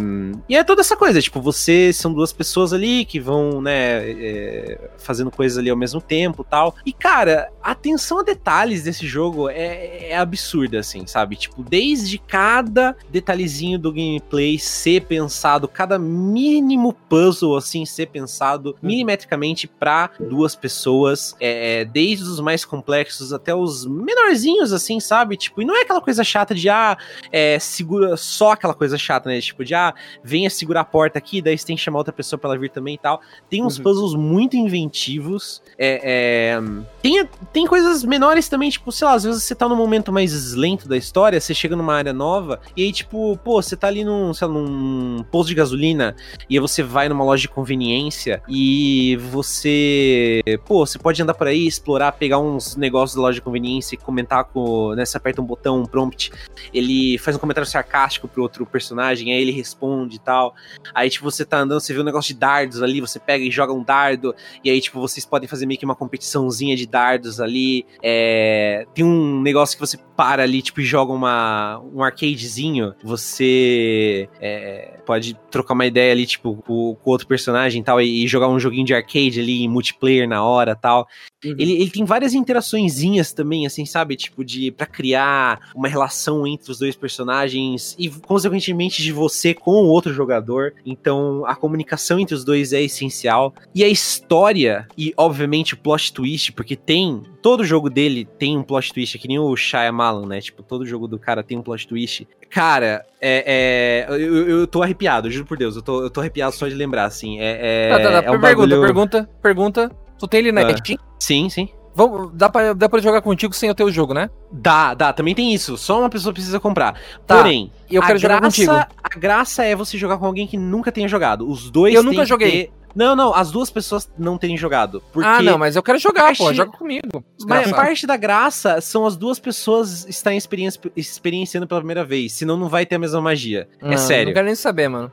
e é toda essa coisa, tipo, você são duas pessoas ali que vão, né, é, fazendo coisas ali ao mesmo tempo tal. E, cara, a atenção a detalhes desse jogo é, é absurda, assim, sabe? Tipo, desde cada detalhezinho do gameplay ser pensado, cada mínimo puzzle, assim, ser pensado milimetricamente pra duas pessoas, é, desde os mais complexos até os menorzinhos, assim, sabe? Tipo, e não é aquela coisa chata de, ah, é, segura só aquela coisa chata, né? Tipo, de, ah, venha segurar a porta aqui, daí você tem que chamar outra pessoa pra ela vir também e tal. Tem uns Uhum. puzzles muito inventivos, é, é, tem, tem coisas menores também, tipo, sei lá, às vezes você tá num momento mais lento da história, você chega numa área nova, e aí, tipo, pô, você tá ali num, sei lá, num posto de gasolina, e aí você vai numa loja de conveniência, e você pô, você pode andar por aí, explorar, pegar uns negócios da loja de conveniência e comentar com, né, você aperta um botão, um prompt, ele faz um comentário sarcástico pro outro personagem, aí ele responde e tal. Aí, tipo, você tá andando, você vê um negócio de dardos ali, você pega e joga um dardo, e aí, tipo, vocês podem fazer meio que uma competiçãozinha de dardos ali. É, tem um negócio que você para ali, tipo, e joga uma, um arcadezinho, você é, pode trocar uma ideia ali, tipo, com, com outro personagem e tal, e, e, jogar um joguinho de arcade ali em multiplayer na hora tal. Uhum. Ele, ele tem várias interaçõezinhas também, assim, sabe? Tipo, de para criar uma relação entre os dois personagens e, consequentemente, de você com o outro jogador. Então, a comunicação entre os dois é essencial. E a história, e obviamente o plot twist, porque tem. Todo jogo dele tem um plot twist, que nem o Shyamalan, né? Tipo, todo jogo do cara tem um plot twist. Cara, é, é eu, eu tô arrepiado, juro por Deus. Eu tô, eu tô arrepiado só de lembrar, assim. É, é, tá, tá, tá. É um pergunta, bagulho... pergunta, pergunta. Tu tem ele na ah. Steam? Sim, sim. Vamos, dá, pra, dá pra jogar contigo sem eu ter o jogo, né? Dá, dá, também tem isso. Só uma pessoa precisa comprar. Tá. Porém, eu quero jogar contigo. A graça é você jogar com alguém que nunca tenha jogado. Os dois Eu nunca joguei. Ter... Não, não, as duas pessoas não terem jogado. Ah, não, mas eu quero jogar, parte... pô, joga comigo. Mas parte da graça são as duas pessoas estarem experienci... experienciando pela primeira vez, senão não vai ter a mesma magia. é sério. Não quero nem saber, mano.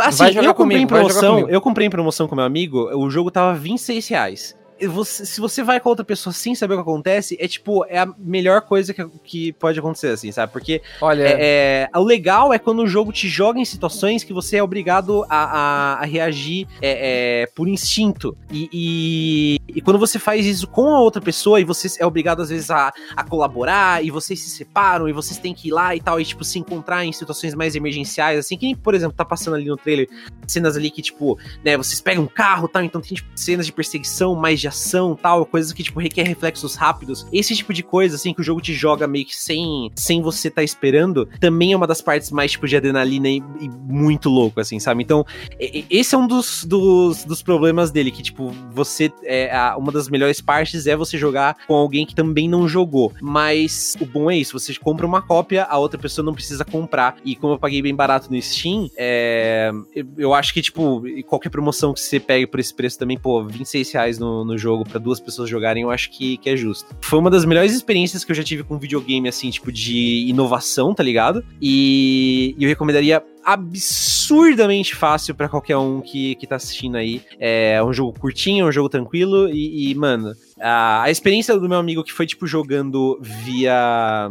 Assim, eu comprei comigo, em promoção, eu comprei em promoção com meu amigo, o jogo tava 26 reais você, se você vai com outra pessoa sem saber o que acontece, é tipo, é a melhor coisa que, que pode acontecer, assim, sabe? Porque Olha... é, é, o legal é quando o jogo te joga em situações que você é obrigado a, a, a reagir é, é, por instinto. E, e, e, quando você faz isso com a outra pessoa e você é obrigado, às vezes, a, a colaborar, e vocês se separam, e vocês têm que ir lá e tal, e, tipo, se encontrar em situações mais emergenciais, assim, que por exemplo, tá passando ali no trailer, cenas ali que, tipo, né, vocês pegam um carro e tal, então tem, tipo, cenas de perseguição mais de ação tal, coisas que, tipo, requer reflexos rápidos. Esse tipo de coisa, assim, que o jogo te joga meio que sem, sem você tá esperando, também é uma das partes mais, tipo, de adrenalina e, e muito louco, assim, sabe? Então, esse é um dos, dos, dos problemas dele, que, tipo, você, é, a, uma das melhores partes é você jogar com alguém que também não jogou. Mas o bom é isso, você compra uma cópia, a outra pessoa não precisa comprar. E como eu paguei bem barato no Steam, é, eu acho que, tipo, qualquer promoção que você pegue por esse preço também, pô, 26 reais no, no jogo para duas pessoas jogarem, eu acho que, que é justo. Foi uma das melhores experiências que eu já tive com videogame, assim, tipo, de inovação, tá ligado? E, eu recomendaria absurdamente fácil para qualquer um que, que tá assistindo aí. É um jogo curtinho, é um jogo tranquilo e, e mano, a, a experiência do meu amigo que foi, tipo, jogando via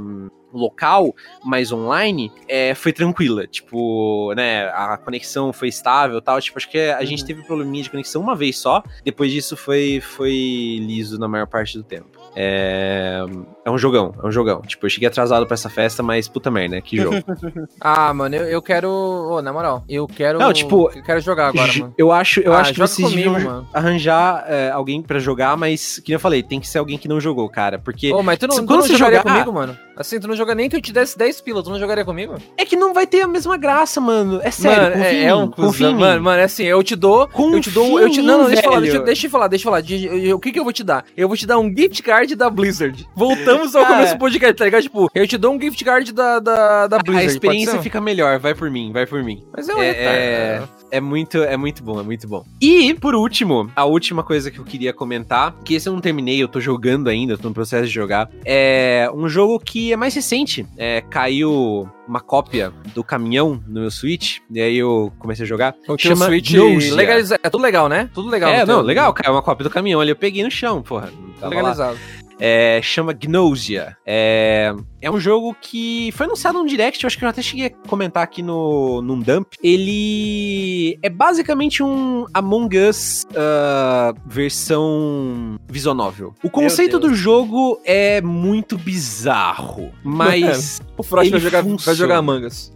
local, mas online, é, foi tranquila. Tipo, né, a conexão foi estável tal. Tipo, acho que a uhum. gente teve probleminha de conexão uma vez só. Depois disso foi, foi liso na maior parte do tempo. É, é um jogão, é um jogão. Tipo, eu cheguei atrasado pra essa festa, mas puta merda, que jogo. ah, mano, eu, eu quero. Oh, na moral, eu quero. Não, tipo. Eu quero jogar agora, mano. Eu acho, eu ah, acho que vocês mano. arranjar é, alguém pra jogar, mas, que eu falei, tem que ser alguém que não jogou, cara. Porque. Oh, mas tu não, tu não você jogar... comigo, mano? Assim, tu não joga nem que eu te desse 10 pila, tu não jogaria comigo? É que não vai ter a mesma graça, mano. É sério, mano, é, é um confia Mano, mano, é assim, eu te dou. Confia eu te dou. Eu te, não, não, deixa eu falar, deixa, deixa eu falar, deixa eu falar. De, eu, o que que eu vou te dar? Eu vou te dar um gift card da Blizzard. Voltamos ao começo do podcast, tá ligado? Tipo, eu te dou um gift card da, da, da Blizzard. A experiência fica melhor, vai por mim, vai por mim. Mas é, é, é, é muito, é muito bom, é muito bom. E, por último, a última coisa que eu queria comentar, que esse eu não terminei, eu tô jogando ainda, tô no processo de jogar, é um jogo que é mais recente. É, caiu uma cópia do caminhão no meu Switch, e aí eu comecei a jogar. O chama Switch legaliza... É tudo legal, né? Tudo legal. É, não, legal, caiu uma cópia do caminhão ali, eu peguei no chão, porra. Legalizado. Lá. É, chama Gnosia. É, é um jogo que foi anunciado no Direct, eu acho que eu até cheguei a comentar aqui no, num dump. Ele é basicamente um Among Us uh, versão visual novel. O conceito do jogo é muito bizarro, mas... o Frost vai jogar, vai jogar Among Us.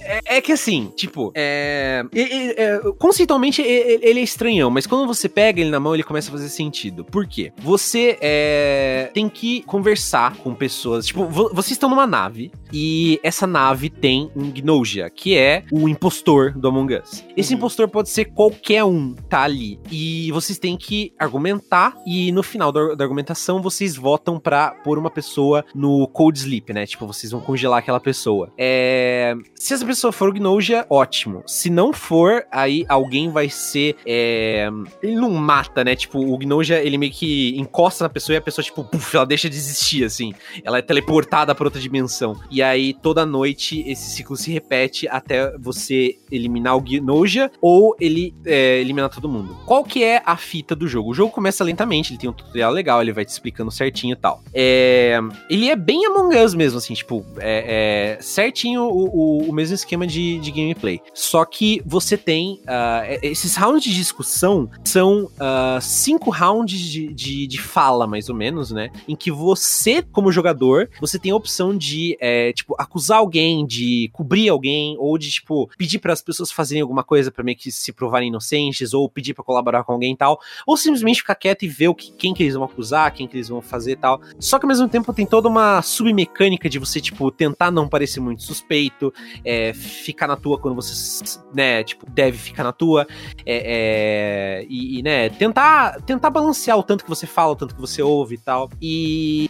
é, é, que assim, tipo, é, é, conceitualmente ele é estranhão, mas quando você pega ele na mão, ele começa a fazer sentido. Por quê? Você é é, tem que conversar com pessoas. Tipo, vocês estão numa nave e essa nave tem um Gnoja, que é o impostor do Among Us. Esse uhum. impostor pode ser qualquer um, tá ali. E vocês têm que argumentar e no final da, da argumentação vocês votam pra pôr uma pessoa no cold sleep, né? Tipo, vocês vão congelar aquela pessoa. É... Se essa pessoa for o Gnoja, ótimo. Se não for, aí alguém vai ser. É... Ele não mata, né? Tipo, o Gnoja, ele meio que encosta na pessoa e a pessoa, tipo, puf, ela deixa de existir, assim. Ela é teleportada pra outra dimensão. E aí, toda noite, esse ciclo se repete até você eliminar o Gnoja ou ele é, eliminar todo mundo. Qual que é a fita do jogo? O jogo começa lentamente, ele tem um tutorial legal, ele vai te explicando certinho e tal. É, ele é bem Among Us mesmo, assim, tipo, é, é certinho o, o, o, mesmo esquema de, de gameplay. Só que você tem. Uh, esses rounds de discussão são uh, cinco rounds de, de, de, fala, mais ou menos, né? Em que você, como jogador, você tem a opção de, é, tipo, acusar alguém, de cobrir alguém, ou de, tipo, pedir para as pessoas fazerem alguma coisa para meio que se provarem inocentes, ou pedir para colaborar com alguém e tal, ou simplesmente ficar quieto e ver o que, quem que eles vão acusar, quem que eles vão fazer e tal. Só que ao mesmo tempo tem toda uma submecânica de você, tipo, tentar não parecer muito suspeito, é, ficar na tua quando você, né, tipo, deve ficar na tua, é, é, e, e, né, tentar, tentar balancear o tanto que você fala, o tanto que você ouve e tal, e,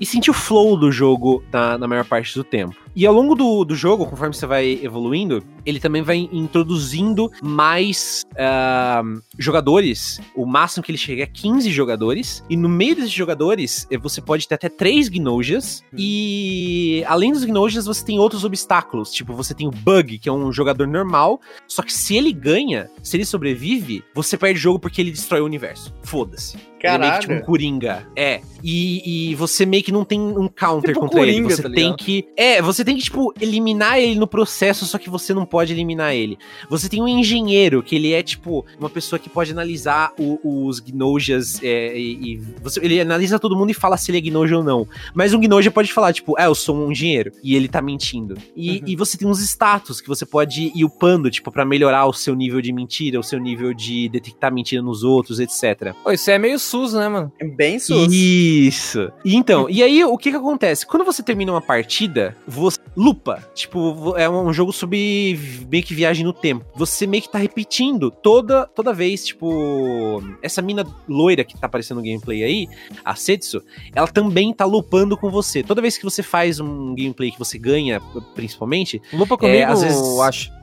e sentir o flow do jogo na, na maior parte do tempo. E ao longo do, do jogo, conforme você vai evoluindo, ele também vai introduzindo mais uh, jogadores. O máximo que ele chega é 15 jogadores. E no meio desses jogadores, eh, você pode ter até 3 Gnojas. Hum. E além dos Gnojas, você tem outros obstáculos. Tipo, você tem o Bug, que é um jogador normal. Só que se ele ganha, se ele sobrevive, você perde o jogo porque ele destrói o universo. Foda-se. Caralho. Ele é meio que tipo um Coringa. É. E, e você meio que não tem um counter tipo contra Coringa, ele. Você tá tem que. É, você tem que, tipo, eliminar ele no processo, só que você não pode eliminar ele. Você tem um engenheiro, que ele é, tipo, uma pessoa que pode analisar o, os Gnojas é, e, e você, ele analisa todo mundo e fala se ele é Gnoja ou não. Mas um Gnoja pode falar, tipo, é, eu sou um engenheiro. E ele tá mentindo. E, uhum. e você tem uns status que você pode ir upando, tipo, para melhorar o seu nível de mentira, o seu nível de detectar mentira nos outros, etc. Pô, isso é meio SUS, né, mano? É bem SUS. Isso. Então, e aí o que que acontece? Quando você termina uma partida, você lupa. Tipo, é um jogo sobre meio que viagem no tempo. Você meio que tá repetindo toda, toda vez, tipo, essa mina loira que tá aparecendo no gameplay aí, a Setsu, ela também tá lupando com você. Toda vez que você faz um gameplay que você ganha, principalmente. Lupa comigo, é, às vezes, acho.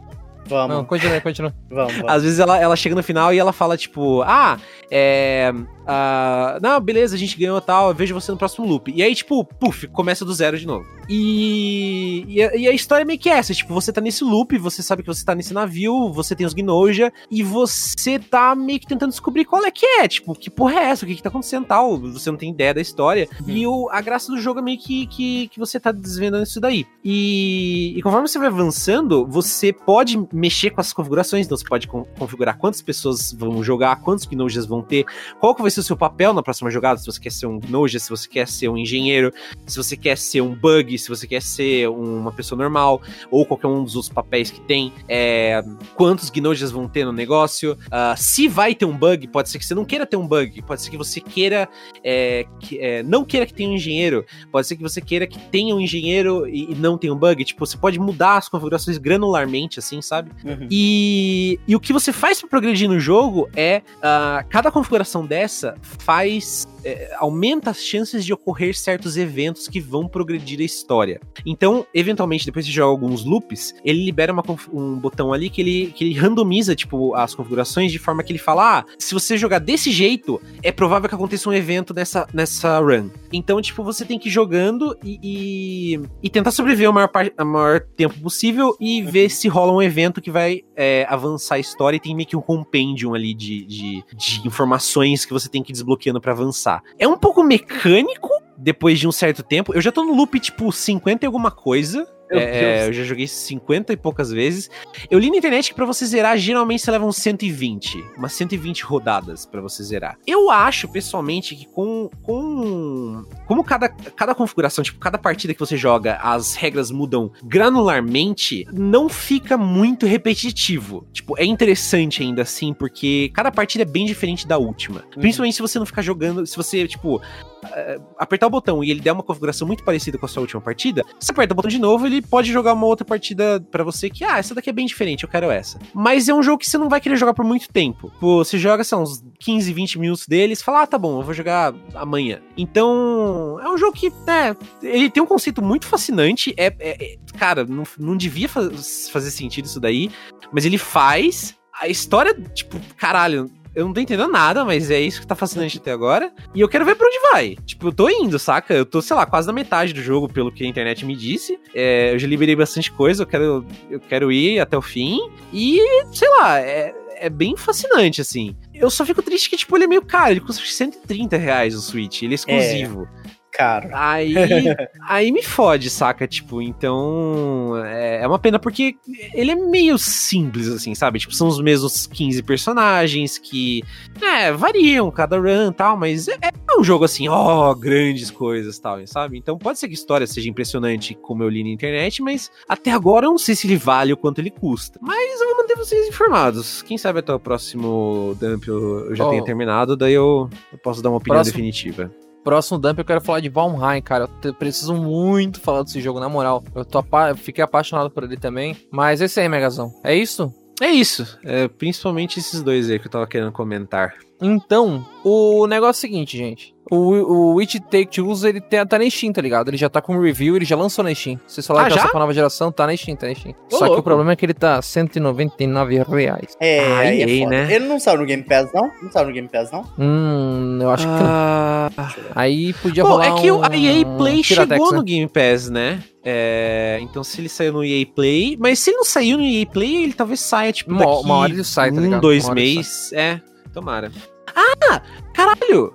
Vamos. Não, continua, continua. Vamos, vamos. Às vezes ela, ela chega no final e ela fala, tipo, ah, é. Uh, não, beleza, a gente ganhou tal, eu vejo você no próximo loop. E aí, tipo, puf, começa do zero de novo. E, e, a, e, a, história é meio que essa, tipo, você tá nesse loop, você sabe que você tá nesse navio, você tem os Gnoja, e você tá meio que tentando descobrir qual é que é, tipo, que porra é essa, o que que tá acontecendo tal, você não tem ideia da história. Uhum. E o, a graça do jogo é meio que, que, que você tá desvendando isso daí. E, e conforme você vai avançando, você pode mexer com as configurações, então você pode configurar quantas pessoas vão jogar, quantos Gnojas vão ter, qual que vai ser o seu papel na próxima jogada, se você quer ser um Gnoja, se você quer ser um engenheiro, se você quer ser um bug, se você quer ser uma pessoa normal, ou qualquer um dos outros papéis que tem, é, quantos Gnojas vão ter no negócio, uh, se vai ter um bug, pode ser que você não queira ter um bug, pode ser que você queira, é, que, é, não queira que tenha um engenheiro, pode ser que você queira que tenha um engenheiro e, e não tenha um bug, tipo, você pode mudar as configurações granularmente, assim, sabe? Uhum. E, e o que você faz para progredir no jogo é, uh, cada configuração dessa faz é, aumenta as chances de ocorrer certos eventos que vão progredir a história. Então, eventualmente, depois de jogar alguns loops, ele libera uma, um botão ali que ele, que ele randomiza, tipo, as configurações de forma que ele fala: ah, se você jogar desse jeito, é provável que aconteça um evento nessa, nessa run. Então, tipo, você tem que ir jogando e, e, e tentar sobreviver o maior, o maior tempo possível e ver se rola um evento que vai é, avançar a história e tem meio que um compendium ali de, de, de informações que você tem que ir desbloqueando para avançar. É um pouco mecânico depois de um certo tempo. Eu já tô no loop, tipo, 50 e alguma coisa. É, é, eu já joguei 50 e poucas vezes. Eu li na internet que pra você zerar, geralmente você leva uns 120. Umas 120 rodadas para você zerar. Eu acho, pessoalmente, que com. com como cada, cada configuração, tipo, cada partida que você joga, as regras mudam granularmente, não fica muito repetitivo. Tipo, é interessante ainda assim, porque cada partida é bem diferente da última. Uhum. Principalmente se você não ficar jogando. Se você, tipo, uh, apertar o botão e ele der uma configuração muito parecida com a sua última partida, você aperta o botão de novo, ele pode jogar uma outra partida para você que, ah, essa daqui é bem diferente, eu quero essa. Mas é um jogo que você não vai querer jogar por muito tempo. Você joga, sei uns 15, 20 minutos deles, fala, ah, tá bom, eu vou jogar amanhã. Então, é um jogo que, né, ele tem um conceito muito fascinante, é, é, é cara, não, não devia faz, fazer sentido isso daí, mas ele faz. A história, tipo, caralho, eu não tô entendendo nada, mas é isso que tá fascinante até agora. E eu quero ver pra onde vai. Tipo, eu tô indo, saca? Eu tô, sei lá, quase na metade do jogo, pelo que a internet me disse. É, eu já liberei bastante coisa, eu quero, eu quero ir até o fim. E, sei lá, é, é bem fascinante, assim. Eu só fico triste que, tipo, ele é meio caro. Ele custa 130 reais o Switch. Ele é exclusivo. É caro. Aí, aí me fode, saca? Tipo, então. É, é, uma pena porque ele é meio simples, assim, sabe? Tipo, são os mesmos 15 personagens que. É, variam cada run e tal, mas é, é, um jogo assim, ó, grandes coisas tal, sabe? Então pode ser que a história seja impressionante, como eu li na internet, mas até agora eu não sei se ele vale o quanto ele custa. Mas eu vou manter vocês informados. Quem sabe até o próximo dump eu, eu já oh. tenha terminado, daí eu, eu posso dar uma opinião próximo, definitiva. Próximo dump eu quero falar de Valheim, cara. Eu preciso muito falar desse jogo, na moral. Eu, tô apa fiquei apaixonado por ele também. Mas esse aí, Megazão. É isso? É isso. É, principalmente esses dois aí que eu tava querendo comentar. Então, o negócio é o seguinte, gente. O, o It Take Two, ele tá, tá na Steam, tá ligado? Ele já tá com review, ele já lançou na Steam. Vocês falaram ah, que lançou pra nova geração, tá na Steam, tá na Steam. Ô, Só louco. que o problema é que ele tá 199 reais. É, aí, aí é né? Ele não saiu no Game Pass, não? Não saiu no Game Pass, não? Hum, eu acho ah... que não. Aí podia Bom, rolar é que um, a EA Play um chegou no Game Pass, né? É, então se ele saiu no EA Play, mas se ele não saiu no EA Play, ele talvez saia, tipo, daqui uma, uma hora ele sai, tá um, dois meses. É, tomara. Ah, caralho!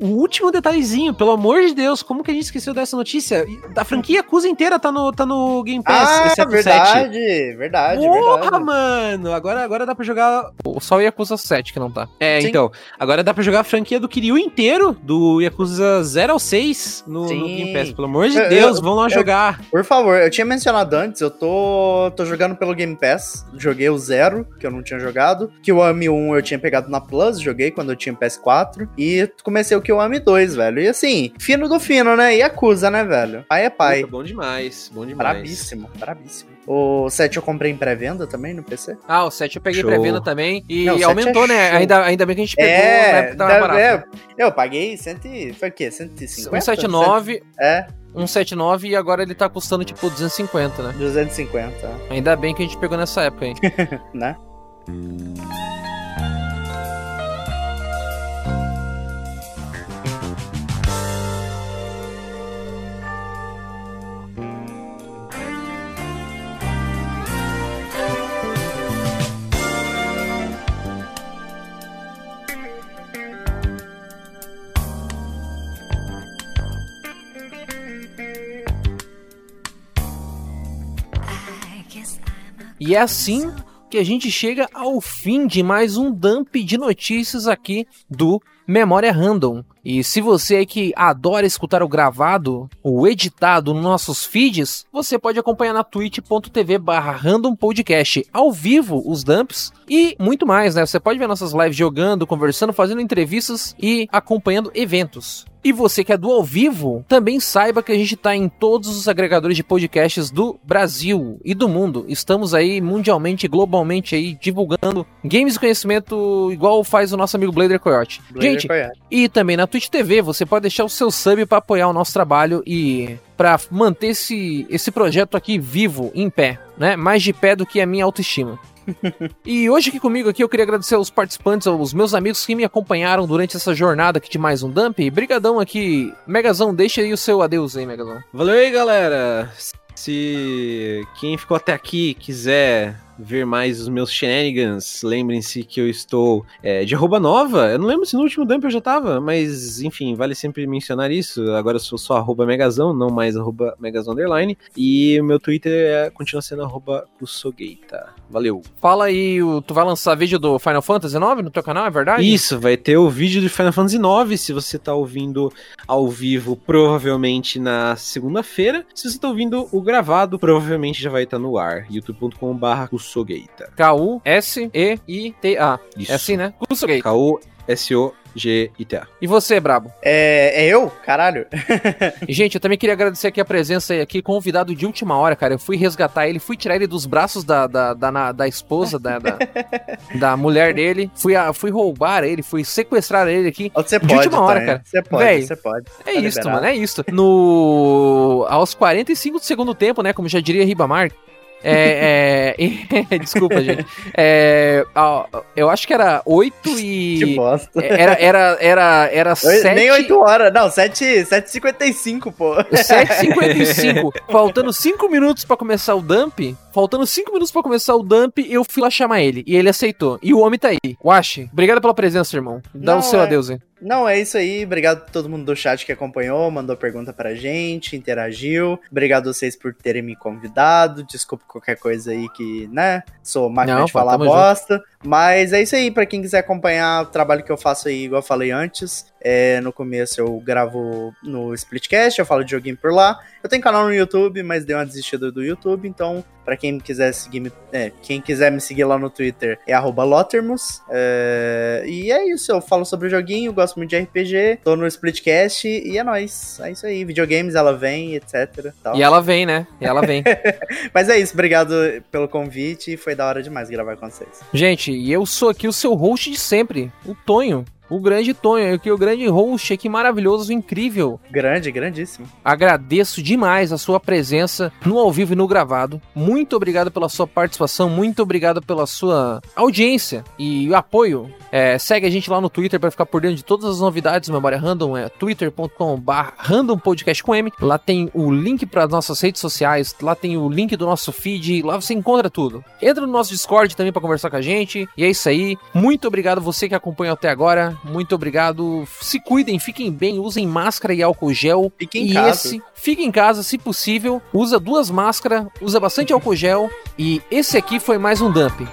O último detalhezinho, pelo amor de Deus, como que a gente esqueceu dessa notícia? A franquia Acusa inteira tá no, tá no Game Pass, ah, verdade, 7. verdade, Porra, verdade. mano! Agora, agora dá pra jogar... Só o Yakuza 7 que não tá. É, Sim. então. Agora dá pra jogar a franquia do Kiryu inteiro, do Yakuza 0 ao 6 no, no Game Pass. Pelo amor de Deus, eu, vão lá eu, jogar. Por favor, eu tinha mencionado antes, eu tô, tô jogando pelo Game Pass. Joguei o 0, que eu não tinha jogado. Que o Ami 1 eu tinha pegado na Plus, joguei quando eu tinha PS4. E comecei o Kiwami 2, velho. E assim, fino do fino, né? E acusa, né, velho? Pai é pai. Puta, bom demais, bom demais. Brabíssimo, brabíssimo. O 7 eu comprei em pré-venda também no PC. Ah, o 7 eu peguei pré-venda também. E Não, aumentou, é né? Ainda, ainda bem que a gente pegou é, na época tava barato. É, eu paguei cento, foi o quê? 150? 179. É. 179 e agora ele tá custando tipo 250, né? 250. Ainda bem que a gente pegou nessa época, hein? né? E é assim que a gente chega ao fim de mais um dump de notícias aqui do Memória Random. E se você é que adora escutar o gravado, o editado nos nossos feeds, você pode acompanhar na twitch.tv barra ao vivo os dumps e muito mais, né? Você pode ver nossas lives jogando, conversando, fazendo entrevistas e acompanhando eventos. E você que é do ao vivo, também saiba que a gente está em todos os agregadores de podcasts do Brasil e do mundo. Estamos aí mundialmente, globalmente aí divulgando games e conhecimento igual faz o nosso amigo Blader Coyote. Blader gente, Coyote. e também na Twitch TV, você pode deixar o seu sub para apoiar o nosso trabalho e para manter esse, esse projeto aqui vivo, em pé, né? Mais de pé do que a minha autoestima e hoje aqui comigo aqui eu queria agradecer aos participantes, aos meus amigos que me acompanharam durante essa jornada aqui de mais um Dump. Brigadão aqui. Megazão, deixa aí o seu adeus aí, Megazão. Valeu aí, galera. Se quem ficou até aqui quiser ver mais os meus shenanigans, lembrem-se que eu estou é, de arroba nova. Eu não lembro se no último dump eu já tava, mas enfim, vale sempre mencionar isso. Agora eu sou só arroba megazão, não mais arroba megazão underline. E o meu Twitter é, continua sendo arroba kusogeita. Valeu. Fala aí, tu vai lançar vídeo do Final Fantasy IX no teu canal, é verdade? Isso, vai ter o vídeo do Final Fantasy IX, se você tá ouvindo ao vivo, provavelmente na segunda-feira. Se você tá ouvindo o gravado, provavelmente já vai estar no ar. youtube.com.br kusogeita. K-U-S-E-I-T-A. Isso. É assim, né? Kusugeita. K-U-S-O-G-I-T-A. E você, Brabo? É, é eu? Caralho. Gente, eu também queria agradecer aqui a presença aqui, convidado de última hora, cara. Eu fui resgatar ele, fui tirar ele dos braços da, da, da, na- da esposa, da, da, da mulher dele. Fui, a, fui roubar ele, fui sequestrar ele aqui. Você De pode, última hora, Tonho. cara. Você pode, Véi, você pode. É Tá isso, mano, é isso. No. Aos 45 do segundo tempo, né? Como já diria Ribamar. É. é... Desculpa, gente. É, Eu acho que era 8 Que e. bosta. Era, era, era, era Oi, 7. Nem 8 horas, não, 7, 7h55, pô. 7h55, faltando 5 minutos pra começar o dump, faltando 5 minutos pra começar o dump, eu fui lá chamar ele. E ele aceitou. E o homem tá aí. Washi, obrigado pela presença, irmão. Dá Não, o seu é- adeus aí. Não, é isso aí. Obrigado a todo mundo do chat que acompanhou, mandou pergunta pra gente, interagiu. Obrigado a vocês por terem me convidado. Desculpa qualquer coisa aí que, né? Sou máquina Não, de falar bosta. Mas é isso aí, pra quem quiser acompanhar o trabalho que eu faço aí, igual eu falei antes. É, no começo eu gravo no Splitcast, eu falo de joguinho por lá. Eu tenho canal no YouTube, mas dei uma desistida do YouTube, então pra quem quiser seguir, me- é, quem quiser me seguir lá no Twitter é arroba Lotermus. É, e é isso, eu falo sobre o joguinho, gosto muito de RPG, tô no Splitcast e é nóis. É isso aí, videogames ela vem, etc. tal. E ela vem, né? E ela vem. Mas é isso, obrigado pelo convite, foi da hora demais gravar com vocês. Gente, e eu sou aqui o seu host de sempre, o Tonho. O grande Tonho, aqui o grande host aqui maravilhoso, incrível. Grande, grandíssimo. Agradeço demais a sua presença no ao vivo e no gravado. Muito obrigado pela sua participação, muito obrigado pela sua audiência e apoio. É, segue a gente lá no Twitter para ficar por dentro de todas as novidades do Memória Random, é twitter.com.br com M. Lá tem o link para nossas redes sociais, lá tem o link do nosso feed, lá você encontra tudo. Entra no nosso Discord também para conversar com a gente. E é isso aí. Muito obrigado você que acompanhou até agora. Muito obrigado. Se cuidem, fiquem bem, usem máscara e álcool gel. Fique em e casa. esse, fique em casa, se possível. Usa duas máscaras, usa bastante álcool gel. E esse aqui foi mais um dump.